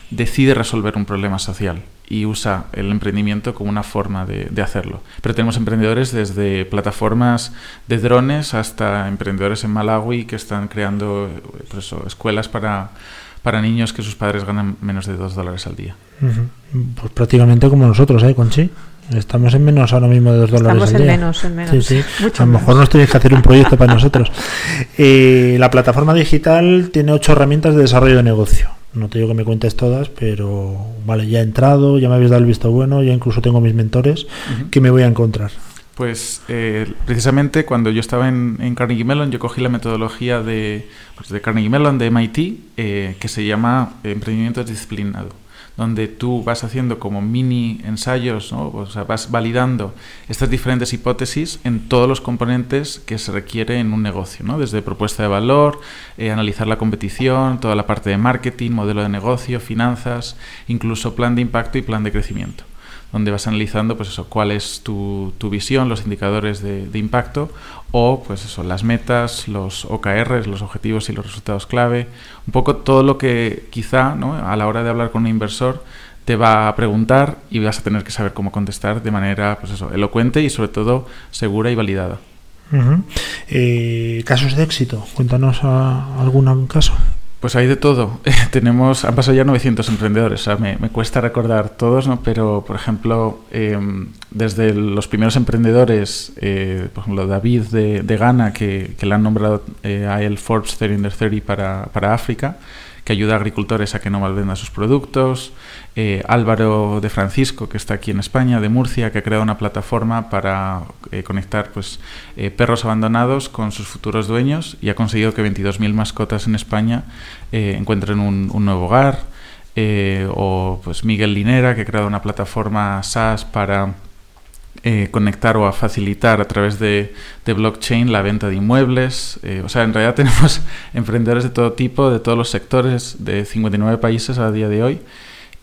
decide resolver un problema social y usa el emprendimiento como una forma de, hacerlo. Pero tenemos emprendedores desde plataformas de drones hasta emprendedores en Malawi que están creando pues escuelas para, para niños que sus padres ganan menos de dos dólares al día. Pues prácticamente como nosotros, ¿eh, Conchi? Estamos en menos ahora mismo de dos dólares Estamos al en menos, en menos. Sí, sí. a lo mejor nos tenéis que hacer un proyecto para nosotros. Eh, la plataforma digital tiene ocho herramientas de desarrollo de negocio no te digo que me cuentes todas, pero vale, ya he entrado, ya me habéis dado el visto bueno, ya incluso tengo mis mentores, ¿qué me voy a encontrar? Pues eh, precisamente cuando yo estaba en, Carnegie Mellon, yo cogí la metodología de, pues, de Carnegie Mellon, de MIT, eh, que se llama emprendimiento disciplinado donde tú vas haciendo como mini ensayos, o sea, vas validando estas diferentes hipótesis en todos los componentes que se requiere en un negocio, ¿no? desde propuesta de valor, eh, analizar la competición, toda la parte de marketing, modelo de negocio, finanzas, incluso plan de impacto y plan de crecimiento. donde vas analizando pues eso, cuál es tu, tu visión, los indicadores de, impacto o pues eso, las metas, los OKRs, los objetivos y los resultados clave, un poco todo lo que quizá ¿no? a la hora de hablar con un inversor te va a preguntar y vas a tener que saber cómo contestar de manera pues eso, elocuente y sobre todo segura y validada. Eh, casos de éxito, cuéntanos a, algún caso. Pues hay de todo. Tenemos, han pasado ya 900 emprendedores, o sea, me, cuesta recordar todos, ¿no? Pero, por ejemplo, eh, desde los primeros emprendedores, eh, por ejemplo, David de, de Ghana, que, que, le han nombrado eh, a él Forbes 30 Under 30 para, para África, que ayuda a agricultores a que no malvendan sus productos. Eh, Álvaro de Francisco, que está aquí en España, de Murcia, que ha creado una plataforma para eh, conectar pues, eh, perros abandonados con sus futuros dueños y ha conseguido que 22.000 mascotas en España encuentren un, nuevo hogar. o pues Miguel Linera, que ha creado una plataforma SaaS para eh, conectar o a facilitar a través de, de blockchain la venta de inmuebles. Eh, o sea, en realidad tenemos emprendedores de todo tipo, de todos los sectores, de 59 países a día de hoy.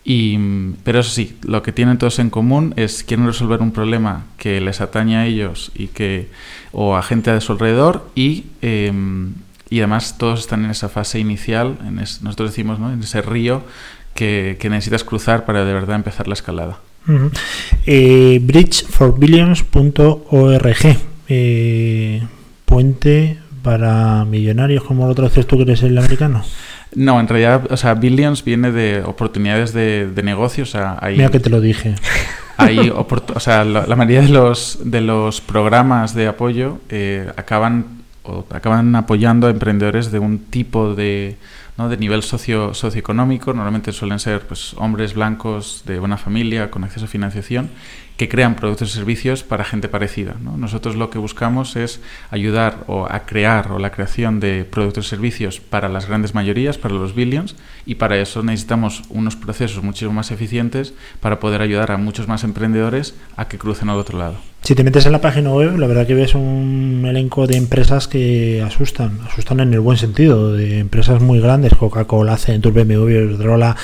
Y, pero eso sí, lo que tienen todos en común es quieren resolver un problema que les atañe a ellos y que, o a gente de su alrededor y, eh, y además todos están en esa fase inicial, en es, nosotros decimos, ¿no? en ese río que, que necesitas cruzar para de verdad empezar la escalada. Uh -huh. eh, bridgeforbillions.org eh, puente para millonarios como lo traduces tú que eres el americano. No en realidad o sea billions viene de oportunidades de, de negocio o sea hay, mira que te lo dije. hay o sea la, la, mayoría de los de los programas de apoyo eh, acaban o acaban apoyando a emprendedores de un tipo de ¿no? de nivel socio, socioeconómico, normalmente suelen ser pues, hombres blancos de buena familia con acceso a financiación que crean productos y servicios para gente parecida. ¿no? Nosotros lo que buscamos es ayudar o a crear o la creación de productos y servicios para las grandes mayorías, para los billions, y para eso necesitamos unos procesos muchísimo más eficientes para poder ayudar a muchos más emprendedores a que crucen al otro lado. Si te metes en la página web, la verdad que ves un elenco de empresas que asustan, asustan en el buen sentido, de empresas muy grandes, Coca-Cola, Centur, BMW, Iberdrola,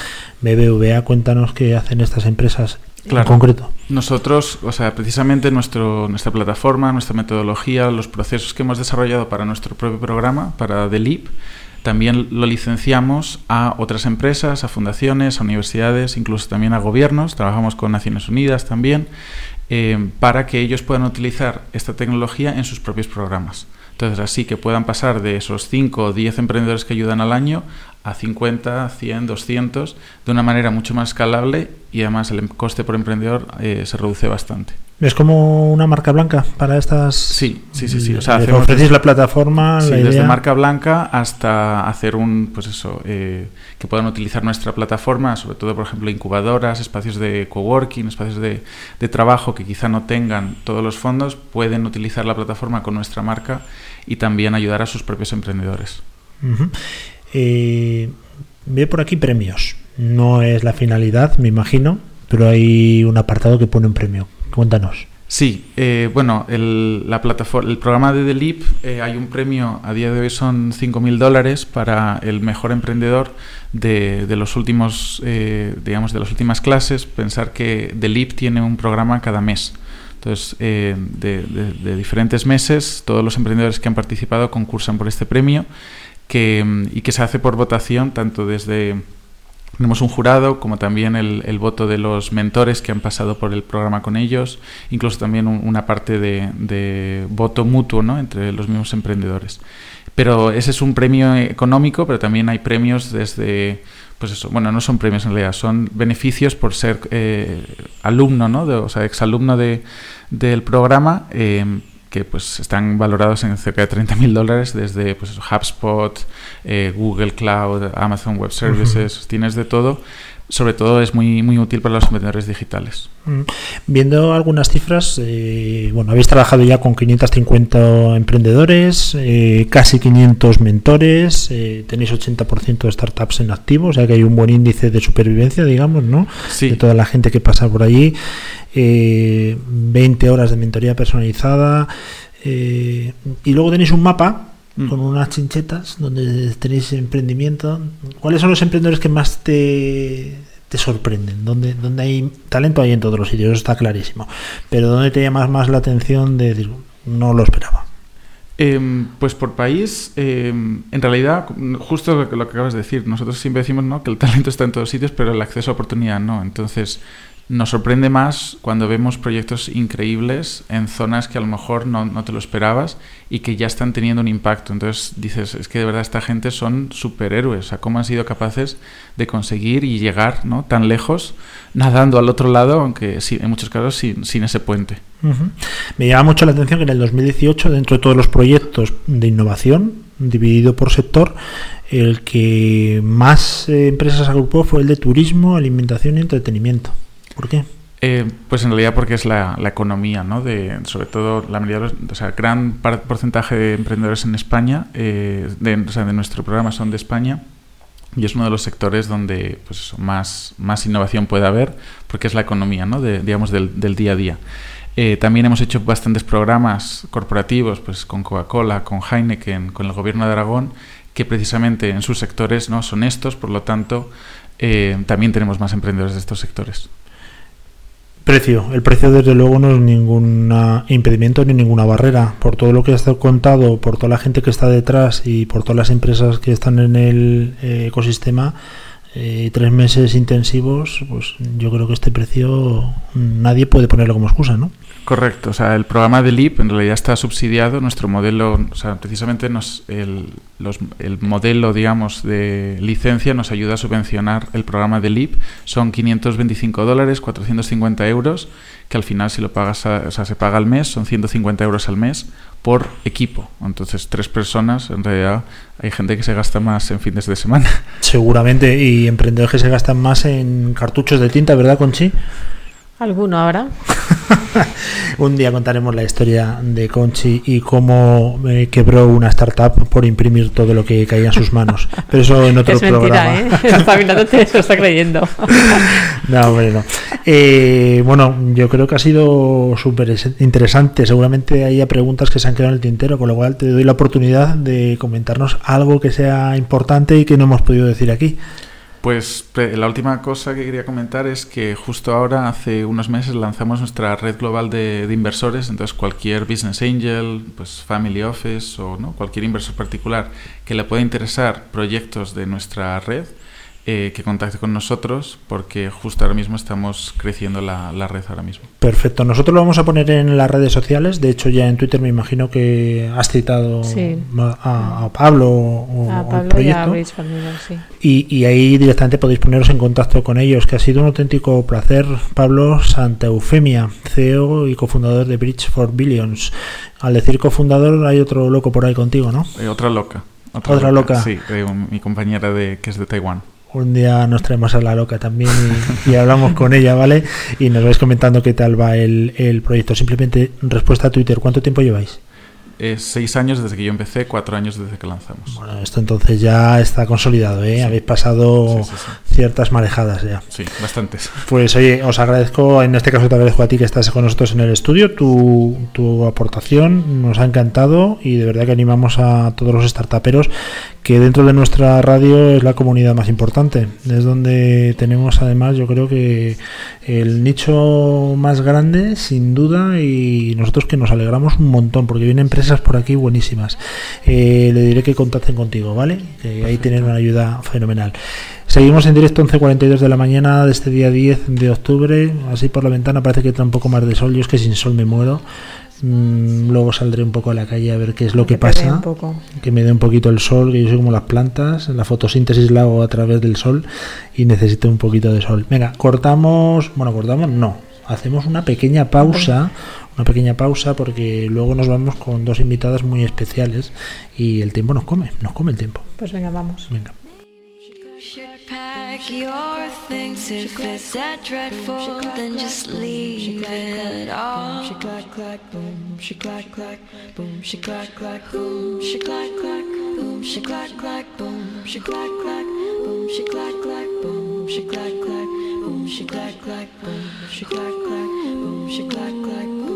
BBVA, cuéntanos qué hacen estas empresas Claro. en concreto. Nosotros, o sea, precisamente nuestro, nuestra plataforma, nuestra metodología, los procesos que hemos desarrollado para nuestro propio programa, para The Leap, también lo licenciamos a otras empresas, a fundaciones, a universidades, incluso también a gobiernos. Trabajamos con Naciones Unidas también, eh, para que ellos puedan utilizar esta tecnología en sus propios programas. Entonces, así que puedan pasar de esos 5 o 10 emprendedores que ayudan al año a 50, 100, 200, de una manera mucho más escalable y además el coste por emprendedor eh, se reduce bastante. ¿Es como una marca blanca para estas? Sí, sí, sí. sí. O sea, ofrecéis desde, la plataforma. Sí, la desde marca blanca hasta hacer un, pues eso, eh, que puedan utilizar nuestra plataforma, sobre todo, por ejemplo, incubadoras, espacios de coworking, espacios de, de trabajo que quizá no tengan todos los fondos, pueden utilizar la plataforma con nuestra marca y también ayudar a sus propios emprendedores. Uh -huh. Eh, ve por aquí premios. No es la finalidad, me imagino, pero hay un apartado que pone un premio. Cuéntanos. Sí, eh, bueno, el, la plataforma, el programa de The Leap, eh, hay un premio, a día de hoy son 5.000 dólares para el mejor emprendedor de, de los últimos, eh, digamos, de las últimas clases. Pensar que The Leap tiene un programa cada mes. Entonces, eh, de, de, diferentes meses, todos los emprendedores que han participado concursan por este premio que, y que se hace por votación tanto desde tenemos un jurado, como también el, voto de los mentores que han pasado por el programa con ellos, incluso también un, una parte de, de, voto mutuo ¿no? entre los mismos emprendedores. Pero ese es un premio económico, pero también hay premios desde, pues eso, bueno, no son premios en realidad, son beneficios por ser eh, alumno, ¿no? De, o sea, exalumno de, del programa. Eh, que pues están valorados en cerca de 30 mil dólares desde pues, HubSpot, eh, Google Cloud, Amazon Web Services, uh -huh. tienes de todo. Sobre todo es muy, muy útil para los emprendedores digitales. Mm. Viendo algunas cifras, eh, bueno, habéis trabajado ya con 550 emprendedores, eh, casi 500 mentores, eh, tenéis 80% de startups en activo, o sea que hay un buen índice de supervivencia, digamos, ¿no? Sí. De toda la gente que pasa por allí. 20 horas de mentoría personalizada. y luego tenéis un mapa mm. con unas chinchetas donde tenéis emprendimiento. ¿Cuáles son los emprendedores que más te, te sorprenden? ¿Dónde, dónde hay talento? Hay en todos los sitios, eso está clarísimo. Pero ¿dónde te llama más la atención de decir, no lo esperaba? Em, pues por país, em, en realidad, justo lo que, lo que acabas de decir, nosotros siempre decimos ¿no? que el talento está en todos sitios, pero el acceso a oportunidad no. Entonces, nos sorprende más cuando vemos proyectos increíbles en zonas que a lo mejor no, te lo esperabas y que ya están teniendo un impacto. Entonces dices, es que de verdad esta gente son superhéroes. O sea, cómo han sido capaces de conseguir y llegar ¿no? tan lejos nadando al otro lado, aunque sí, en muchos casos sin, ese puente. Me llama mucho la atención que en el 2018, dentro de todos los proyectos de innovación, dividido por sector, el que más eh, empresas agrupó fue el de turismo, alimentación y entretenimiento. ¿Por qué? Eh, pues en realidad porque es la, economía, ¿no? De, sobre todo la mayoría, o sea, gran porcentaje de emprendedores en España, eh, de, o sea, de nuestro programa son de España y es uno de los sectores donde pues, más, más innovación puede haber porque es la economía, ¿no? Digamos, del, del día a día. Eh, también hemos hecho bastantes programas corporativos, pues con Coca-Cola, con Heineken, con el gobierno de Aragón, que precisamente en sus sectores no son estos, por lo tanto, eh, también tenemos más emprendedores de estos sectores. Precio. El precio, desde luego, no es ningún impedimento ni ninguna barrera. Por todo lo que has contado, por toda la gente que está detrás y por todas las empresas que están en el eh, ecosistema, eh, tres meses intensivos, pues yo creo que este precio nadie puede ponerlo como excusa, ¿no? Correcto, o sea, el programa de LIP en realidad está subsidiado, nuestro modelo, o sea, precisamente nos, el, los, el modelo, digamos, de licencia nos ayuda a subvencionar el programa de LIP, son 525 dólares, 450 euros, que al final si lo pagas, o sea, se paga al mes, son 150 euros al mes por equipo, entonces tres personas, en realidad hay gente que se gasta más en fines de semana. Seguramente, y emprendedores que se gastan más en cartuchos de tinta, ¿verdad, Conchi? Alguno ahora. Un día contaremos la historia de Conchi y cómo eh, quebró una startup por imprimir todo lo que caía en sus manos. Pero eso en otro es mentira, programa. ¿eh? Fabián te lo está creyendo. no, hombre, no. Eh, bueno, yo creo que ha sido súper interesante. Seguramente haya preguntas que se han quedado en el tintero, con lo cual te doy la oportunidad de comentarnos algo que sea importante y que no hemos podido decir aquí. Pues la última cosa que quería comentar es que justo ahora, hace unos meses, lanzamos nuestra red global de, inversores. Entonces, cualquier business angel, pues family office o ¿no? cualquier inversor particular que le pueda interesar proyectos de nuestra red, eh, que contacte con nosotros porque justo ahora mismo estamos creciendo la, la, red ahora mismo. Perfecto, nosotros lo vamos a poner en las redes sociales, de hecho ya en Twitter me imagino que has citado sí. a, a, Pablo o a Pablo el proyecto y, a Familiar, sí. y, y, ahí directamente podéis poneros en contacto con ellos, que ha sido un auténtico placer. Pablo Santa Eufemia, CEO y cofundador de Bridge for Billions. Al decir cofundador hay otro loco por ahí contigo, ¿no? Eh, otra loca. Otra, otra loca. loca. Sí, eh, mi compañera de, que es de Taiwán un día nos traemos a la loca también y, hablamos con ella, ¿vale? Y nos vais comentando qué tal va el, el proyecto. Simplemente respuesta a Twitter, ¿cuánto tiempo lleváis? Eh, seis años desde que yo empecé, cuatro años desde que lanzamos. Bueno, esto entonces ya está consolidado, ¿eh? Sí. Habéis pasado sí, sí, ciertas marejadas ya. Sí, bastantes. Pues oye, os agradezco, en este caso te agradezco a ti que estás con nosotros en el estudio, tu, tu aportación nos ha encantado y de verdad que animamos a todos los startuperos que dentro de nuestra radio es la comunidad más importante. Es donde tenemos además, yo creo que el nicho más grande, sin duda, y nosotros que nos alegramos un montón, porque vienen empresas por aquí buenísimas. Eh, le diré que contacten contigo, ¿vale? Que ahí tienen una ayuda fenomenal. Seguimos en directo 11.42 de la mañana de este día 10 de octubre. Así por la ventana parece que entra un poco más de sol. Yo es que sin sol me muero. Mm, luego saldré un poco a la calle a ver qué es lo que, que pasa. Que me dé un poquito el sol, que yo soy como las plantas. La fotosíntesis la hago a través del sol y necesito un poquito de sol. Venga, cortamos. Bueno, cortamos, no. Hacemos una pequeña pausa. Una pequeña pausa porque luego nos vamos con dos invitadas muy especiales y el tiempo nos come, nos come el tiempo. Pues venga, vamos. Venga. pack your things if it's that dreadful then just leave it all she clack clack boom she clack clack boom she clack clack boom she clack clack boom she clack clack boom she clack clack boom she clack clack boom she clack clack boom she clack clack boom she clack clack boom she clack clack boom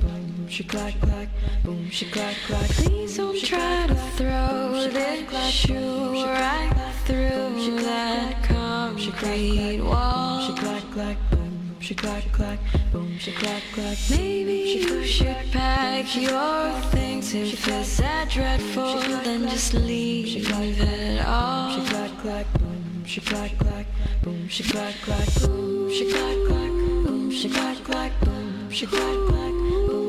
boom, she clack clack. Please don't try to throw this shoe right through that concrete wall. She clack clack, boom, she clack clack, boom, she clack clack. Maybe you should pack your things if it's that dreadful, then just leave it all. She clack clack, boom, she clack clack, boom, she clack clack, boom, she clack clack, boom, she clack clack, boom, she clack clack,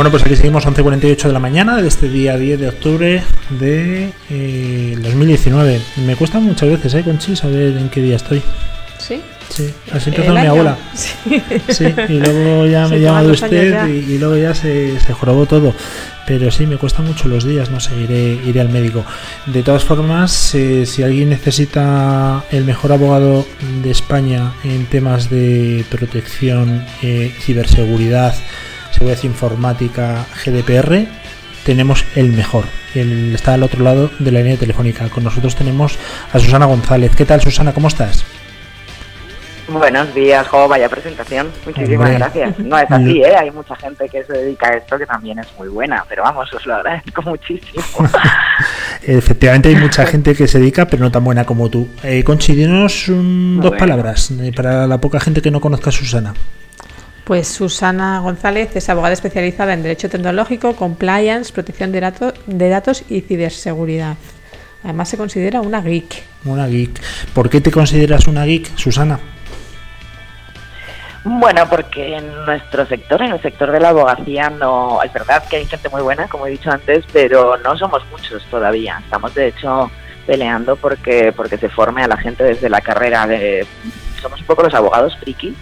Bueno, pues aquí seguimos 11.48 de la mañana de este día 10 de octubre de eh, 2019. Me cuesta muchas veces, ¿eh, Conchi, saber en qué día estoy. ¿Sí? Sí, así empezó mi abuela. Sí. sí. y luego ya me llama de usted y, y, luego ya se, se jorobó todo. Pero sí, me cuesta mucho los días, no sé, iré, iré al médico. De todas formas, eh, si alguien necesita el mejor abogado de España en temas de protección, eh, ciberseguridad, seguridad informática, GDPR, tenemos el mejor. Él está al otro lado de la línea telefónica. Con nosotros tenemos a Susana González. ¿Qué tal, Susana? ¿Cómo estás? Buenos días, jo, vaya presentación. Muchísimas Hombre. gracias. No es así, ¿eh? Hay mucha gente que se dedica a esto que también es muy buena, pero vamos, os lo agradezco muchísimo. Efectivamente hay mucha gente que se dedica, pero no tan buena como tú. Eh, un, dos bueno. palabras eh, para la poca gente que no conozca a Susana. Pues Susana González es abogada especializada en Derecho Tecnológico, Compliance, Protección de, dato, de Datos y Ciberseguridad. Además se considera una geek. Una geek. ¿Por qué te consideras una geek, Susana? Bueno, porque en nuestro sector, en el sector de la abogacía, no es verdad que hay gente muy buena, como he dicho antes, pero no somos muchos todavía. Estamos, de hecho, peleando porque porque se forme a la gente desde la carrera de somos un poco los abogados frikis,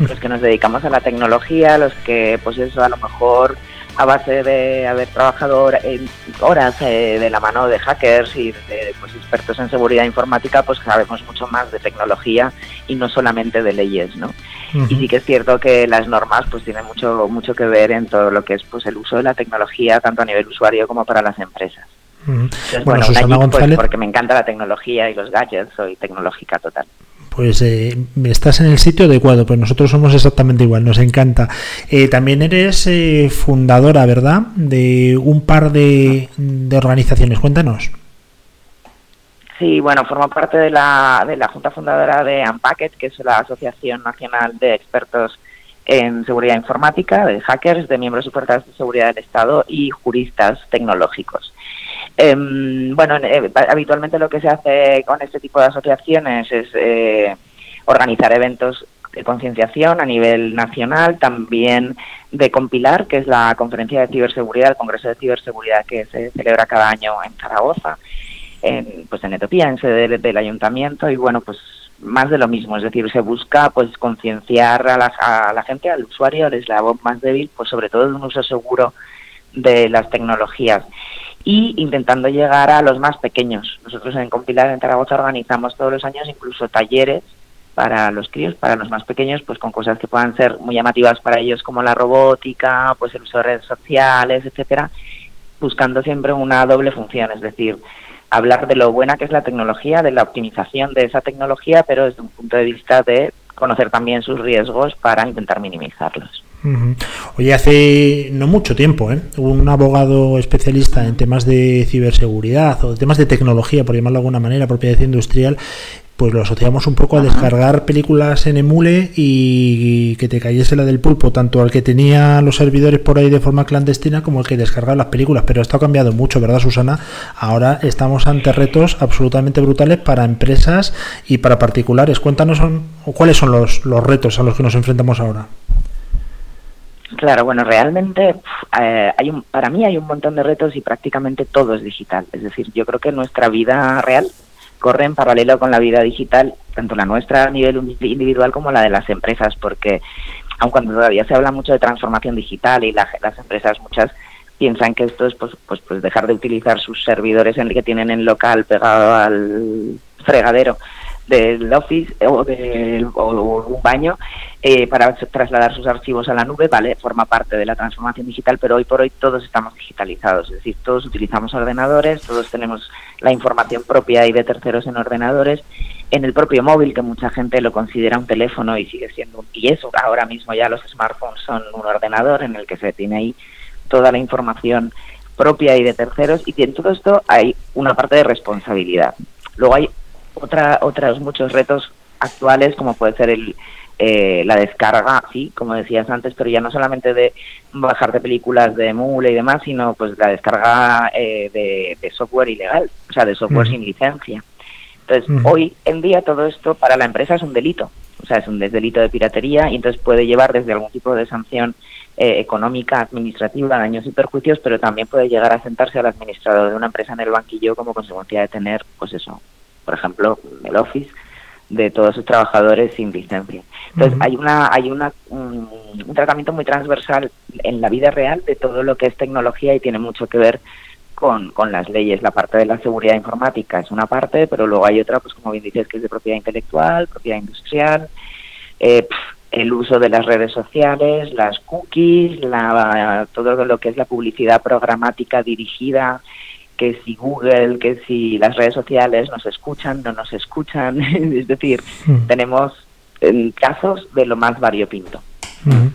los que nos dedicamos a la tecnología, los que, pues eso, a lo mejor a base de haber trabajado horas eh, de la mano de hackers y de pues, expertos en seguridad informática, pues sabemos mucho más de tecnología y no solamente de leyes, ¿no? Uh -huh. Y sí que es cierto que las normas pues tienen mucho mucho que ver en todo lo que es pues el uso de la tecnología tanto a nivel usuario como para las empresas. Uh -huh. Entonces, bueno, bueno geek, pues, porque me encanta la tecnología y los gadgets, soy tecnológica total pues eh, estás en el sitio adecuado, pues nosotros somos exactamente igual, nos encanta. Eh, también eres eh, fundadora, ¿verdad?, de un par de, organizaciones, cuéntanos. Sí, bueno, formo parte de la, de la Junta Fundadora de Unpacket, que es la Asociación Nacional de Expertos en Seguridad Informática, de hackers, de miembros fuerzas de seguridad del Estado y juristas tecnológicos. Eh, bueno, eh, habitualmente lo que se hace con este tipo de asociaciones es eh, organizar eventos de concienciación a nivel nacional, también de compilar, que es la conferencia de ciberseguridad, el Congreso de Ciberseguridad que se celebra cada año en Zaragoza, en, pues en Etiopía, en sede del, ayuntamiento, y bueno, pues más de lo mismo, es decir, se busca pues concienciar a la, a la gente, al usuario, el eslabón más débil, pues sobre todo de un uso seguro de las tecnologías y intentando llegar a los más pequeños. Nosotros en Compilar en Zaragoza organizamos todos los años incluso talleres para los críos, para los más pequeños, pues con cosas que puedan ser muy llamativas para ellos como la robótica, pues el uso de redes sociales, etcétera, buscando siempre una doble función, es decir, hablar de lo buena que es la tecnología, de la optimización de esa tecnología, pero desde un punto de vista de conocer también sus riesgos para intentar minimizarlos. Uh -huh. Oye, hace no mucho tiempo, ¿eh? un abogado especialista en temas de ciberseguridad o temas de tecnología, por llamarlo de alguna manera, propiedad industrial, pues lo asociamos un poco a descargar películas en emule y que te cayese la del pulpo, tanto al que tenía los servidores por ahí de forma clandestina como al que descargaba las películas. Pero esto ha cambiado mucho, ¿verdad, Susana? Ahora estamos ante retos absolutamente brutales para empresas y para particulares. Cuéntanos son, cuáles son los, los retos a los que nos enfrentamos ahora. Claro, bueno, realmente eh, hay un, para mí hay un montón de retos y prácticamente todo es digital. Es decir, yo creo que nuestra vida real corre en paralelo con la vida digital, tanto la nuestra a nivel individual como la de las empresas, porque aun cuando todavía se habla mucho de transformación digital y la, las empresas muchas piensan que esto es pues, pues, pues dejar de utilizar sus servidores en que tienen el local pegado al fregadero del office o, de, un baño eh, para trasladar sus archivos a la nube, vale, forma parte de la transformación digital, pero hoy por hoy todos estamos digitalizados, es decir, todos utilizamos ordenadores, todos tenemos la información propia y de terceros en ordenadores, en el propio móvil, que mucha gente lo considera un teléfono y sigue siendo un y eso, ahora mismo ya los smartphones son un ordenador en el que se tiene ahí toda la información propia y de terceros, y en todo esto hay una parte de responsabilidad. Luego hay otra, otros muchos retos actuales, como puede ser el, eh, la descarga, sí, como decías antes, pero ya no solamente de bajar de películas de mule y demás, sino pues la descarga eh, de, de, software ilegal, o sea, de software uh -huh. sin licencia. Entonces, uh -huh. hoy en día todo esto para la empresa es un delito. o sea, es un delito de piratería y entonces puede llevar desde algún tipo de sanción eh, económica, administrativa, daños y perjuicios, pero también puede llegar a sentarse al administrador de una empresa en el banquillo como consecuencia de tener, pues eso, por ejemplo, el Office de todos sus trabajadores sin licencia. Entonces, hay una hay una un, un, tratamiento muy transversal en la vida real de todo lo que es tecnología y tiene mucho que ver con, con las leyes. La parte de la seguridad informática es una parte, pero luego hay otra, pues como bien dices, que es de propiedad intelectual, propiedad industrial, eh, el uso de las redes sociales, las cookies, la, todo lo que es la publicidad programática dirigida que si Google, que si las redes sociales nos escuchan, no nos escuchan. es decir, mm. tenemos eh, casos de lo más variopinto. Mm.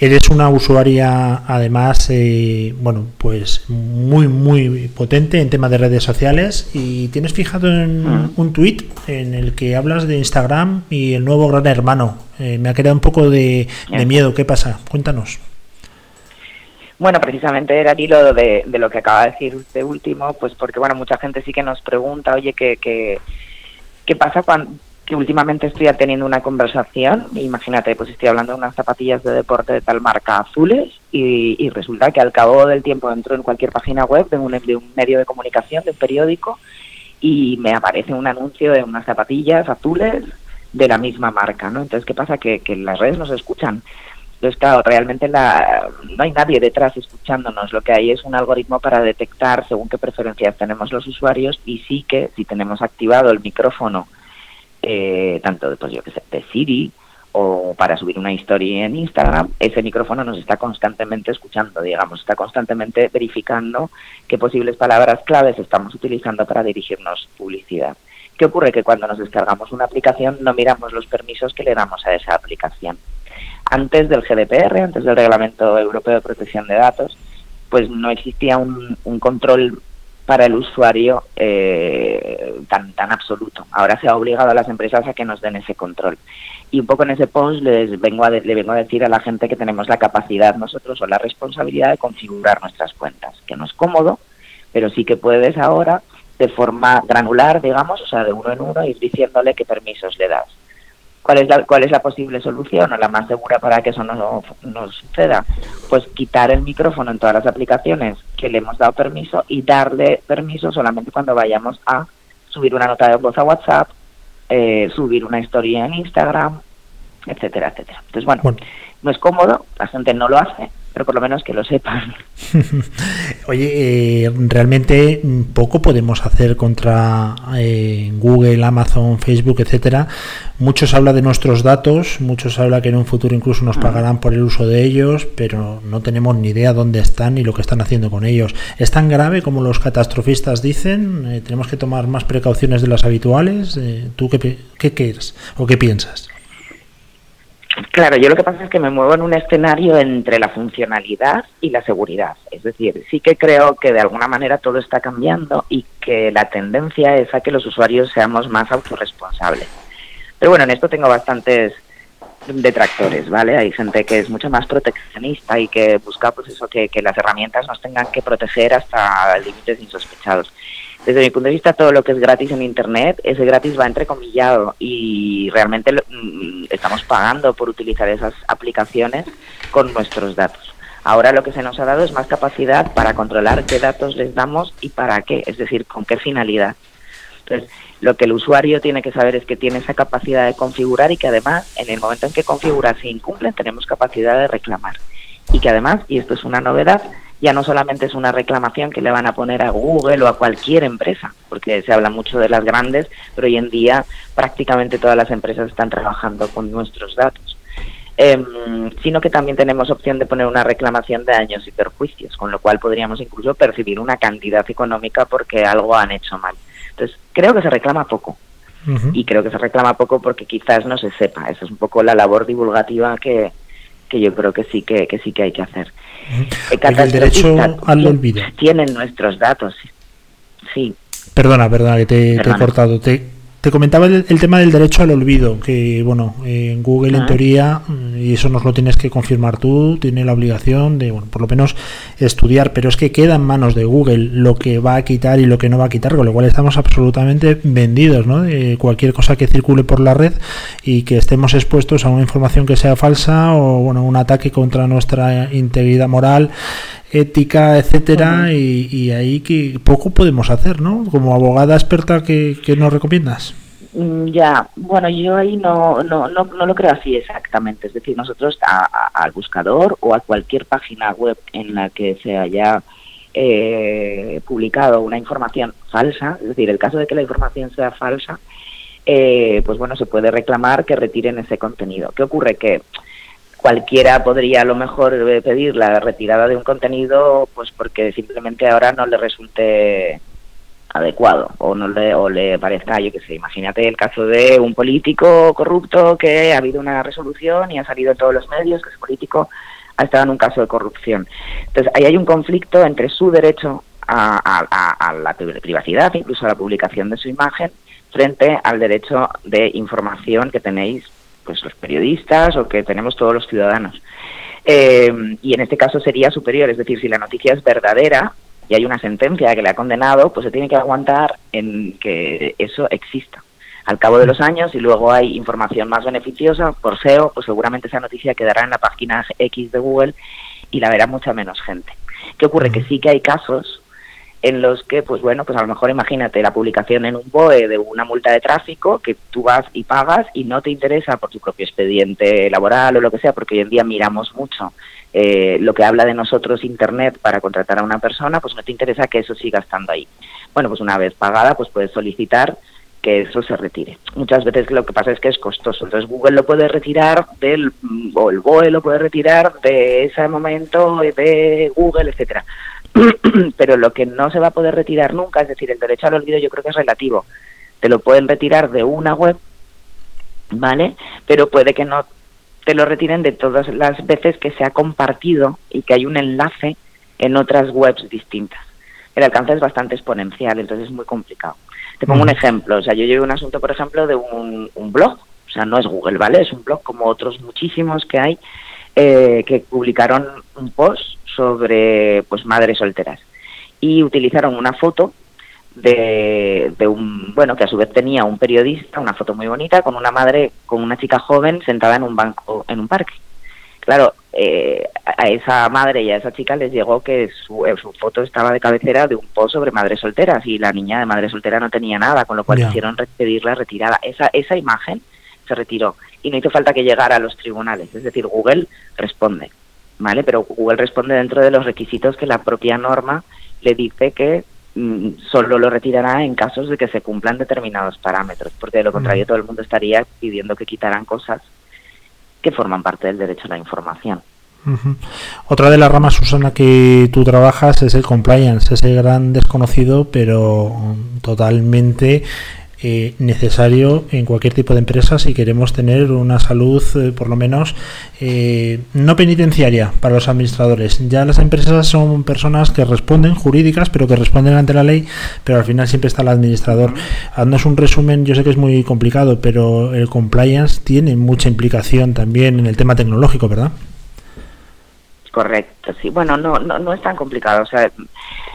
Eres una usuaria, además, eh, bueno, pues muy, muy potente en temas de redes sociales y tienes fijado en mm. un tweet en el que hablas de Instagram y el nuevo gran hermano. Eh, me ha quedado un poco de, de miedo. ¿Qué pasa? Cuéntanos. Bueno, precisamente era el hilo de, de, lo que acaba de decir usted último, pues porque, bueno, mucha gente sí que nos pregunta, oye, ¿qué, qué, qué pasa cuando que últimamente estoy teniendo una conversación, imagínate, pues estoy hablando de unas zapatillas de deporte de tal marca azules y, y resulta que al cabo del tiempo entro en cualquier página web de un, de un medio de comunicación, de un periódico, y me aparece un anuncio de unas zapatillas azules de la misma marca, ¿no? Entonces, ¿qué pasa? Que, que las redes nos escuchan entonces, claro, realmente la, no hay nadie detrás escuchándonos. Lo que hay es un algoritmo para detectar según qué preferencias tenemos los usuarios y sí que si tenemos activado el micrófono, eh, tanto de, pues yo que sé, de Siri o para subir una historia en Instagram, ese micrófono nos está constantemente escuchando, digamos, está constantemente verificando qué posibles palabras claves estamos utilizando para dirigirnos publicidad. ¿Qué ocurre? Que cuando nos descargamos una aplicación no miramos los permisos que le damos a esa aplicación antes del GDPR, antes del Reglamento Europeo de Protección de Datos, pues no existía un, control para el usuario eh, tan, tan absoluto. Ahora se ha obligado a las empresas a que nos den ese control. Y un poco en ese post les vengo a le vengo a decir a la gente que tenemos la capacidad nosotros o la responsabilidad de configurar nuestras cuentas, que no es cómodo, pero sí que puedes ahora de forma granular, digamos, o sea, de uno en uno, ir diciéndole qué permisos le das ¿Cuál es, la, ¿Cuál es la posible solución o la más segura para que eso no, no suceda? Pues quitar el micrófono en todas las aplicaciones que le hemos dado permiso y darle permiso solamente cuando vayamos a subir una nota de voz a WhatsApp, eh, subir una historia en Instagram, etcétera, etcétera. Entonces, bueno, no es cómodo, la gente no lo hace, pero por lo menos que lo sepan. Oye, eh, realmente poco podemos hacer contra eh, Google, Amazon, Facebook, etcétera. Muchos habla de nuestros datos, muchos habla que en un futuro incluso nos pagarán por el uso de ellos, pero no tenemos ni idea dónde están ni lo que están haciendo con ellos. ¿Es tan grave como los catastrofistas dicen? Eh, ¿Tenemos que tomar más precauciones de las habituales? ¿Tú qué, qué quieres o qué piensas? Claro, yo lo que pasa es que me muevo en un escenario entre la funcionalidad y la seguridad. Es decir, sí que creo que de alguna manera todo está cambiando y que la tendencia es a que los usuarios seamos más autorresponsables. Pero bueno, en esto tengo bastantes detractores, ¿vale? Hay gente que es mucho más proteccionista y que busca pues eso, que, que las herramientas nos tengan que proteger hasta límites insospechados desde mi punto de vista, todo lo que es gratis en Internet, ese gratis va entrecomillado y realmente mm, estamos pagando por utilizar esas aplicaciones con nuestros datos. Ahora lo que se nos ha dado es más capacidad para controlar qué datos les damos y para qué, es decir, con qué finalidad. Entonces, lo que el usuario tiene que saber es que tiene esa capacidad de configurar y que además, en el momento en que configura se incumplen, tenemos capacidad de reclamar. Y que además, y esto es una novedad, ya no solamente es una reclamación que le van a poner a Google o a cualquier empresa, porque se habla mucho de las grandes, pero hoy en día prácticamente todas las empresas están trabajando con nuestros datos. Em, sino que también tenemos opción de poner una reclamación de daños y perjuicios, con lo cual podríamos incluso percibir una cantidad económica porque algo han hecho mal. Entonces, creo que se reclama poco. Y creo que se reclama poco porque quizás no se sepa. Esa es un poco la labor divulgativa que, que yo creo que sí que, que sí que hay que hacer. El derecho al olvido. Tienen nuestros datos, sí. Perdona, perdona, que te, he cortado. Te, te comentaba el, tema del derecho al olvido, que bueno, en Google en teoría, mm, y eso nos lo tienes que confirmar tú, tiene la obligación de, bueno, por lo menos estudiar, pero es que queda en manos de Google lo que va a quitar y lo que no va a quitar, con lo cual estamos absolutamente vendidos, ¿no? De cualquier cosa que circule por la red y que estemos expuestos a una información que sea falsa o, bueno, un ataque contra nuestra integridad moral ética, etcétera, y, ahí que poco podemos hacer, ¿no? Como abogada experta, ¿qué, nos recomiendas? Mm, ya, bueno, yo ahí no, no, no, no, lo creo así exactamente. Es decir, nosotros al buscador o a cualquier página web en la que se haya eh, publicado una información falsa, es decir, el caso de que la información sea falsa, eh, pues bueno, se puede reclamar que retiren ese contenido. ¿Qué ocurre? Que cualquiera podría a lo mejor eh, pedir la retirada de un contenido pues porque simplemente ahora no le resulte adecuado o no le, o le parezca, yo que sé, imagínate el caso de un político corrupto que ha habido una resolución y ha salido en todos los medios que ese político ha estado en un caso de corrupción. Entonces ahí hay un conflicto entre su derecho a la privacidad, incluso a la publicación de su imagen, frente al derecho de información que tenéis pues los periodistas o que tenemos todos los ciudadanos. Eh, y en este caso sería superior, es decir, si la noticia es verdadera y hay una sentencia que le ha condenado, pues se tiene que aguantar en que eso exista. Al cabo de los años, y luego hay información más beneficiosa por SEO, pues seguramente esa noticia quedará en la página X de Google y la verá mucha menos gente. ¿Qué ocurre? Que sí que hay casos en los que, pues bueno, pues a lo mejor imagínate la publicación en un BOE de una multa de tráfico que tú vas y pagas y no te interesa por tu propio expediente laboral o lo que sea, porque hoy en día miramos mucho eh, lo que habla de nosotros Internet para contratar a una persona, pues no te interesa que eso siga estando ahí. Bueno, pues una vez pagada, pues puedes solicitar que eso se retire. Muchas veces lo que pasa es que es costoso. Entonces Google lo puede retirar del, o el BOE lo puede retirar de ese momento de Google, etcétera. pero lo que no se va a poder retirar nunca, es decir, el derecho al olvido yo creo que es relativo. Te lo pueden retirar de una web, ¿vale? Pero puede que no te lo retiren de todas las veces que se ha compartido y que hay un enlace en otras webs distintas. El alcance es bastante exponencial, entonces es muy complicado. Te pongo un ejemplo, o sea, yo llevo un asunto, por ejemplo, de un, un blog, o sea, no es Google, ¿vale? Es un blog como otros muchísimos que hay eh, que publicaron un post sobre pues madres solteras. Y utilizaron una foto de, de, un bueno que a su vez tenía un periodista una foto muy bonita con una madre con una chica joven sentada en un banco en un parque. Claro eh, a esa madre y a esa chica les llegó que su, eh, su, foto estaba de cabecera de un post sobre madres solteras y la niña de madre soltera no tenía nada con lo cual hicieron pedirla retirada. Esa esa imagen se retiró y no hizo falta que llegara a los tribunales. Es decir, Google responde, ¿vale? Pero Google responde dentro de los requisitos que la propia norma le dice que mm, solo lo retirará en casos de que se cumplan determinados parámetros, porque de lo contrario todo el mundo estaría pidiendo que quitaran cosas que forman parte del derecho a la información. Otra de las ramas, Susana, que tú trabajas es el compliance, ese gran desconocido, pero totalmente eh, necesario en cualquier tipo de empresa si queremos tener una salud, eh, por lo menos, eh, no penitenciaria para los administradores. Ya las empresas son personas que responden, jurídicas, pero que responden ante la ley, pero al final siempre está el administrador. Haznos un resumen, yo sé que es muy complicado, pero el compliance tiene mucha implicación también en el tema tecnológico, ¿verdad? Correcto, sí. Bueno, no, no, no es tan complicado. O sea,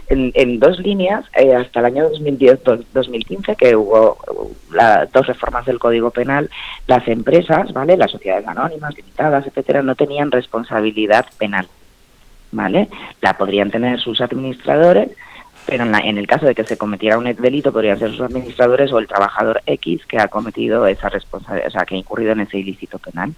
en, dos líneas, eh, hasta el año 2010-2015, que hubo las dos reformas del Código Penal, las empresas, ¿vale? Las sociedades anónimas, limitadas, etcétera, no tenían responsabilidad penal, ¿vale? La podrían tener sus administradores, pero en, en, el caso de que se cometiera un delito podrían ser sus administradores o el trabajador X que ha cometido esa responsabilidad, o sea, que ha incurrido en ese ilícito penal.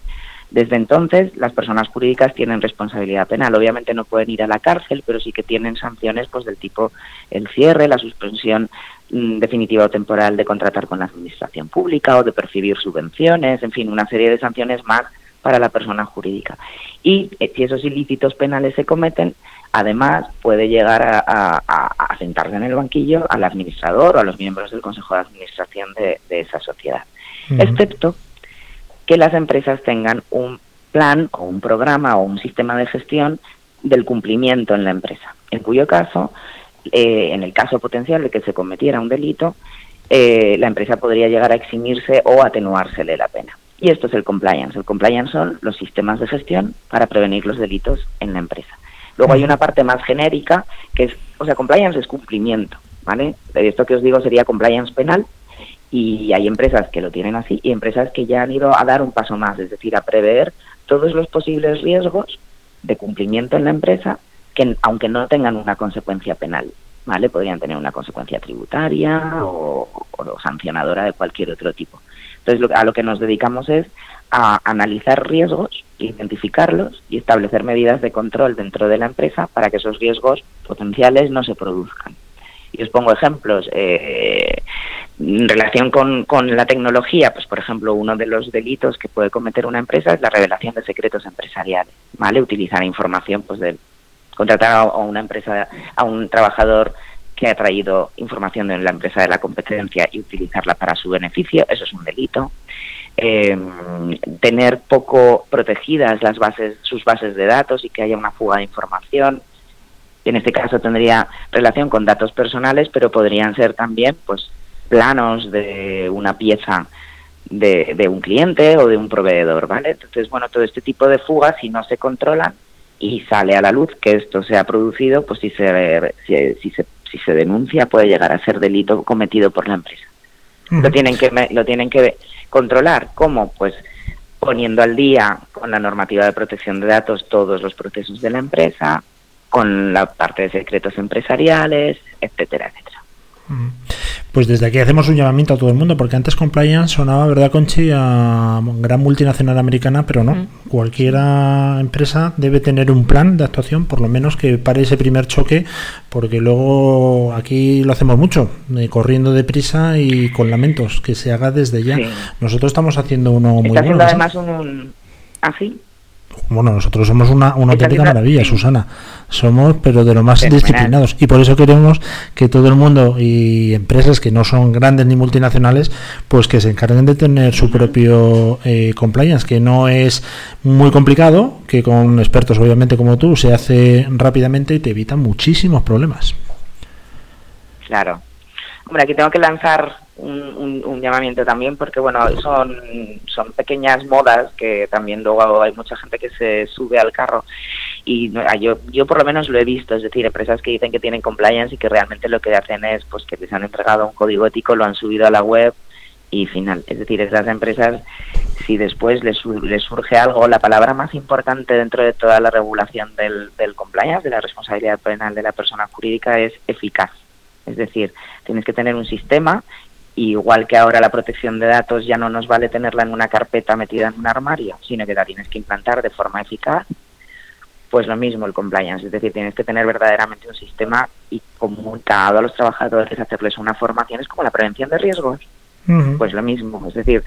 Desde entonces, las personas jurídicas tienen responsabilidad penal. Obviamente no pueden ir a la cárcel, pero sí que tienen sanciones pues del tipo el cierre, la suspensión mm, definitiva o temporal de contratar con la administración pública o de percibir subvenciones, en fin, una serie de sanciones más para la persona jurídica. Y eh, si esos ilícitos penales se cometen, además puede llegar a, sentarse en el banquillo al administrador o a los miembros del Consejo de Administración de, esa sociedad. Excepto que las empresas tengan un plan o un programa o un sistema de gestión del cumplimiento en la empresa, en cuyo caso, eh, en el caso potencial de que se cometiera un delito, eh, la empresa podría llegar a eximirse o atenuársele la pena. Y esto es el compliance. El compliance son los sistemas de gestión para prevenir los delitos en la empresa. Luego hay una parte más genérica que es, o sea, compliance es cumplimiento, ¿vale? Esto que os digo sería compliance penal y hay empresas que lo tienen así y empresas que ya han ido a dar un paso más, es decir, a prever todos los posibles riesgos de cumplimiento en la empresa que aunque no tengan una consecuencia penal, ¿vale? Podrían tener una consecuencia tributaria o, sancionadora de cualquier otro tipo. Entonces, a lo que nos dedicamos es a analizar riesgos, identificarlos y establecer medidas de control dentro de la empresa para que esos riesgos potenciales no se produzcan. Y os pongo ejemplos. Eh, en relación con, con, la tecnología, pues por ejemplo, uno de los delitos que puede cometer una empresa es la revelación de secretos empresariales, ¿vale? Utilizar información, pues de contratar a, una empresa, a un trabajador que ha traído información de la empresa de la competencia y utilizarla para su beneficio, eso es un delito. Eh, tener poco protegidas las bases, sus bases de datos y que haya una fuga de información. En este caso tendría relación con datos personales, pero podrían ser también, pues, planos de una pieza de, de, un cliente o de un proveedor, ¿vale? Entonces, bueno, todo este tipo de fugas, si no se controlan y sale a la luz que esto se ha producido, pues si se, si, si se, si se denuncia puede llegar a ser delito cometido por la empresa. Lo tienen que lo tienen que controlar, ¿cómo? Pues poniendo al día con la normativa de protección de datos todos los procesos de la empresa, con la parte de secretos empresariales, etcétera, etcétera. Pues desde aquí hacemos un llamamiento a todo el mundo, porque antes compliance sonaba, ¿verdad, Conchi? A gran multinacional americana, pero no. Cualquier empresa debe tener un plan de actuación, por lo menos que pare ese primer choque, porque luego aquí lo hacemos mucho, eh, corriendo deprisa y con lamentos, que se haga desde ya. Nosotros estamos haciendo uno muy Está haciendo además un... ¿Así? Bueno, nosotros somos una, una auténtica maravilla, Susana. Somos, pero de lo más disciplinados. Y por eso queremos que todo el mundo y empresas que no son grandes ni multinacionales, pues que se encarguen de tener su propio eh, compliance, que no es muy complicado, que con expertos obviamente como tú se hace rápidamente y te evita muchísimos problemas. Claro. Hombre, aquí tengo que lanzar un, un, llamamiento también porque bueno son son pequeñas modas que también luego hay mucha gente que se sube al carro. Y yo yo por lo menos lo he visto es decir empresas que dicen que tienen compliance y que realmente lo que hacen es pues que les han entregado un código ético lo han subido a la web y final. Es decir esas empresas si después les, les surge algo la palabra más importante dentro de toda la regulación del, del compliance de la responsabilidad penal de la persona jurídica es eficaz. Es decir, tienes que tener un sistema igual que ahora la protección de datos ya no nos vale tenerla en una carpeta metida en un armario, sino que la tienes que implantar de forma eficaz, pues lo mismo el compliance, es decir, tienes que tener verdaderamente un sistema y comunicado a los trabajadores, hacerles una formación, es como la prevención de riesgos, pues lo mismo, es decir,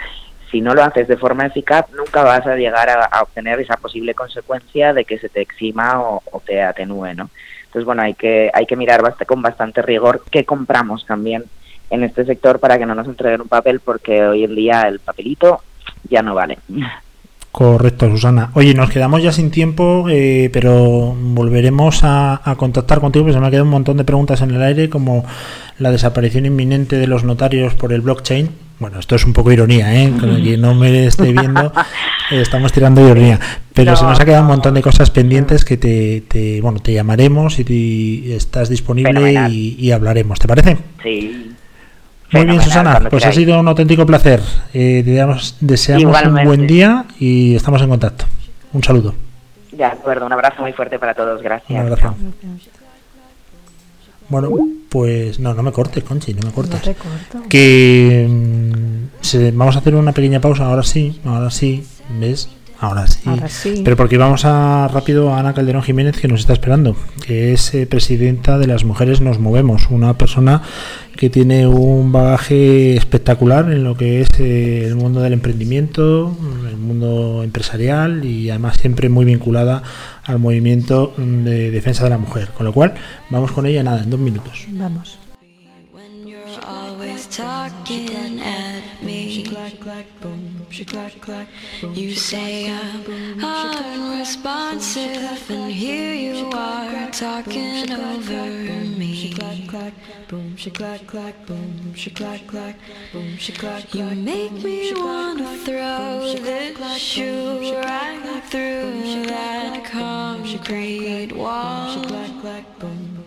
si no lo haces de forma eficaz, nunca vas a llegar a, obtener esa posible consecuencia de que se te exima o, o, te atenúe, ¿no? Entonces, bueno, hay que, hay que mirar con bastante rigor qué compramos también en este sector para que no nos entreguen un papel porque hoy en día el papelito ya no vale. Correcto, Susana. Oye, nos quedamos ya sin tiempo, eh, pero volveremos a, contactar contigo porque se me ha quedado un montón de preguntas en el aire, como la desaparición inminente de los notarios por el blockchain. Bueno, esto es un poco ironía, ¿eh? Quien no me esté viendo, eh, estamos tirando ironía. Pero se nos ha quedado un montón de cosas pendientes que te, bueno, te llamaremos y estás disponible y, y hablaremos. ¿Te parece? Sí. Muy bien, Susana, pues ha sido un auténtico placer. Eh, deseamos, un buen día y estamos en contacto. Un saludo. De acuerdo, un abrazo muy fuerte para todos, gracias. Un abrazo. Bueno, pues no, no me cortes, Conchi, no me cortes. que mm, vamos a hacer una pequeña pausa, ahora sí, ahora sí, ¿ves? Ahora sí. Pero porque vamos a rápido a Ana Calderón Jiménez que nos está esperando, que es eh, presidenta de las Mujeres Nos Movemos, una persona que tiene un bagaje espectacular en lo que es eh, el mundo del emprendimiento, el mundo empresarial y además siempre muy vinculada al movimiento de defensa de la mujer. Con lo cual, vamos con ella nada, en dos minutos. Vamos. You say I'm unresponsive, and here you are talking over me. You make me wanna throw this shoe right through that concrete wall.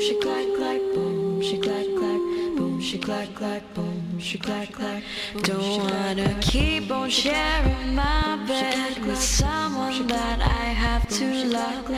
she clack clack, boom, she clack clack, boom, she clack clack, boom, she clack clack. Don't wanna keep on sharing my bed with someone that I have to love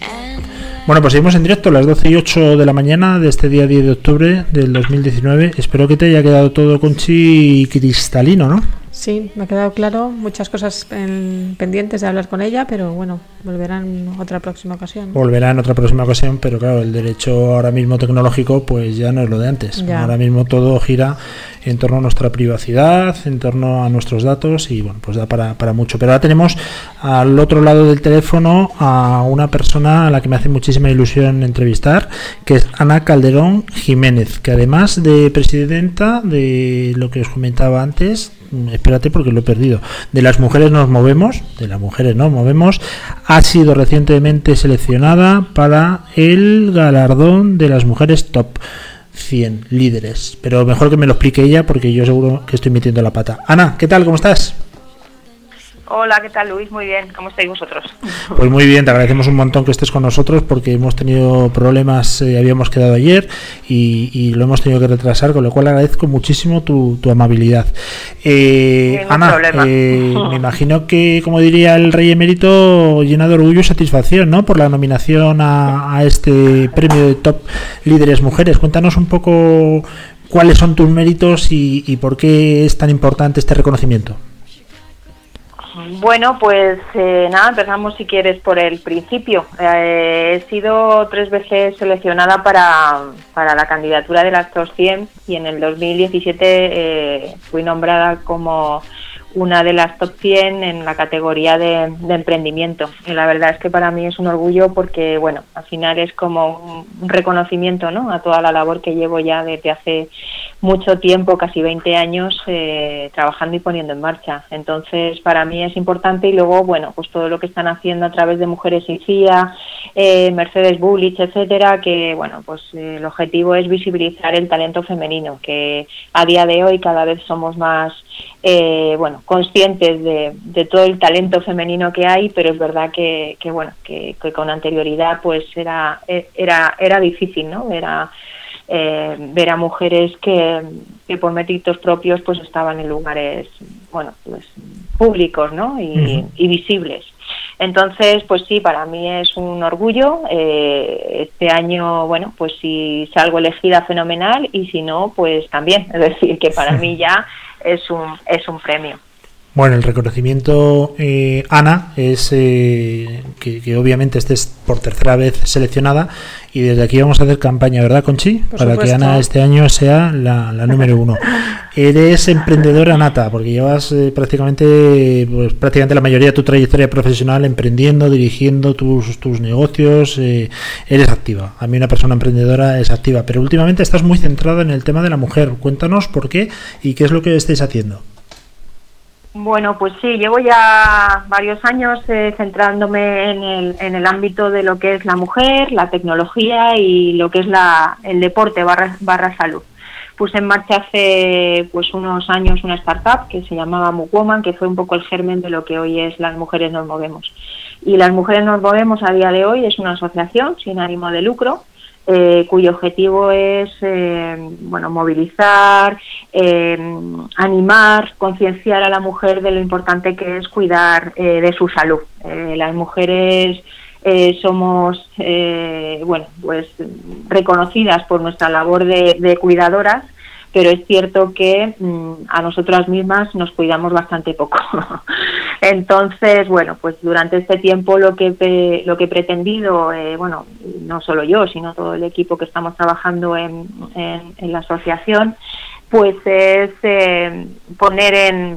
and Bueno, pues seguimos en directo a las 12 y 8 de la mañana de este día 10 de octubre del 2019. Espero que te haya quedado todo conchi cristalino, ¿no? Sí, me ha quedado claro muchas cosas en- pendientes de hablar con ella, pero bueno, volverán en otra próxima ocasión. Volverá en otra próxima ocasión, pero claro, el derecho ahora mismo tecnológico pues ya no es lo de antes. Ya. Ahora mismo todo gira en torno a nuestra privacidad, en torno a nuestros datos y bueno, pues da para, para mucho. Pero ahora tenemos al otro lado del teléfono a una persona a la que me hace muchísima ilusión entrevistar, que es Ana Calderón Jiménez, que además de presidenta de lo que os comentaba antes, espérate porque lo he perdido, de las mujeres nos movemos, de las mujeres nos movemos, ha sido recientemente seleccionada para el galardón de las mujeres top 100 líderes. Pero mejor que me lo explique ella porque yo seguro que estoy metiendo la pata. Ana, ¿qué tal? ¿Cómo estás? Hola, ¿qué tal Luis? Muy bien, ¿cómo estáis vosotros? Pues muy bien, te agradecemos un montón que estés con nosotros porque hemos tenido problemas, eh, habíamos quedado ayer y, y lo hemos tenido que retrasar, con lo cual agradezco muchísimo tu, tu amabilidad. Eh, Ana, eh, me imagino que, como diría el rey emérito, llena de orgullo y satisfacción ¿no? por la nominación a, a este premio de Top Líderes Mujeres. Cuéntanos un poco cuáles son tus méritos y, y por qué es tan importante este reconocimiento. Bueno, pues eh, nada, empezamos si quieres por el principio. Eh, he sido tres veces seleccionada para, para la candidatura de las top 100 y en el 2017 eh, fui nombrada como una de las top 100 en la categoría de, emprendimiento. Y la verdad es que para mí es un orgullo porque, bueno, al final es como un reconocimiento ¿no? a toda la labor que llevo ya desde hace mucho tiempo, casi 20 años, eh, trabajando y poniendo en marcha. Entonces, para mí es importante y luego, bueno, pues todo lo que están haciendo a través de Mujeres y CIA, eh, Mercedes Bullich, etcétera, que, bueno, pues eh, el objetivo es visibilizar el talento femenino, que a día de hoy cada vez somos más, eh, bueno, conscientes de, de todo el talento femenino que hay, pero es verdad que, que bueno, que, que con anterioridad pues era, era, era difícil, ¿no? Era, eh, ver a mujeres que, que por méritos propios pues estaban en lugares bueno pues públicos ¿no? y visibles entonces pues sí para mí es un orgullo eh, este año bueno pues si salgo elegida fenomenal y si no pues también es decir que para mí ya es un es un premio. Bueno, el reconocimiento, eh, Ana, es eh, que, que obviamente estés por tercera vez seleccionada y desde aquí vamos a hacer campaña, ¿verdad, Conchi? Por Para que. Ana este año sea la, la número uno. Eres emprendedora nata, porque llevas eh, prácticamente, pues, prácticamente la mayoría de tu trayectoria profesional emprendiendo, dirigiendo tus, tus negocios, eh, eres activa. A mí una persona emprendedora es activa, pero últimamente estás muy centrada en el tema de la mujer. Cuéntanos por qué y qué es lo que estáis haciendo. Bueno, pues sí, llevo ya varios años eh, centrándome en el, en el ámbito de lo que es la mujer, la tecnología y lo que es la, el deporte barra, barra salud. Puse en marcha hace pues unos años una startup que se llamaba Woman, que fue un poco el germen de lo que hoy es Las Mujeres Nos Movemos. Y Las Mujeres Nos Movemos a día de hoy es una asociación sin ánimo de lucro eh, cuyo objetivo es eh, bueno movilizar, eh, animar, concienciar a la mujer de lo importante que es cuidar eh, de su salud. Eh, las mujeres eh, somos bueno pues reconocidas por nuestra labor de cuidadoras pero es cierto que mm, a nosotras mismas nos cuidamos bastante poco. Entonces, bueno, pues durante este tiempo lo que lo que he pretendido, eh, bueno, no solo yo, sino todo el equipo que estamos trabajando en, en, la asociación, pues es eh, poner en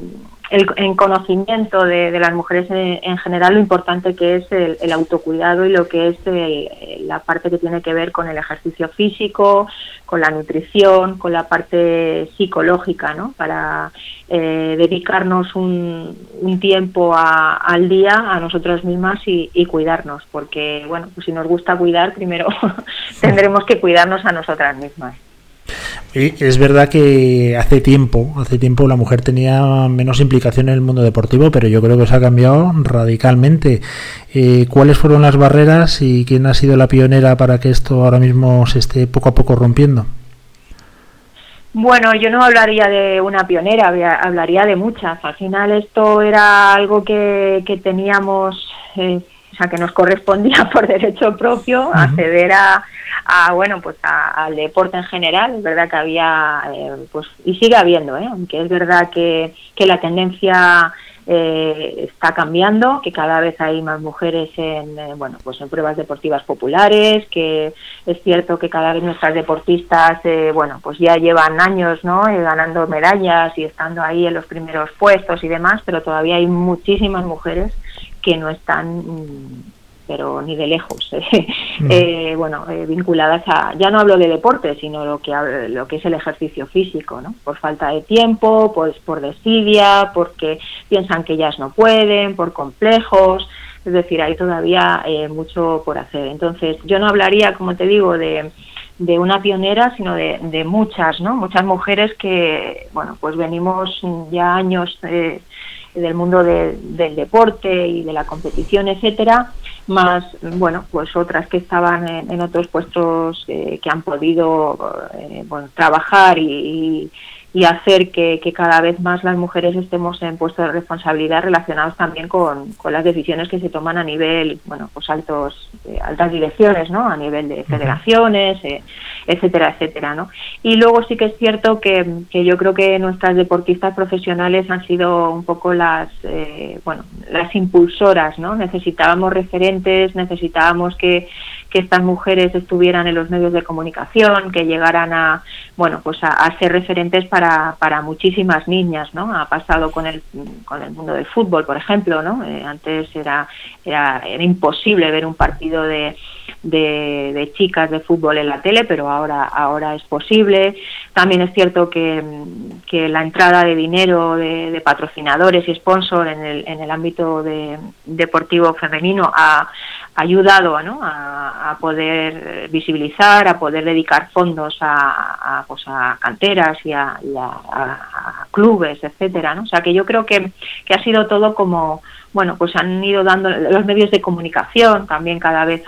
el, conocimiento de, las mujeres en, general lo importante que es el, autocuidado y lo que es la parte que tiene que ver con el ejercicio físico, con la nutrición, con la parte psicológica, ¿no? Para eh, dedicarnos un, tiempo al día a nosotras mismas y, y, cuidarnos, porque bueno, pues si nos gusta cuidar, primero tendremos que cuidarnos a nosotras mismas. Es verdad que hace tiempo, hace tiempo la mujer tenía menos implicación en el mundo deportivo, pero yo creo que se ha cambiado radicalmente. Eh, ¿Cuáles fueron las barreras y quién ha sido la pionera para que esto ahora mismo se esté poco a poco rompiendo? Bueno, yo no hablaría de una pionera, hablaría de muchas. Al final esto era algo que, teníamos, eh, o sea, que nos correspondía por derecho propio, acceder a a bueno pues al deporte en general. Es verdad que había eh, pues y sigue habiendo ¿eh? aunque es verdad que, que la tendencia eh, está cambiando que cada vez hay más mujeres en bueno pues en pruebas deportivas populares que es cierto que cada vez nuestras deportistas bueno pues ya llevan años no ganando medallas y estando ahí en los primeros puestos y demás pero todavía hay muchísimas mujeres que no están mm, pero ni de lejos. Mm. eh, bueno, eh, vinculadas a, ya no hablo de deporte, sino lo que lo que es el ejercicio físico, ¿no? Por falta de tiempo, pues por desidia, porque piensan que ellas no pueden, por complejos. Es decir, hay todavía eh, mucho por hacer. Entonces, yo no hablaría, como te digo, de, de una pionera, sino de, de muchas, ¿no? Muchas mujeres que, bueno, pues venimos ya años eh, del mundo del deporte y de la competición, etcétera, más, bueno, pues otras que estaban en, otros puestos eh, que han podido eh, bueno, trabajar y, y hacer que, cada vez más las mujeres estemos en puestos de responsabilidad relacionados también con, las decisiones que se toman a nivel, bueno, pues altos, eh, altas direcciones, ¿no? A nivel de federaciones, eh, etcétera, etcétera, ¿no? Y luego sí que es cierto que, que, yo creo que nuestras deportistas profesionales han sido un poco las, eh, bueno, las impulsoras, ¿no? Necesitábamos referentes, necesitábamos que que estas mujeres estuvieran en los medios de comunicación, que llegaran a, bueno, pues a, ser referentes para, para muchísimas niñas, ¿no? Ha pasado con el, con el mundo del fútbol, por ejemplo, ¿no? Eh, antes era, era, era imposible ver un partido de, de, chicas de fútbol en la tele, pero ahora, ahora es posible. También es cierto que, que la entrada de dinero de, patrocinadores y sponsors en el, en el ámbito de, deportivo femenino ha, ayudado ¿no? a, poder visibilizar, a poder dedicar fondos a, a, pues a canteras y, a, clubes, etcétera. ¿no? O sea que yo creo que, que ha sido todo como bueno, pues han ido dando los medios de comunicación también cada vez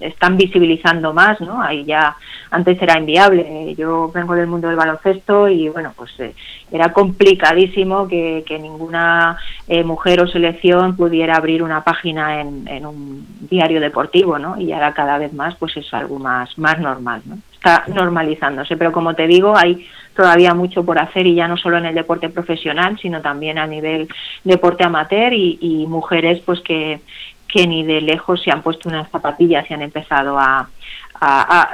están visibilizando más, ¿no? Ahí ya antes era inviable. Yo vengo del mundo del baloncesto y bueno, pues eh, era complicadísimo que, ninguna eh, mujer o selección pudiera abrir una página en, en, un diario deportivo, ¿no? Y ahora cada vez más, pues es algo más más normal, ¿no? Está normalizándose, pero como te digo, hay todavía mucho por hacer y ya no solo en el deporte profesional, sino también a nivel deporte amateur y, mujeres pues que, que ni de lejos se han puesto unas zapatillas y han empezado a,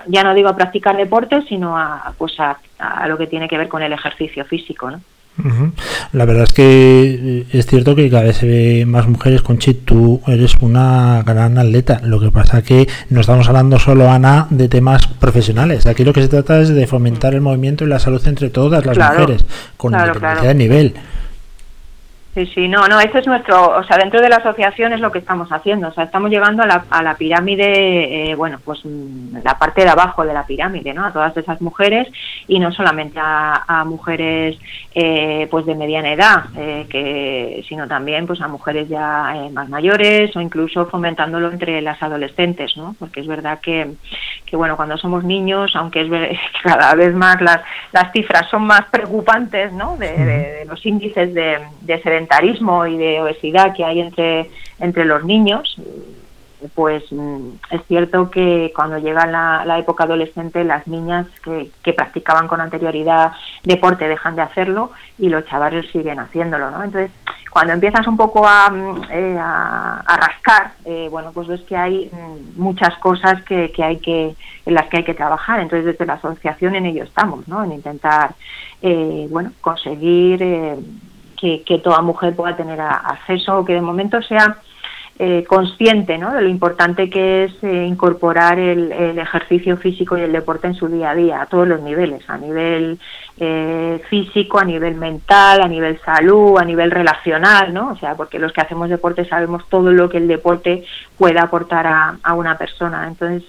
ya no digo a practicar deporte, sino a, pues a, a, lo que tiene que ver con el ejercicio físico, ¿no? La verdad es que eh, es cierto que cada vez se ve más mujeres. con Conchi, tú eres una gran atleta. Lo que pasa que no estamos hablando solo, Ana, de temas profesionales. Aquí lo que se trata es de fomentar el movimiento y la salud entre todas las mujeres, con independencia de nivel. Sí, sí, no, no, ese es nuestro, o sea, dentro de la asociación es lo que estamos haciendo, o sea, estamos llegando a la, a la pirámide, eh, bueno, pues mm, la parte de abajo de la pirámide, ¿no? A todas esas mujeres y no solamente a, mujeres, eh, pues de mediana edad, eh, que, sino también, pues a mujeres ya más mayores o incluso fomentándolo entre las adolescentes, ¿no? Porque es verdad que, que bueno, cuando somos niños, aunque es que cada vez más las, las cifras son más preocupantes, ¿no? De, los índices de, de sedentarismo y de obesidad que hay entre, entre los niños, pues mm, es cierto que cuando llega la, la época adolescente las niñas que, que, practicaban con anterioridad deporte dejan de hacerlo y los chavales siguen haciéndolo, ¿no? Entonces, cuando empiezas un poco a, mm, eh, rascar, eh, bueno, pues ves que hay mm, muchas cosas que, hay que en las que hay que trabajar. Entonces, desde la asociación en ello estamos, ¿no? En intentar, eh, bueno, conseguir que, que, toda mujer pueda tener acceso que de momento sea eh, consciente ¿no? de lo importante que es eh, incorporar el, el, ejercicio físico y el deporte en su día a día, a todos los niveles, a nivel eh, físico, a nivel mental, a nivel salud, a nivel relacional, ¿no? O sea, porque los que hacemos deporte sabemos todo lo que el deporte puede aportar a, a una persona. Entonces,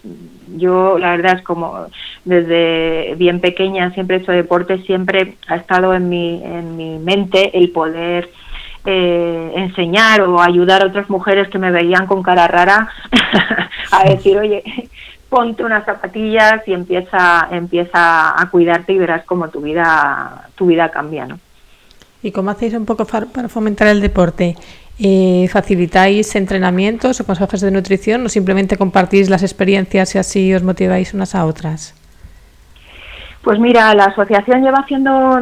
yo la verdad es como desde bien pequeña siempre he hecho deporte, siempre ha estado en mi, en mi mente el poder eh, enseñar o ayudar a otras mujeres que me veían con cara rara a decir, oye, ponte unas zapatillas y empieza, empieza a cuidarte y verás cómo tu vida, tu vida cambia, ¿no? ¿Y cómo hacéis un poco para fomentar el deporte? Eh, ¿Facilitáis entrenamientos o consejos de nutrición o simplemente compartís las experiencias y así os motiváis unas a otras? Pues mira, la asociación lleva haciendo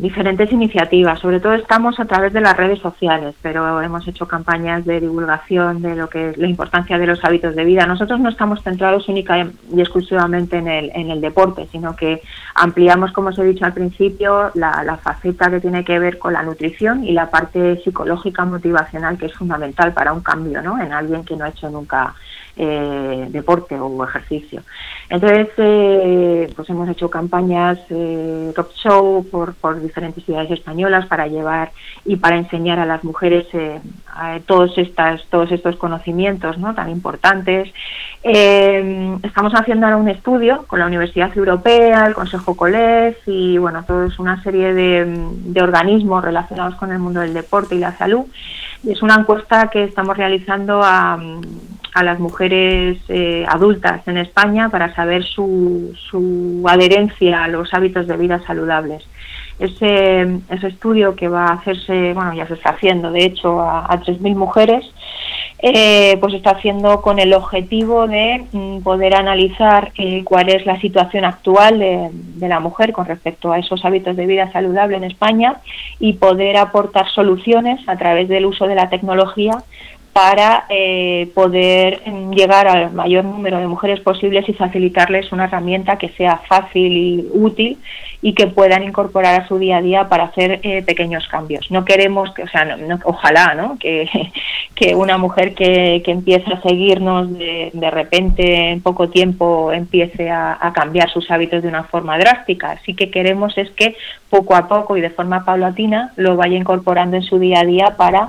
diferentes iniciativas, sobre todo estamos a través de las redes sociales, pero hemos hecho campañas de divulgación de lo que es la importancia de los hábitos de vida. Nosotros no estamos centrados única y exclusivamente en el, deporte, sino que ampliamos, como os he dicho al principio, la, la faceta que tiene que ver con la nutrición y la parte psicológica motivacional que es fundamental para un cambio ¿no? en alguien que no ha hecho nunca eh, deporte o ejercicio. Entonces, eh, pues hemos hecho campañas eh, top show por, por diferentes ciudades españolas para llevar y para enseñar a las mujeres eh, todos estas todos estos conocimientos ¿no? tan importantes. Eh, estamos haciendo ahora un estudio con la Universidad Europea, el Consejo Coles y bueno, todos una serie de, de organismos relacionados con el mundo del deporte y la salud. Es una encuesta que estamos realizando a a las mujeres eh, adultas en España para saber su, su, adherencia a los hábitos de vida saludables. Ese, ese, estudio que va a hacerse, bueno, ya se está haciendo, de hecho, a, a 3.000 mujeres, eh, pues está haciendo con el objetivo de mm, poder analizar eh, cuál es la situación actual de, de, la mujer con respecto a esos hábitos de vida saludable en España y poder aportar soluciones a través del uso de la tecnología para eh, poder llegar al mayor número de mujeres posibles y facilitarles una herramienta que sea fácil y útil y que puedan incorporar a su día a día para hacer eh, pequeños cambios. No queremos que, o sea, no, ojalá, ¿no? Que, una mujer que, que empiece a seguirnos de, de, repente en poco tiempo empiece a, a cambiar sus hábitos de una forma drástica. Sí que queremos es que poco a poco y de forma paulatina lo vaya incorporando en su día a día para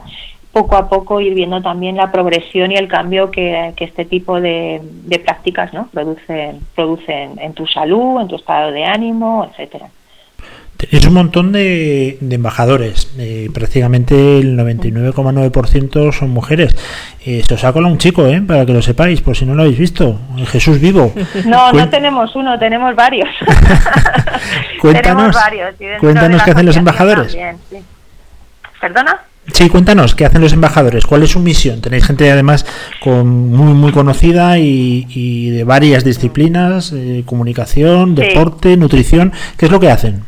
poco a poco ir viendo también la progresión y el cambio que, que este tipo de, de, prácticas ¿no? producen, producen en tu salud, en tu estado de ánimo, etcétera. Tenéis un montón de, de embajadores, eh, prácticamente el 99,9% son mujeres. Eh, se os ha colado un chico, ¿eh? para que lo sepáis, por si no lo habéis visto, Jesús Vivo. No, no tenemos uno, tenemos varios. cuéntanos, tenemos varios, cuéntanos qué hacen los embajadores. También, sí. ¿Perdona? Sí, cuéntanos, ¿qué hacen los embajadores? ¿Cuál es su misión? Tenéis gente además con muy muy conocida y, y de varias disciplinas, eh, comunicación, deporte, nutrición. ¿Qué es lo que hacen?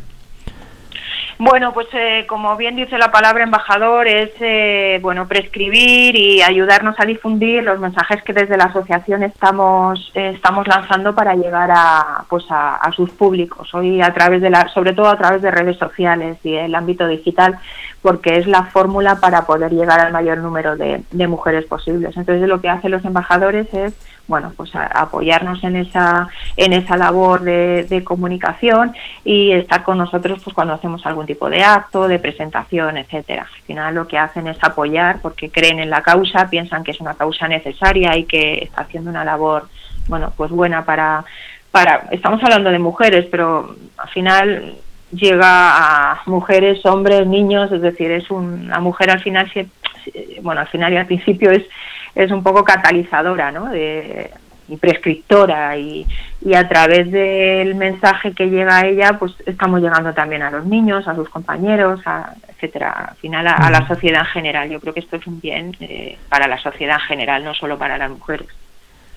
Bueno, pues eh, como bien dice la palabra embajador, es eh, bueno prescribir y ayudarnos a difundir los mensajes que desde la asociación estamos eh, estamos lanzando para llegar a pues a, a, sus públicos. Hoy a través de la, sobre todo a través de redes sociales y el ámbito digital, porque es la fórmula para poder llegar al mayor número de, de mujeres posibles. Entonces lo que hacen los embajadores es bueno, pues apoyarnos en esa, en esa labor de, de, comunicación y estar con nosotros pues cuando hacemos algún tipo de acto, de presentación, etcétera. Al final lo que hacen es apoyar porque creen en la causa, piensan que es una causa necesaria y que está haciendo una labor, bueno, pues buena para, para, estamos hablando de mujeres, pero al final llega a mujeres, hombres, niños, es decir, es un, la mujer al final, bueno, al final y al principio es es un poco catalizadora ¿no? de, prescriptora y, y a través del mensaje que llega a ella, pues estamos llegando también a los niños, a sus compañeros, a, etcétera, al final a, la sociedad en general. Yo creo que esto es un bien eh, para la sociedad en general, no solo para las mujeres.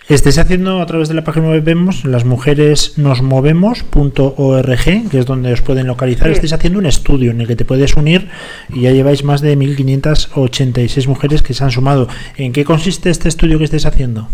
Estés haciendo a través de la página web vemos las mujeres nos movemos.org, que es donde os pueden localizar. Estáis haciendo un estudio en el que te puedes unir y ya lleváis más de 1586 mujeres que se han sumado. ¿En qué consiste este estudio que estáis haciendo?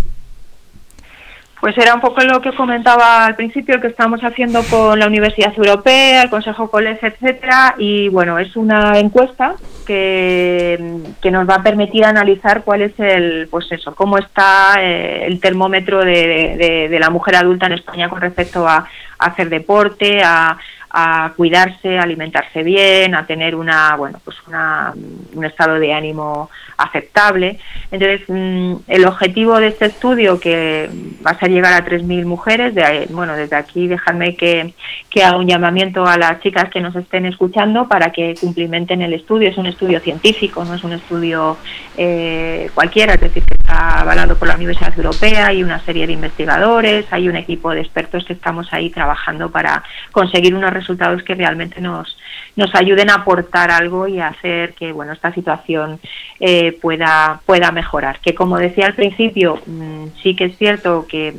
Pues era un poco lo que comentaba al principio, que estamos haciendo con la Universidad Europea, el Consejo Coles, etcétera, y bueno, es una encuesta que, que, nos va a permitir analizar cuál es el, pues eso, cómo está eh, el termómetro de, de, la mujer adulta en España con respecto a, a hacer deporte, a, a cuidarse, a alimentarse bien, a tener una, bueno, pues una, un estado de ánimo aceptable. Entonces, mm, el objetivo de este estudio, que va a ser llegar a 3.000 mujeres, bueno, desde aquí dejadme que, que haga un llamamiento a las chicas que nos estén escuchando para que cumplimenten el estudio. Es un estudio científico, no es un estudio eh, cualquiera, es decir, que está avalado por la Universidad Europea, hay una serie de investigadores, hay un equipo de expertos que estamos ahí trabajando para conseguir unos resultados que realmente nos, nos ayuden a aportar algo y a hacer que bueno esta situación eh, pueda pueda mejorar que como decía al principio mm, sí que es cierto que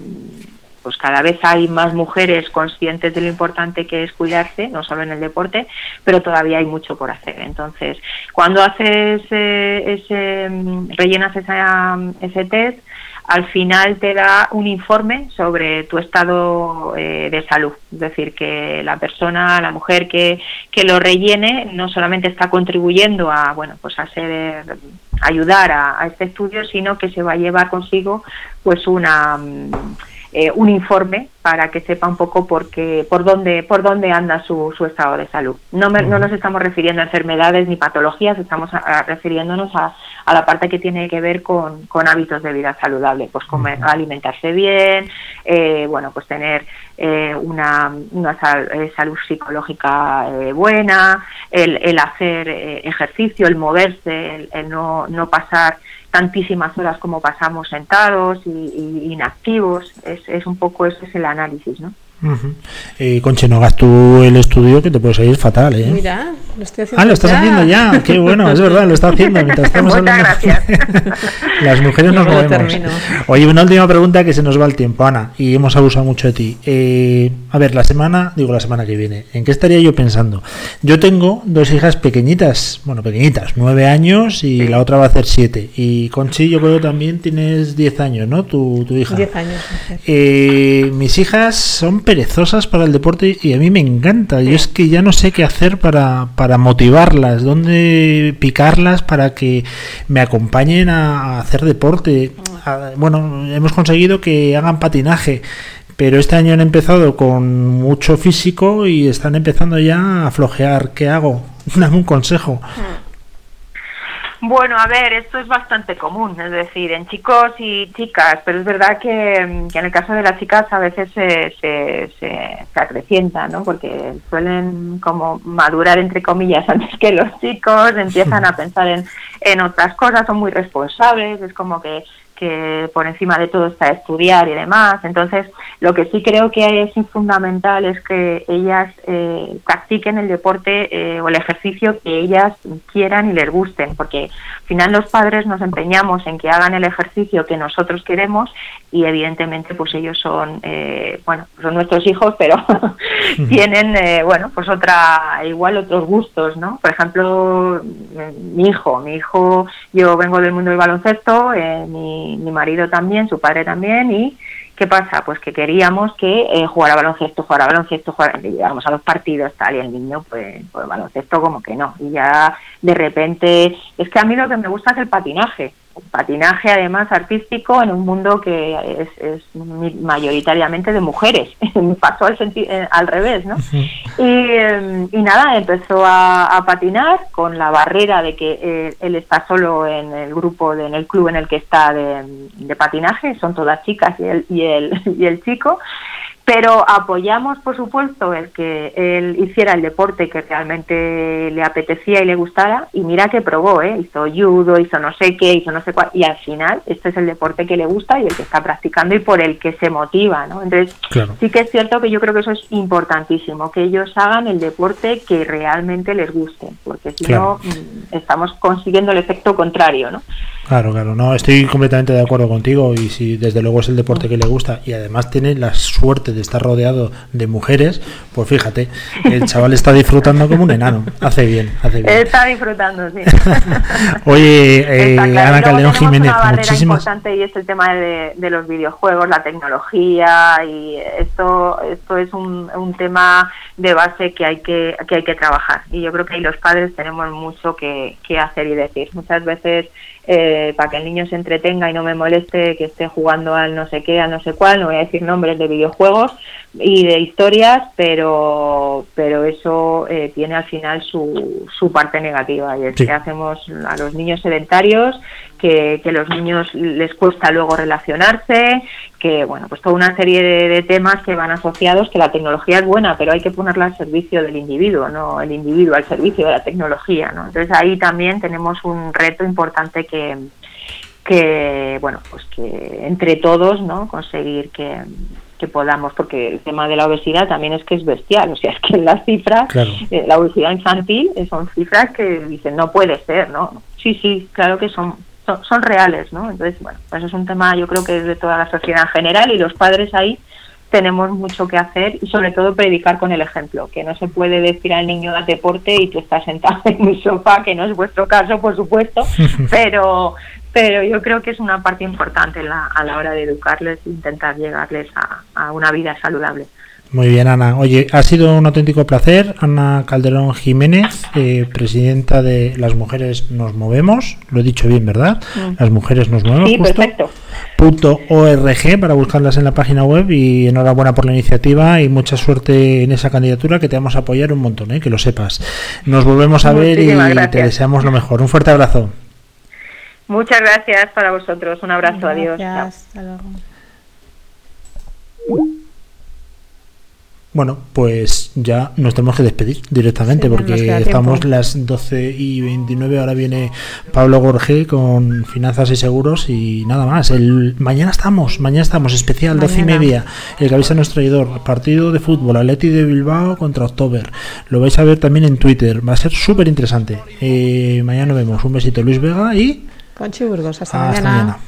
pues cada vez hay más mujeres conscientes de lo importante que es cuidarse, no solo en el deporte, pero todavía hay mucho por hacer. Entonces, cuando haces eh, ese, mm, rellenas esa, ese test, al final te da un informe sobre tu estado eh, de salud. Es decir, que la persona, la mujer que, que, lo rellene, no solamente está contribuyendo a, bueno, pues a ser, ayudar a, este estudio, sino que se va a llevar consigo pues una mm, eh, un informe para que sepa un poco por, qué, por, dónde, por dónde anda su, su estado de salud. No, no nos estamos refiriendo a enfermedades ni patologías, estamos refiriéndonos a, a, la parte que tiene que ver con, con hábitos de vida saludable, pues comer, alimentarse bien, eh, bueno, pues tener eh, una, una eh, salud psicológica buena, el, el hacer ejercicio, el moverse, el, el no, no pasar tantísimas horas como pasamos sentados y, y inactivos. Es, es, un poco ese es el análisis, ¿no? Uh -huh. eh, Conche, no hagas tú el estudio que te puede salir fatal, ¿eh? Mira, lo estoy haciendo Ah, lo estás ya. haciendo ya. Qué bueno, es verdad, lo está haciendo mientras estamos Muchas hablando. gracias. Las mujeres nos movemos. Oye, una última pregunta que se nos va el tiempo, Ana, y hemos abusado mucho de ti. Eh, a ver, la semana, digo la semana que viene, ¿en qué estaría yo pensando? Yo tengo dos hijas pequeñitas, bueno, pequeñitas, nueve años y la otra va a hacer siete. Y Conchi, yo creo también tienes diez años, ¿no? Tu, tu hija. Diez años. Eh, mis hijas son perezosas para el deporte y a mí me encanta. Yo es que ya no sé qué hacer para, para motivarlas, dónde picarlas para que me acompañen a, hacer deporte. A- bueno, hemos conseguido que hagan patinaje, pero este año han empezado con mucho físico y están empezando ya a flojear. ¿Qué hago? Dame un consejo. Bueno, a ver, esto es bastante común, es decir, en chicos y chicas, pero es verdad que, que en el caso de las chicas a veces se, se, se, se acrecienta, ¿no? Porque suelen como madurar, entre comillas, antes que los chicos, empiezan a pensar en, en otras cosas, son muy responsables, es como que que por encima de todo está estudiar y demás. Entonces, lo que sí creo que es fundamental es que ellas eh, practiquen el deporte eh, o el ejercicio que ellas quieran y les gusten, porque al final los padres nos empeñamos en que hagan el ejercicio que nosotros queremos y evidentemente pues ellos son, eh, bueno, son nuestros hijos, pero tienen, eh, bueno, pues otra, igual otros gustos, ¿no? Por ejemplo, mi hijo, mi hijo, yo vengo del mundo del baloncesto, eh, mi, marido también, su padre también, y ¿qué pasa? Pues que queríamos que eh, jugara baloncesto, jugara baloncesto, jugara, a los partidos, tal, y el niño, pues, pues baloncesto como que no, y ya de repente, es que a mí lo que me gusta es el patinaje, patinaje además artístico en un mundo que es, mayoritariamente de mujeres. Pasó al, eh, al revés, ¿no? Y, eh, y nada, empezó a, a patinar con la barrera de que eh, él está solo en el grupo, de- en el club en el que está de, de patinaje, son todas chicas y el, y el, y el chico pero apoyamos, por supuesto, el que él hiciera el deporte que realmente le apetecía y le gustara, y mira que probó, ¿eh? hizo judo, hizo no sé qué, hizo no sé cuál, y al final este es el deporte que le gusta y el que está practicando y por el que se motiva, ¿no? Entonces, sí que es cierto que yo creo que eso es importantísimo, que ellos hagan el deporte que realmente les guste, porque si no, mm, estamos consiguiendo el efecto contrario, ¿no? Claro, claro, no, estoy completamente de acuerdo contigo y si desde luego es el deporte que le gusta y además tiene la suerte de estar rodeado de mujeres, pues fíjate, el chaval está disfrutando como un enano, hace bien, hace bien. Está disfrutando, sí. Oye, eh, Ana Calderón Jiménez, una muchísimas importante y es el tema de, de, los videojuegos, la tecnología y esto esto es un, un tema de base que hay que, que hay que trabajar y yo creo que ahí los padres tenemos mucho que, que hacer y decir. Muchas veces eh, para que el niño se entretenga y no me moleste que esté jugando al no sé qué, al no sé cuál, no voy a decir nombres de videojuegos y de historias, pero, pero eso eh, tiene al final su, su parte negativa y es que hacemos a los niños sedentarios, que, que los niños les cuesta luego relacionarse, que bueno, pues toda una serie de, de, temas que van asociados, que la tecnología es buena, pero hay que ponerla al servicio del individuo, no el individuo al servicio de la tecnología, ¿no? Entonces ahí también tenemos un reto importante que, que bueno, pues que entre todos, ¿no? Conseguir que, que podamos, porque el tema de la obesidad también es que es bestial, o sea, es que las cifras, Claro. eh, la obesidad infantil eh, son cifras que dicen, no puede ser, ¿no? Sí, sí, claro que son, son, son reales, ¿no? Entonces, bueno, pues es un tema yo creo que es de toda la sociedad en general y los padres ahí tenemos mucho que hacer y sobre todo predicar con el ejemplo, que no se puede decir al niño haz deporte y tú estás sentado en mi sofá, que no es vuestro caso, por supuesto, pero pero yo creo que es una parte importante la, a la hora de educarles e intentar llegarles a, a una vida saludable. Muy bien, Ana. Oye, ha sido un auténtico placer. Ana Calderón Jiménez, eh, presidenta de Las Mujeres Nos Movemos. Lo he dicho bien, ¿verdad? Mm. Las Mujeres Nos Movemos. Sí, justo. perfecto. Punto .org para buscarlas en la página web y enhorabuena por la iniciativa y mucha suerte en esa candidatura que te vamos a apoyar un montón, ¿eh? que lo sepas. Nos volvemos a ver y te deseamos lo mejor. Un fuerte abrazo. Muchas gracias para vosotros. Un abrazo. Adiós. Chao. Hasta luego. Bueno, pues ya nos tenemos que despedir directamente Sí, porque estamos las 12 y 29, ahora viene Pablo Gorge con finanzas y seguros y nada más. El mañana estamos, mañana estamos especial 12 y Mañana. media. El que avisa nuestro traidor, partido de fútbol, Atleti de Bilbao contra October. Lo vais a ver también en Twitter, va a ser súper interesante. Eh, mañana nos vemos. Un besito Luis Vega y Conchi Burgos, hasta, hasta mañana. mañana.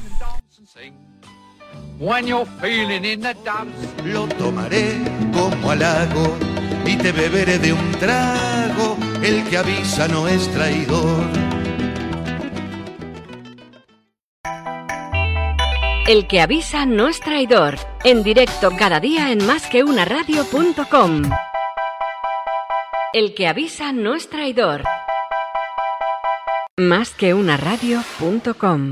When you're feeling in the dumps, lo tomaré como halago y te beberé de un trago. El que avisa no es traidor. El que avisa no es traidor. En directo cada día en másqueunaradio.com. El que avisa no es traidor. Másqueunaradio.com